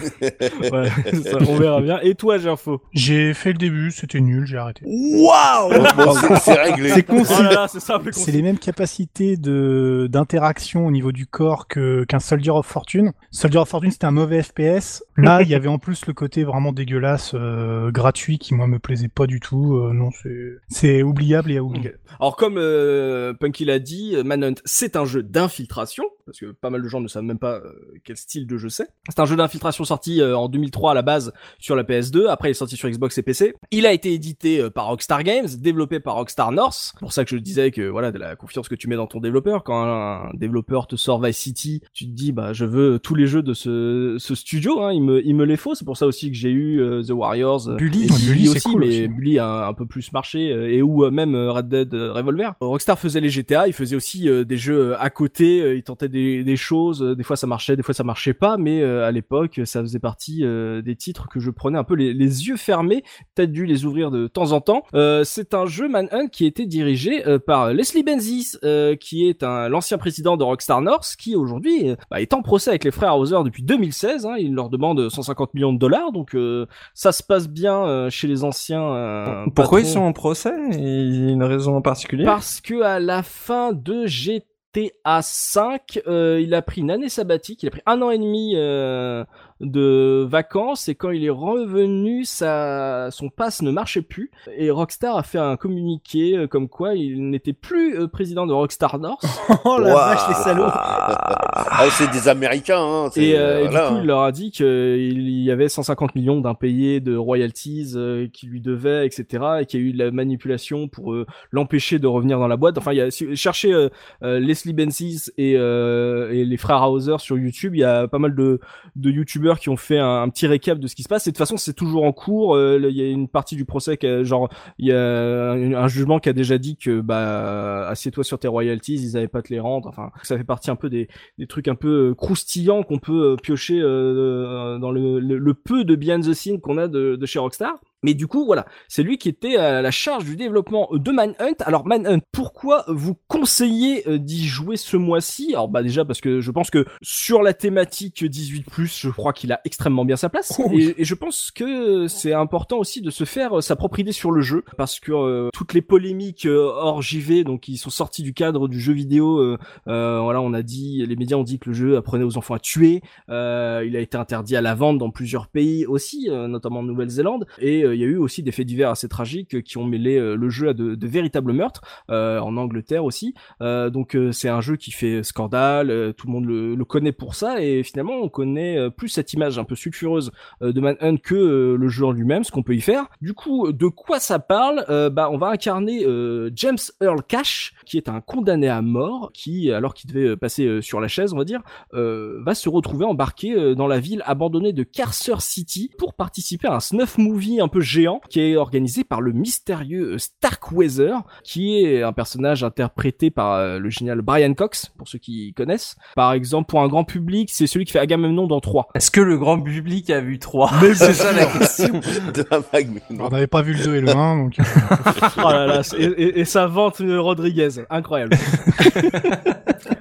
Ouais, ça, on verra bien. Et toi, Gerfo? J'ai fait le début, c'était nul, j'ai arrêté. Waouh Bon, c'est- c'est réglé. c'est concis Oh là là, c'est simple et C'est concis. les mêmes capacités de d'interaction au niveau du corps que qu'un Soldier of Fortune. Soldier of Fortune c'était un mauvais FPS. Là il y avait en plus le côté vraiment dégueulasse, euh, gratuit qui moi me plaisait pas du tout. Euh, non c'est oubliable et à oublier. Alors comme euh, Punky l'a dit, Manhunt c'est un jeu d'infiltration parce que pas mal de gens ne savent même pas euh, quel style de jeu c'est. C'est un jeu d'infiltration sorti en 2003 à la base sur la PS2, après il est sorti sur Xbox et PC. Il a été édité par Rockstar Games, développé par Rockstar North. Pour ça que je disais que voilà de la confiance que tu mets dans ton développeur quand un développeur te sort Vice City, tu te dis bah je veux tous les jeux de ce, studio, hein, il me il me les faut. C'est pour ça aussi que j'ai eu The Warriors, euh, Bully, et Bully, aussi, cool mais aussi. Bully a un peu plus marché euh, et ou euh, même Red Dead Revolver. Rockstar faisait les GTA, il faisait aussi des jeux à côté, il tentait des, des choses, des fois ça marchait, des fois ça marchait pas, mais à l'époque ça faisait partie des titres que je prenais un peu les, les yeux fermés, peut-être dû les ouvrir de temps en temps. Euh, c'est un jeu Manhunt qui été dirigé par Leslie Benzies, euh, qui est un l'ancien président de Rockstar North, qui aujourd'hui bah, est en procès avec les frères Hauser depuis 2016. Hein, il leur demande 150 millions de dollars, donc euh, ça se passe bien euh, chez les anciens. euh, Pourquoi ils sont en procès? Il y a une raison en particulier? Parce que à la fin de GTA 5, euh, il a pris une année sabbatique, il a pris un an et demi de vacances et quand il est revenu, sa, son pass ne marchait plus et Rockstar a fait un communiqué euh, comme quoi il n'était plus euh, président de Rockstar North oh la vache les salauds Ah, c'est des Américains. Hein, et, euh, et voilà, du coup hein. il leur a dit qu'il y avait 150 millions d'impayés de royalties euh, qui lui devaient, etc. et qu'il y a eu de la manipulation pour euh, l'empêcher de revenir dans la boîte. Enfin, il y a si- cherchez euh, euh, Leslie Benzies et, euh, et les frères Hauser sur YouTube. Il y a pas mal de, de Qui ont fait un, petit récap de ce qui se passe. Et de toute façon, c'est toujours en cours. Euh, Il y a une partie du procès qui a, genre il y a un, jugement qui a déjà dit que bah assieds-toi sur tes royalties, ils avaient pas te les rendre. Enfin, ça fait partie un peu des, des trucs un peu euh, croustillants qu'on peut euh, piocher euh, dans le, peu de behind the scene qu'on a de chez Rockstar. Mais du coup, voilà, c'est lui qui était à la charge du développement de Manhunt. Alors Manhunt, pourquoi vous conseillez euh, d'y jouer ce mois-ci? Alors bah déjà parce que je pense que sur la thématique 18+, je crois qu'il a extrêmement bien sa place. Et, et je pense que c'est important aussi de se faire euh, sa propre idée sur le jeu parce que euh, toutes les polémiques euh, hors JV, donc qui sont sorties du cadre du jeu vidéo, euh, euh, voilà, on a dit, les médias ont dit que le jeu apprenait aux enfants à tuer. Euh, il a été interdit à la vente dans plusieurs pays aussi, euh, notamment en Nouvelle-Zélande. Et euh, il y a eu aussi des faits divers assez tragiques euh, qui ont mêlé euh, le jeu à de, véritables meurtres, euh, en Angleterre aussi. Euh, donc euh, c'est un jeu qui fait scandale, euh, tout le monde le, connaît pour ça. Et finalement, on connaît euh, plus cette image un peu sulfureuse euh, de Manhunt que euh, le jeu en lui-même, ce qu'on peut y faire. Du coup, de quoi ça parle? Euh, Bah, on va incarner euh, James Earl Cash, qui est un condamné à mort, qui, alors qu'il devait euh, passer euh, sur la chaise, on va dire, euh, va se retrouver embarqué euh, dans la ville abandonnée de Carcer City pour participer à un snuff movie un peu géant qui est organisé par le mystérieux Starkweather, qui est un personnage interprété par euh, le génial Brian Cox, pour ceux qui connaissent. Par exemple, pour un grand public, c'est celui qui fait Agamemnon dans 3. Est-ce que le grand public a vu 3 Mais C'est ça la question. On n'avait pas vu le 2 et le 1, donc. euh, oh là là, c'est- et, et- et ça vante euh, Rodriguez, incroyable.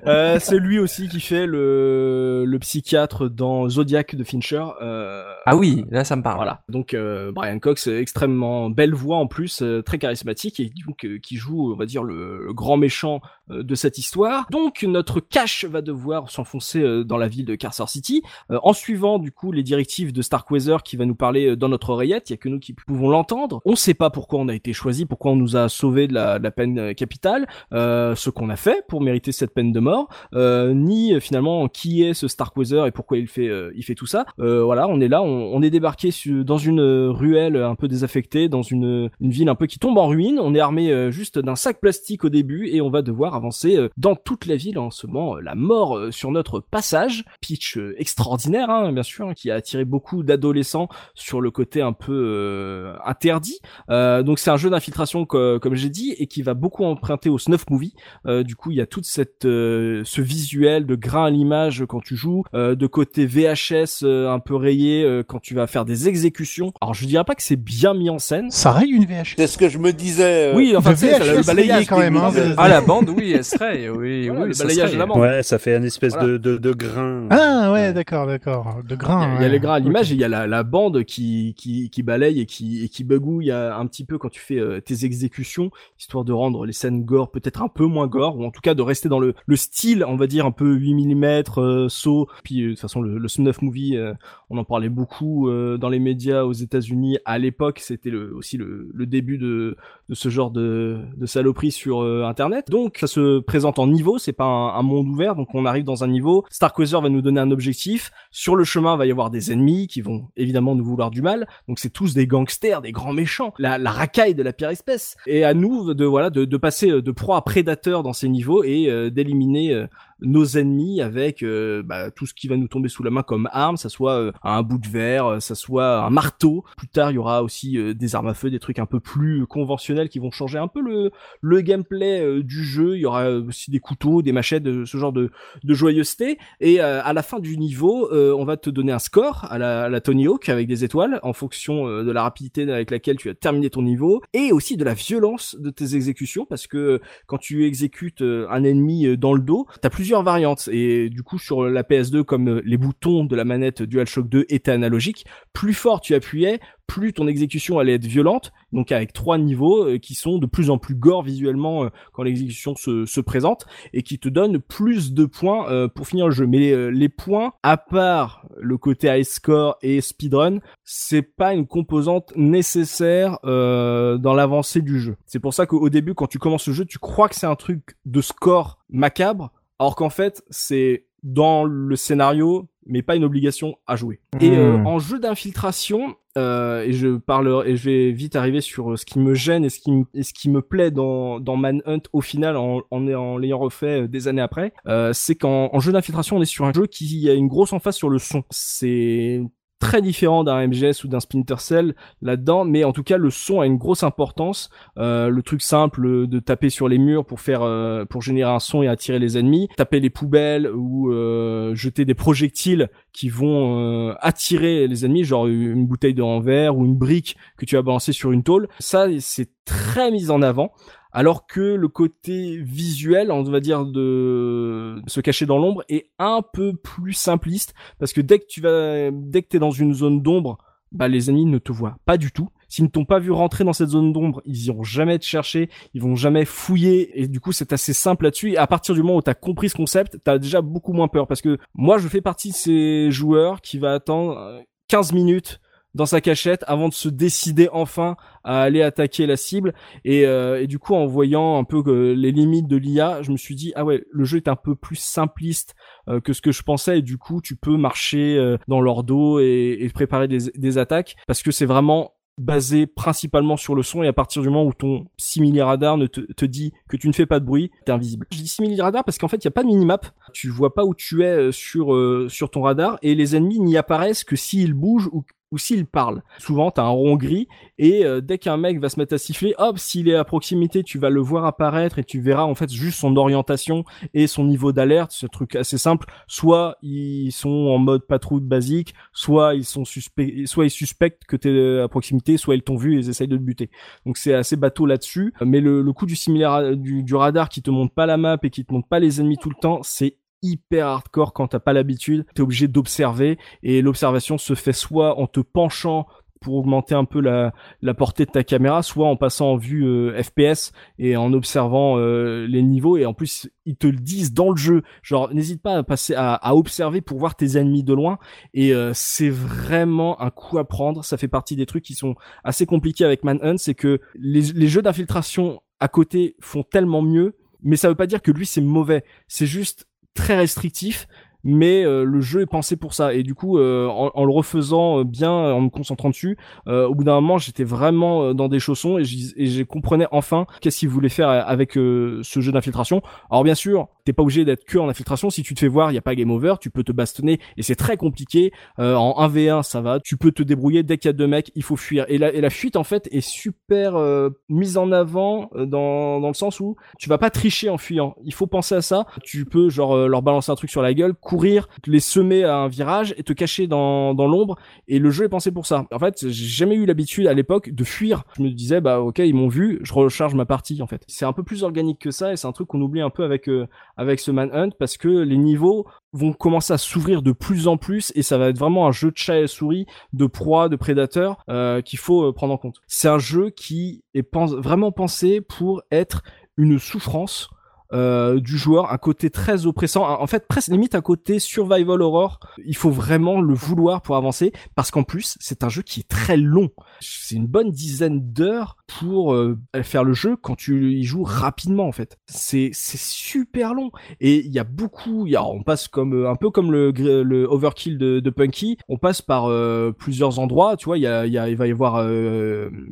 Euh, c'est lui aussi qui fait le, le psychiatre dans Zodiac de Fincher. Euh, Ah oui, là ça me parle. Voilà. Donc euh, Brian Cox, extrêmement belle voix en plus, euh, très charismatique et donc euh, qui joue, on va dire, le, le grand méchant euh, de cette histoire. Donc notre cache va devoir s'enfoncer euh, dans la ville de Carcer City euh, en suivant du coup les directives de Starkweather qui va nous parler dans notre oreillette. Il y a que nous qui pouvons l'entendre. On sait pas pourquoi on a été choisi, pourquoi on nous a sauvé de la, de la peine capitale, ce qu'on a fait pour mériter cette peine de mort, ni finalement qui est ce Starkweather et pourquoi il fait il fait tout ça. Voilà, on est là, on, on est débarqué dans une euh, ruelle un peu désaffectée, dans une une ville un peu qui tombe en ruine. On est armé euh, juste d'un sac plastique au début et on va devoir avancer euh, dans toute la ville en semant euh, la mort euh, sur notre passage. Pitch euh, extraordinaire, hein, bien sûr, hein, qui a attiré beaucoup d'adolescents sur le côté un peu euh, interdit. Euh, donc c'est un jeu d'infiltration co- comme j'ai dit et qui va beaucoup emprunter au snuff movie. Euh, du coup, il y a toute cette euh, ce visuel de grain à l'image quand tu joues, euh, de côté VHS euh, un peu rayé euh, quand tu vas faire des exécutions. Alors je dirais pas que c'est bien mis en scène. Ça raye une VHS. C'est ce que je me disais. euh, Oui, enfin ça, VHS le balayage quand même, hein, c'est- Ah la bande, oui, elle serait, oui, Voilà, oui, le ça balayage serait. de la bande. Ouais, ça fait un espèce Voilà. de, de, de grain. Ah ouais, d'accord, d'accord. De Il y grain. a, il y a ouais. les grains à l'image et il y a la, la bande qui, qui, qui balaye et qui, et qui bagouille euh, un petit peu quand tu fais euh, tes exécutions, histoire de rendre les scènes gore peut-être un peu moins gore, ou en tout cas de rester dans le, le style, on va dire, un peu 8 mm, euh, saut. Puis euh, de toute façon, le, le snuff movie, euh, on en parlait beaucoup euh, dans les médias aux États-Unis à l'époque. C'était le, aussi le, le début de, de ce genre de, de saloperie sur euh, Internet. Donc ça se présente en niveau, c'est pas un, un monde ouvert, donc on arrive dans un niveau. Starkweather va nous donner un objectif. Sur le chemin, va y avoir des ennemis qui vont évidemment nous vouloir du mal. Donc c'est tous des gangsters, des grands méchants, la, la racaille de la pire espèce. Et à nous de voilà de, de passer euh, de proie à prédateur dans ces niveaux et euh, d'éliminer euh, nos ennemis avec euh, bah, tout ce qui va nous tomber sous la main comme arme, ça soit euh, un bout de verre, euh, ça soit un marteau. Plus tard, il y aura aussi euh, des armes à feu, des trucs un peu plus conventionnels qui vont changer un peu le, le gameplay euh, du jeu. Il y aura aussi des couteaux, des machettes, ce genre de, de joyeuseté. Et euh, à la fin du niveau, euh, on va te donner un score à la, à la Tony Hawk avec des étoiles en fonction euh, de la rapidité avec laquelle tu as terminé ton niveau et aussi de la violence de tes exécutions parce que euh, quand tu exécutes euh, un ennemi euh, dans le dos, t'as plusieurs variantes et du coup sur la PS2 comme euh, les boutons de la manette DualShock 2 étaient analogiques, plus fort tu appuyais, plus ton exécution allait être violente, donc avec trois niveaux euh, qui sont de plus en plus gore visuellement euh, quand l'exécution se, se présente et qui te donnent plus de points pour finir le jeu. Mais les points, à part le côté high score et speedrun, c'est pas une composante nécessaire dans l'avancée du jeu. C'est pour ça qu'au début, quand tu commences le jeu, tu crois que c'est un truc de score macabre, alors qu'en fait, c'est dans le scénario, mais pas une obligation à jouer. Et euh, Hmm. en jeu d'infiltration, euh, et je parle et je vais vite arriver sur euh, ce qui me gêne et ce qui, me- et ce qui me plaît dans, dans Manhunt au final en, en, en l'ayant refait euh, des années après, euh, c'est qu'en en jeu d'infiltration on est sur un jeu qui a une grosse emphase sur le son. C'est très différent d'un MGS ou d'un Splinter Cell là-dedans, mais en tout cas le son a une grosse importance. Euh, le truc simple de taper sur les murs pour faire euh, pour générer un son et attirer les ennemis, taper les poubelles ou euh, jeter des projectiles qui vont attirer les ennemis, genre une bouteille de verre ou une brique que tu vas balancer sur une tôle. Ça, c'est très mis en avant. Alors que le côté visuel, on va dire de se cacher dans l'ombre, est un peu plus simpliste parce que dès que tu vas, dès que t'es dans une zone d'ombre, bah les ennemis ne te voient pas du tout. S'ils ne t'ont pas vu rentrer dans cette zone d'ombre, ils iront jamais te chercher, ils vont jamais fouiller, et du coup c'est assez simple là-dessus. Et à partir du moment où t'as compris ce concept, t'as déjà beaucoup moins peur, parce que moi je fais partie de ces joueurs qui va attendre euh, 15 minutes dans sa cachette avant de se décider enfin à aller attaquer la cible. Et, euh, et du coup en voyant un peu que les limites de l'IA je me suis dit ah ouais le jeu est un peu plus simpliste euh, que ce que je pensais. Et du coup tu peux marcher euh, dans leur dos et, préparer des, attaques parce que c'est vraiment basé principalement sur le son. Et à partir du moment où ton simili radar ne te, te dit que tu ne fais pas de bruit, t'es invisible. Je dis simili radar parce qu'en fait il y a pas de minimap, tu vois pas où tu es euh, sur euh, sur ton radar. Et les ennemis n'y apparaissent que s'ils bougent ou ou s'il parle. Souvent, t'as un rond gris et euh, dès qu'un mec va se mettre à siffler, hop, s'il est à proximité, tu vas le voir apparaître et tu verras en fait juste son orientation et son niveau d'alerte. Ce truc assez simple. Soit ils sont en mode patrouille basique, soit ils sont suspects, soit ils suspectent que t'es à proximité, soit ils t'ont vu et ils essayent de te buter. Donc c'est assez bateau là-dessus. Mais le, le coup du similaire du, du radar qui te montre pas la map et qui te montre pas les ennemis tout le temps, c'est hyper hardcore quand t'as pas l'habitude, t'es obligé d'observer et l'observation se fait soit en te penchant pour augmenter un peu la, la portée de ta caméra, soit en passant en vue euh, FPS et en observant euh, les niveaux et en plus ils te le disent dans le jeu. Genre n'hésite pas à passer à, à observer pour voir tes ennemis de loin et euh, c'est vraiment un coup à prendre. Ça fait partie des trucs qui sont assez compliqués avec Manhunt, c'est que les, les jeux d'infiltration à côté font tellement mieux, mais ça veut pas dire que lui c'est mauvais. C'est juste très restrictif mais euh, le jeu est pensé pour ça. Et du coup euh, en, en le refaisant euh, bien en me concentrant dessus euh, au bout d'un moment j'étais vraiment euh, dans des chaussons et et je comprenais enfin qu'est-ce qu'il voulait faire avec euh, ce jeu d'infiltration. Alors bien sûr t'es pas obligé d'être que en infiltration. Si tu te fais voir il y a pas game over tu peux te bastonner et c'est très compliqué. Euh, en 1v1 ça va. Tu peux te débrouiller dès qu'il y a deux mecs il faut fuir. Et la, et la fuite en fait est super euh, mise en avant euh, dans, dans le sens où tu vas pas tricher en fuyant. Il faut penser à ça. Tu peux genre leur balancer un truc sur la gueule courir les semer à un virage et te cacher dans, dans l'ombre. Et le jeu est pensé pour ça. En fait j'ai jamais eu l'habitude à l'époque de fuir. Je me disais bah ok ils m'ont vu je recharge ma partie en fait. C'est un peu plus organique que ça et c'est un truc qu'on oublie un peu avec euh, avec ce manhunt parce que les niveaux vont commencer à s'ouvrir de plus en plus et ça va être vraiment un jeu de chat et souris de proie de prédateurs euh, qu'il faut euh, prendre en compte. C'est un jeu qui est vraiment pensé pour être une souffrance euh, du joueur, un côté très oppressant, en fait presque limite un côté survival horror. Il faut vraiment le vouloir pour avancer, parce qu'en plus c'est un jeu qui est très long. C'est une bonne dizaine d'heures pour euh, faire le jeu quand tu y joues rapidement en fait. C'est super long et il y a beaucoup. On passe comme euh, un peu comme le overkill de, Punky. On passe par plusieurs endroits. Tu vois, il va y avoir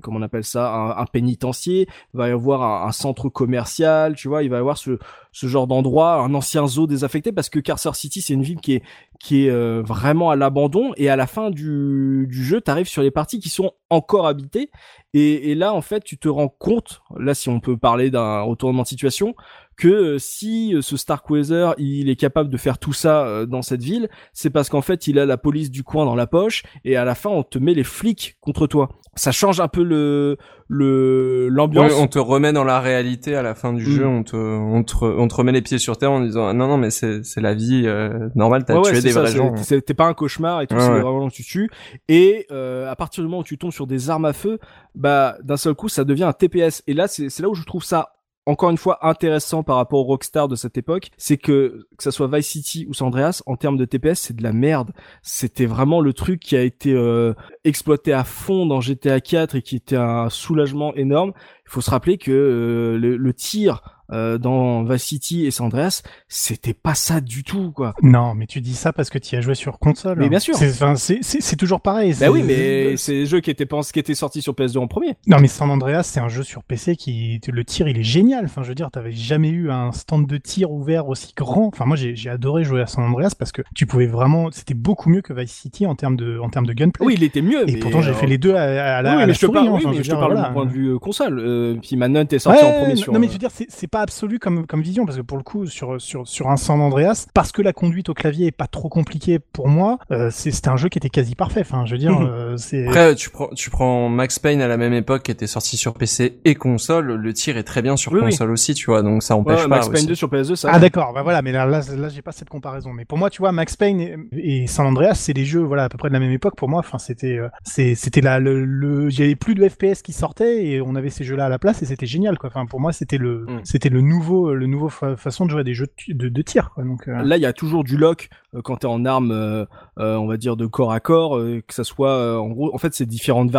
comment on appelle ça un, un pénitencier va y avoir un, un centre commercial, tu vois, il va y avoir ce, ce genre d'endroit, un ancien zoo désaffecté, parce que Carcer City, c'est une ville qui est, euh, vraiment à l'abandon, et à la fin du, jeu, t'arrives sur les parties qui sont encore habitées, et, là, en fait, tu te rends compte, là, si on peut parler d'un retournement de situation, que euh, si euh, ce Starkweather il est capable de faire tout ça dans cette ville, c'est parce qu'en fait il a la police du coin dans la poche. Et à la fin on te met les flics contre toi. Ça change un peu le le l'ambiance. Ouais, on te remet dans la réalité à la fin du Mm. jeu, on te, on te, on te remet les pieds sur terre en disant ah, non non mais c'est c'est la vie euh, normale, t'as Ouais, tué des ça, vrais gens. T'es pas un cauchemar et tout, Ouais, c'est vraiment que tu tues. Et euh, à partir du moment où tu tombes sur des armes à feu, bah d'un seul coup ça devient un TPS. Et là c'est c'est là où je trouve ça encore une fois intéressant par rapport au Rockstar de cette époque, c'est que que ça soit Vice City ou San Andreas, en termes de TPS, c'est de la merde. C'était vraiment le truc qui a été euh, exploité à fond dans GTA 4 et qui était un soulagement énorme. Il faut se rappeler que euh, le, le tir euh, dans Vice City et San Andreas, c'était pas ça du tout, quoi. Non, mais tu dis ça parce que tu as joué sur console. Mais bien sûr. C'est, enfin, c'est, c'est, c'est toujours pareil. Bah oui, mais c'est des jeux qui pensés, qui étaient sortis sur PS2 en premier. Non, mais San Andreas, c'est un jeu sur PC qui, le tir, il est génial. Enfin, je veux dire, t'avais jamais eu un stand de tir ouvert aussi grand. Enfin, moi, j'ai, j'ai adoré jouer à San Andreas parce que tu pouvais vraiment, c'était beaucoup mieux que Vice City en termes de, en termes de gunplay. Oui, il était mieux. Et mais, pourtant, j'ai fait les deux à, à la, oui, à la mais je te parle, hein. oui, mais je te parle voilà. du point de vue console. Euh, puis Manhunt est sorti Ouais, en premier non, sur. non, mais je veux dire, c'est, c'est pas absolu comme comme vision parce que pour le coup sur sur sur un San Andreas parce que la conduite au clavier est pas trop compliquée pour moi, euh, c'est c'était un jeu qui était quasi parfait. Enfin, je veux dire, euh, c'est Après, tu prends, tu prends Max Payne à la même époque qui était sorti sur PC et console, le tir est très bien sur Oui, oui. console aussi, tu vois, donc ça Ouais, empêche pas. Max Payne aussi. 2 sur PS2, ça. Ah d'accord, bah voilà, mais là, là, là j'ai pas cette comparaison. Mais pour moi, tu vois, Max Payne et, et San Andreas, c'est des jeux, voilà, à peu près de la même époque. Pour moi, enfin, c'était, euh, c'était là, le, le, il y avait plus de FPS qui sortaient et on avait ces jeux-là à la place et c'était génial, quoi. Enfin, pour moi, c'était le, Mm. c'était le nouveau, le nouveau fa- façon de jouer des jeux de, tu- de, tir. Donc, euh, Là, il y a toujours du lock euh, quand t'es en arme, euh, euh, on va dire de corps à corps, que ça soit, en gros, en fait, c'est différentes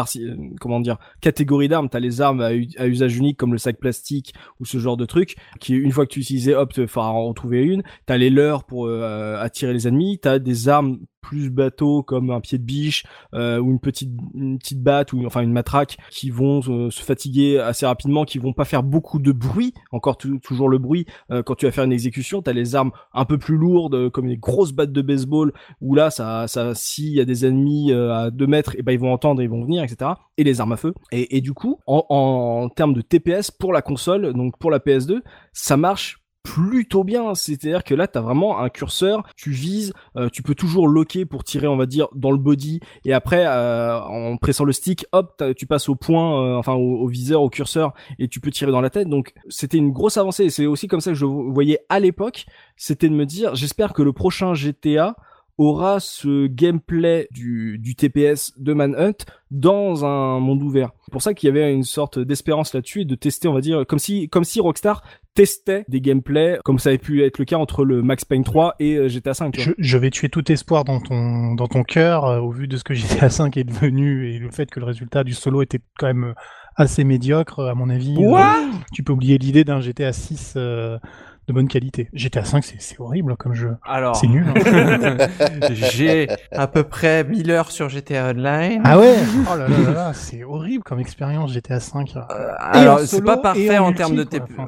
comment dire, catégories d'armes. T'as les armes à, usage unique comme le sac plastique ou ce genre de truc, qui une fois que tu utilisais, hop, te fera en retrouver une. T'as les leurres pour attirer les ennemis. T'as des armes plus bateaux comme un pied de biche euh, ou une petite une petite batte ou enfin une matraque qui vont euh, se fatiguer assez rapidement, qui vont pas faire beaucoup de bruit. Encore tou- toujours le bruit euh, quand tu vas faire une exécution. T'as les armes un peu plus lourdes comme les grosses battes de baseball où là ça ça s'il y a des ennemis à 2 mètres et ben ils vont entendre ils vont venir etc et les armes à feu et, du coup en termes de TPS pour la console donc pour la PS2 ça marche plutôt bien. C'est-à-dire que là t'as vraiment un curseur tu vises euh, tu peux toujours loquer pour tirer on va dire dans le body. Et après euh, en pressant le stick hop tu passes au point euh, enfin au, viseur au curseur et tu peux tirer dans la tête. Donc c'était une grosse avancée. C'est aussi comme ça que je voyais à l'époque. C'était de me dire j'espère que le prochain GTA aura ce gameplay du, du TPS de Manhunt dans un monde ouvert. C'est pour ça qu'il y avait une sorte d'espérance là-dessus et de tester, on va dire, comme si, comme si Rockstar testait des gameplays, comme ça avait pu être le cas entre le Max Payne 3 et euh, GTA 5. tu vois. je, je vais tuer tout espoir dans ton dans ton cœur euh, au vu de ce que GTA 5 est devenu et le fait que le résultat du solo était quand même euh, assez médiocre à mon avis. euh, tu peux oublier l'idée d'un GTA 6 euh, de bonne qualité. GTA 5 c'est c'est horrible comme jeu. Alors, C'est nul. hein. j'ai à peu près 1000 heures sur GTA Online. ah ouais? Oh là là là là, c'est horrible comme expérience GTA 5. Euh, alors, c'est pas parfait en, termes de. TP. Enfin,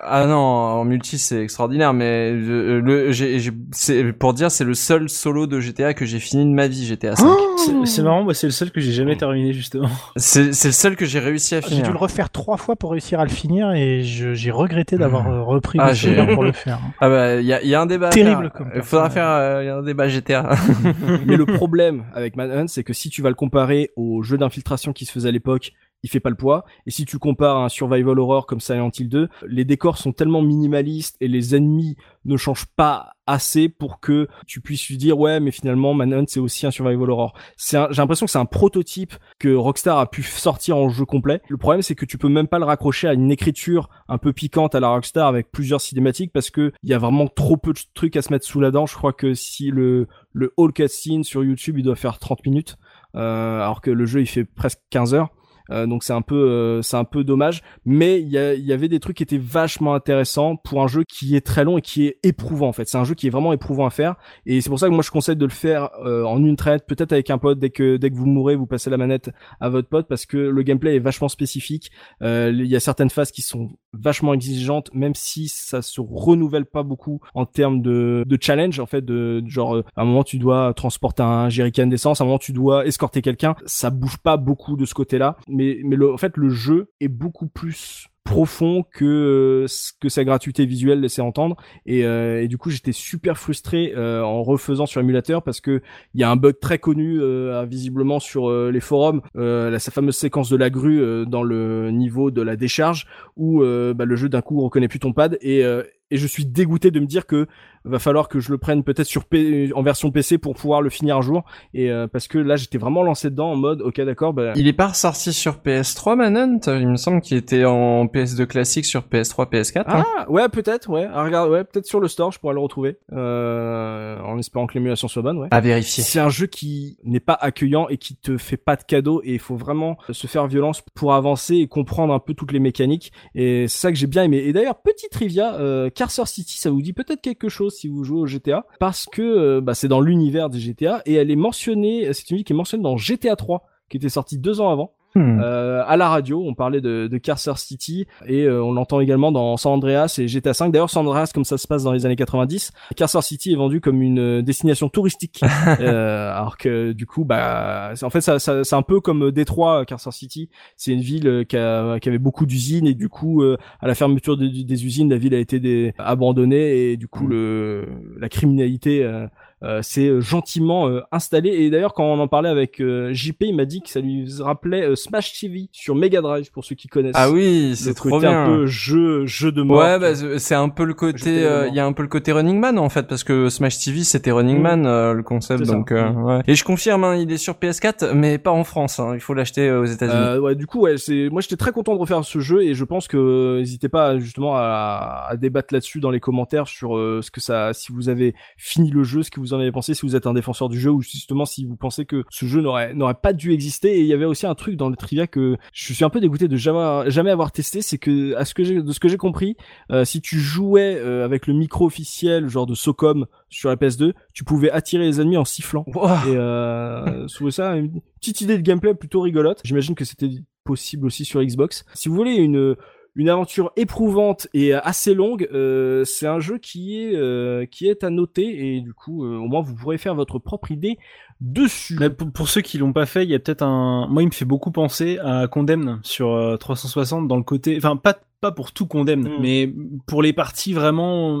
Ah non, en multi c'est extraordinaire, mais euh, le, pour dire c'est le seul solo de GTA que j'ai fini de ma vie GTA 5. C'est- C'est marrant, moi c'est le seul que j'ai jamais terminé justement. c'est, le seul que j'ai réussi à J'ai dû finir. le refaire trois fois pour réussir à le finir et j'ai regretté d'avoir euh, repris Ah, j'ai- souvenir pour le faire. Ah bah il y a, il y a un débat. Terrible comme Il faudra faire euh, il y a un débat GTA. Mais le problème avec Manhunt, c'est que si tu vas le comparer au jeu d'infiltration qui se faisait à l'époque, il fait pas le poids. Et si tu compares un survival horror comme Silent Hill 2, les décors sont tellement minimalistes et les ennemis ne changent pas assez pour que tu puisses lui dire ouais mais finalement Manhunt c'est aussi un survival horror. C'est j'ai l'impression que c'est un prototype que Rockstar a pu sortir en jeu complet. Le problème c'est que tu peux même pas le raccrocher à une écriture un peu piquante à la Rockstar avec plusieurs cinématiques parce que il y a vraiment trop peu de trucs à se mettre sous la dent. Je crois que si le le whole cutscene sur YouTube il doit faire 30 minutes euh, alors que le jeu il fait presque 15 heures. Euh, donc c'est un peu euh, c'est un peu dommage. Mais il y, y avait des trucs qui étaient vachement intéressants pour un jeu qui est très long et qui est éprouvant en fait. C'est un jeu qui est vraiment éprouvant à faire. Et c'est pour ça que moi je conseille de le faire euh, en une traite peut-être avec un pote. Dès que dès que vous mourrez vous passez la manette à votre pote parce que le gameplay est vachement spécifique. Il y a certaines phases qui sont vachement exigeantes même si ça se renouvelle pas beaucoup en termes de, de challenge en fait de de genre euh, à un moment tu dois transporter un jerrycan d'essence à un moment tu dois escorter quelqu'un. Ça bouge pas beaucoup de ce côté là mais le, en fait le jeu est beaucoup plus profond que euh, ce que sa gratuité visuelle laissait entendre. Et, euh, du coup j'étais super frustré euh, en refaisant sur émulateur parce que il y a un bug très connu euh, visiblement sur les forums la, sa fameuse séquence de la grue dans le niveau de la décharge où bah, le jeu d'un coup reconnaît plus ton pad. Et je suis dégoûté de me dire que va falloir que je le prenne peut-être sur P en version PC pour pouvoir le finir un jour. Et euh, parce que là j'étais vraiment lancé dedans en mode ok d'accord bah, il est pas ressorti sur PS3 Manhunt, il me semble qu'il était en PS2 classique sur PS3, PS4. hein. Ah ouais peut-être ouais. Ah, regarde ouais peut-être sur le store je pourrais le retrouver. Euh, en espérant que l'émulation soit bonne ouais. À vérifier. c'est un jeu qui n'est pas accueillant et qui te fait pas de cadeaux et il faut vraiment se faire violence pour avancer et comprendre un peu toutes les mécaniques. Et c'est ça que j'ai bien aimé. Et d'ailleurs petit trivia euh, Carcer City ça vous dit peut-être quelque chose? Si vous jouez au GTA parce que euh, bah, c'est dans l'univers des GTA et elle est mentionnée c'est une ville qui est mentionnée dans GTA 3 qui était sorti deux ans avant Hmm. Euh, à la radio, on parlait de, de Carcer City et euh, on l'entend également dans San Andreas et GTA 5. D'ailleurs, San Andreas, comme ça se passe dans les années 90, Carcer City est vendu comme une euh, destination touristique, euh, alors que du coup, bah, en fait, ça, ça- c'est un peu comme Détroit, Carcer City. C'est une ville euh, qui, a- qui avait beaucoup d'usines et du coup, euh, à la fermeture des, des usines, la ville a été des- abandonnée et du coup, le, la criminalité euh, euh, s'est gentiment euh, installée. Et d'ailleurs, quand on en parlait avec euh, JP, il m'a dit que ça lui rappelait euh, Smash TV sur Mega Drive pour ceux qui connaissent. Ah oui, c'est trop bien. un peu jeu, jeu de mort. Ouais, bah, c'est un peu le côté, euh, il y a un peu le côté Running Man en fait, parce que Smash TV c'était Running Mm. Man euh, le concept, C'est donc euh, Mm. ouais. Et je confirme, hein, il est sur PS4, mais pas en France. hein, il faut l'acheter euh, aux États-Unis. Euh, ouais, du coup, ouais, c'est moi j'étais très content de refaire ce jeu et je pense que euh, n'hésitez pas justement à, à débattre là-dessus dans les commentaires sur euh, ce que ça, si vous avez fini le jeu, ce que vous en avez pensé, si vous êtes un défenseur du jeu ou justement si vous pensez que ce jeu n'aurait n'aurait pas dû exister. Et il y avait aussi un truc dans le trivia que je suis un peu dégoûté de jamais jamais avoir testé, c'est que à ce que j'ai de ce que j'ai compris, euh, si tu jouais euh, avec le micro officiel, genre de Socom sur la PS2, tu pouvais attirer les ennemis en sifflant. Ouah. Et euh, je trouvais ça une petite idée de gameplay plutôt rigolote. J'imagine que c'était possible aussi sur Xbox. Si vous voulez une une aventure éprouvante et assez longue, euh, c'est un jeu qui est euh, qui est à noter et du coup euh, au moins vous pourrez faire votre propre idée dessus. Mais pour, pour ceux qui l'ont pas fait, il y a peut-être un. Moi, il me fait beaucoup penser à Condemn sur euh, 360 dans le côté. Enfin, pas pas pour tout Condemn, Mm. mais pour les parties vraiment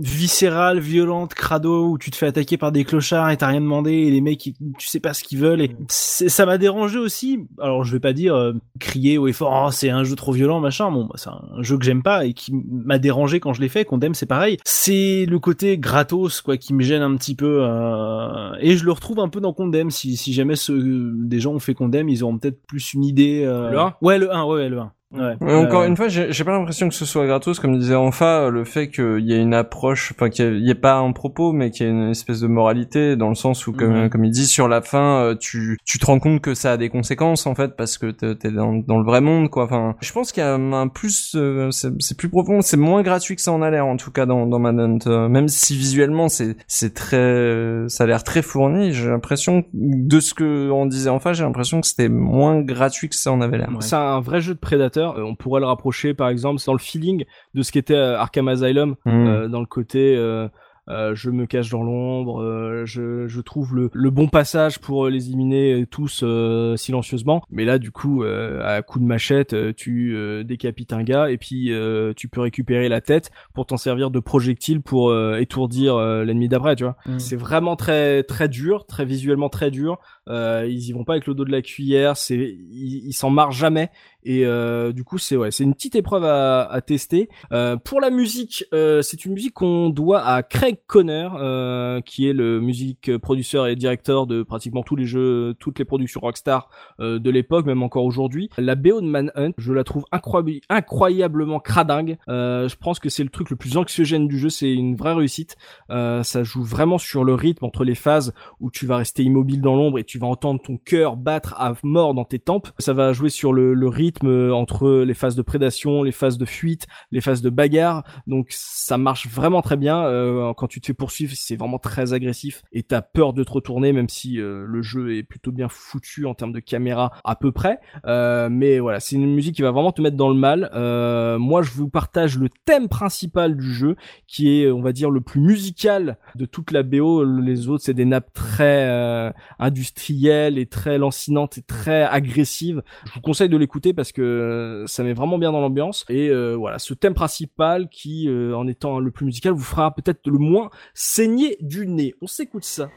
viscérales, violentes, crado, où tu te fais attaquer par des clochards et t'as rien demandé et les mecs, ils- tu sais pas ce qu'ils veulent. Et ça m'a dérangé aussi. Alors, je vais pas dire euh, crier haut et fort, oh, c'est un jeu trop violent, machin. Bon, bah, c'est un jeu que j'aime pas et qui m'a dérangé quand je l'ai fait. Condemn, c'est pareil. C'est le côté gratos, quoi, qui me gêne un petit peu. euh, Et je le retrouve un peu dans Condemn. Si, si jamais ce... des gens ont fait Condemn, ils auront peut-être plus une idée. euh, Le un? Ouais, le 1, ouais, ouais, le 1. Ouais. Encore Euh, une fois, j'ai pas l'impression que ce soit gratos, comme disait Enfa, le fait qu'il y ait une approche, enfin qu'il y ait pas un propos, mais qu'il y ait une espèce de moralité, dans le sens où, comme, Mhm. comme il dit, sur la fin, euh, tu, tu te rends compte que ça a des conséquences, en fait, parce que t'es dans, dans le vrai monde, quoi. Enfin, je pense qu'il y a un plus, euh, c'est plus profond, c'est moins gratuit que ça en a l'air, en tout cas, dans, dans Manhunt. Euh, même si visuellement, c'est c'est très, ça a l'air très fourni, j'ai l'impression, de ce que on disait Enfa, j'ai l'impression que c'était moins gratuit que ça en avait l'air. Ouais. C'est un vrai jeu de prédateur. Euh, on pourrait le rapprocher, par exemple, dans le feeling de ce qu'était euh, Arkham Asylum, Mm. euh, dans le côté euh, je me cache dans l'ombre, euh, je, je trouve le, le bon passage pour les éliminer tous euh, silencieusement. Mais là, du coup, à coup de machette, tu décapites un gars et puis tu peux récupérer la tête pour t'en servir de projectile pour étourdir l'ennemi d'après, tu vois. Mm. C'est vraiment très très dur, très visuellement très dur. Ils y vont pas avec le dos de la cuillère, c'est ils s'en marrent jamais et euh, du coup c'est ouais c'est une petite épreuve à, à tester. Euh, pour la musique, euh, c'est une musique qu'on doit à Craig Conner euh, qui est le musique producteur et directeur de pratiquement tous les jeux, toutes les productions Rockstar euh, de l'époque, même encore aujourd'hui. La BO Manhunt, je la trouve incroyable, incroyablement cradingue. Je pense que c'est le truc le plus anxiogène du jeu, c'est une vraie réussite. Ça joue vraiment sur le rythme entre les phases où tu vas rester immobile dans l'ombre et tu vas entendre ton cœur battre à mort dans tes tempes. Ça va jouer sur le, le rythme euh, entre les phases de prédation, les phases de fuite, les phases de bagarre. Donc ça marche vraiment très bien. Euh, quand tu te fais poursuivre, c'est vraiment très agressif et t'as peur de te retourner, même si euh, le jeu est plutôt bien foutu en termes de caméra à peu près. Euh, mais voilà, c'est une musique qui va vraiment te mettre dans le mal. Euh, moi, je vous partage le thème principal du jeu, qui est, on va dire, le plus musical de toute la BO. Les autres, c'est des nappes très euh, industrielles et très lancinantes et très agressives. Je vous conseille de l'écouter parce que euh, ça met vraiment bien dans l'ambiance. Et euh, voilà, ce thème principal qui, euh, en étant le plus musical, vous fera peut-être le moins saigner du nez. On s'écoute ça.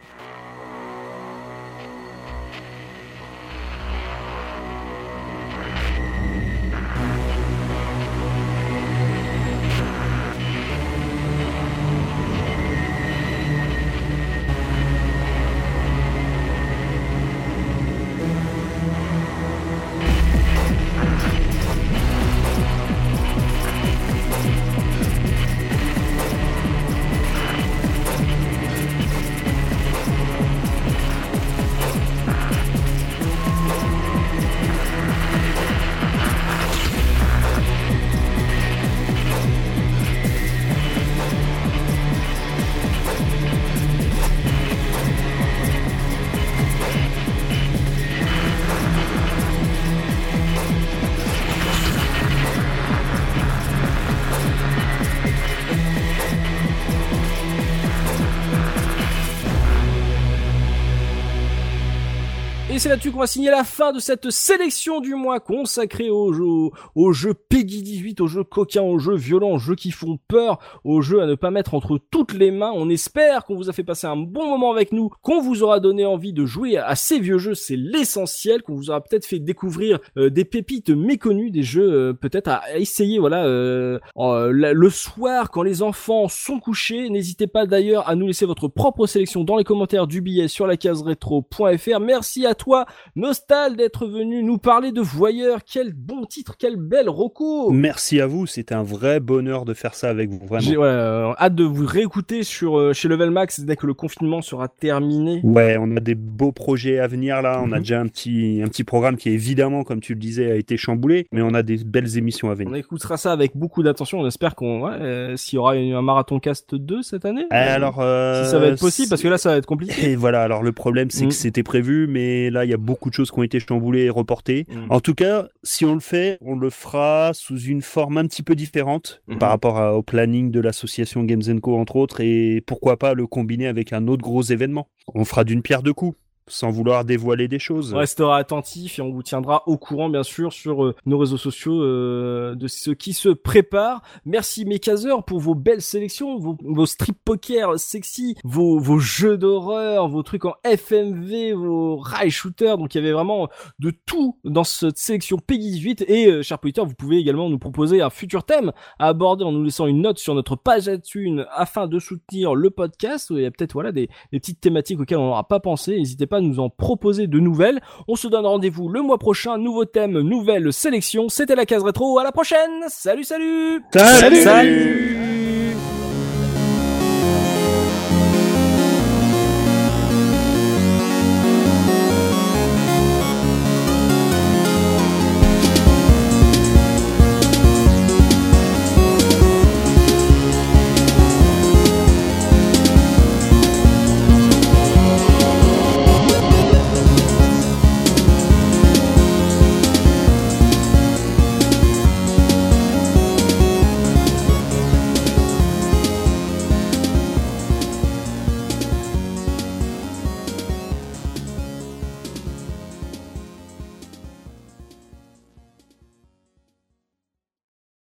Et c'est là-dessus qu'on va signer la fin de cette sélection du mois consacrée aux jeux, aux jeux Peggy 18, aux jeux coquins, aux jeux violents, aux jeux qui font peur, aux jeux à ne pas mettre entre toutes les mains. On espère qu'on vous a fait passer un bon moment avec nous, qu'on vous aura donné envie de jouer à ces vieux jeux, c'est l'essentiel, qu'on vous aura peut-être fait découvrir euh, des pépites méconnues, des jeux euh, peut-être à essayer, voilà, euh, le soir quand les enfants sont couchés. N'hésitez pas d'ailleurs à nous laisser votre propre sélection dans les commentaires du billet sur la case rétro.fr. Merci à toi, Nostal, d'être venu nous parler de Voyeur. Quel bon titre, quelle belle roco. Merci à vous, c'était un vrai bonheur de faire ça avec vous, vraiment. J'ai ouais, euh, hâte de vous réécouter sur euh, chez Level Max dès que le confinement sera terminé. Ouais, on a des beaux projets à venir là. On a Mhm. déjà un petit, un petit programme qui évidemment, comme tu le disais, a été chamboulé, mais on a des belles émissions à venir. On écoutera ça avec beaucoup d'attention. On espère qu'on, ouais, euh, s'il y aura un marathon cast 2 cette année. Alors, euh, si ça va être possible, parce que là, ça va être compliqué. Et voilà, alors le problème c'est Mm. que c'était prévu, mais là il y a beaucoup de choses qui ont été chamboulées et reportées. Mm. En tout cas, si on le fait, on le fera sous une forme un petit peu différente Mhm. par rapport à- au planning de l'association Games Co entre autres, et pourquoi pas le combiner avec un autre gros événement. On fera d'une pierre deux coups, sans vouloir dévoiler des choses. On restera attentif et on vous tiendra au courant bien sûr sur euh, nos réseaux sociaux euh, de ce qui se prépare. Merci Mekazeur pour vos belles sélections, vos, strip poker sexy, vos, jeux d'horreur, vos trucs en FMV, vos rail shooters. Donc il y avait vraiment de tout dans cette sélection Peggy 18 et euh, chers auditeurs, vous pouvez également nous proposer un futur thème à aborder en nous laissant une note sur notre page iTunes afin de soutenir le podcast. Il y a peut-être voilà des petites thématiques auxquelles on n'aura pas pensé. N'hésitez pas nous en proposer de nouvelles. On se donne rendez-vous le mois prochain. Nouveau thème, nouvelle sélection. C'était la case rétro. À la prochaine. Salut, salut. Salut Salut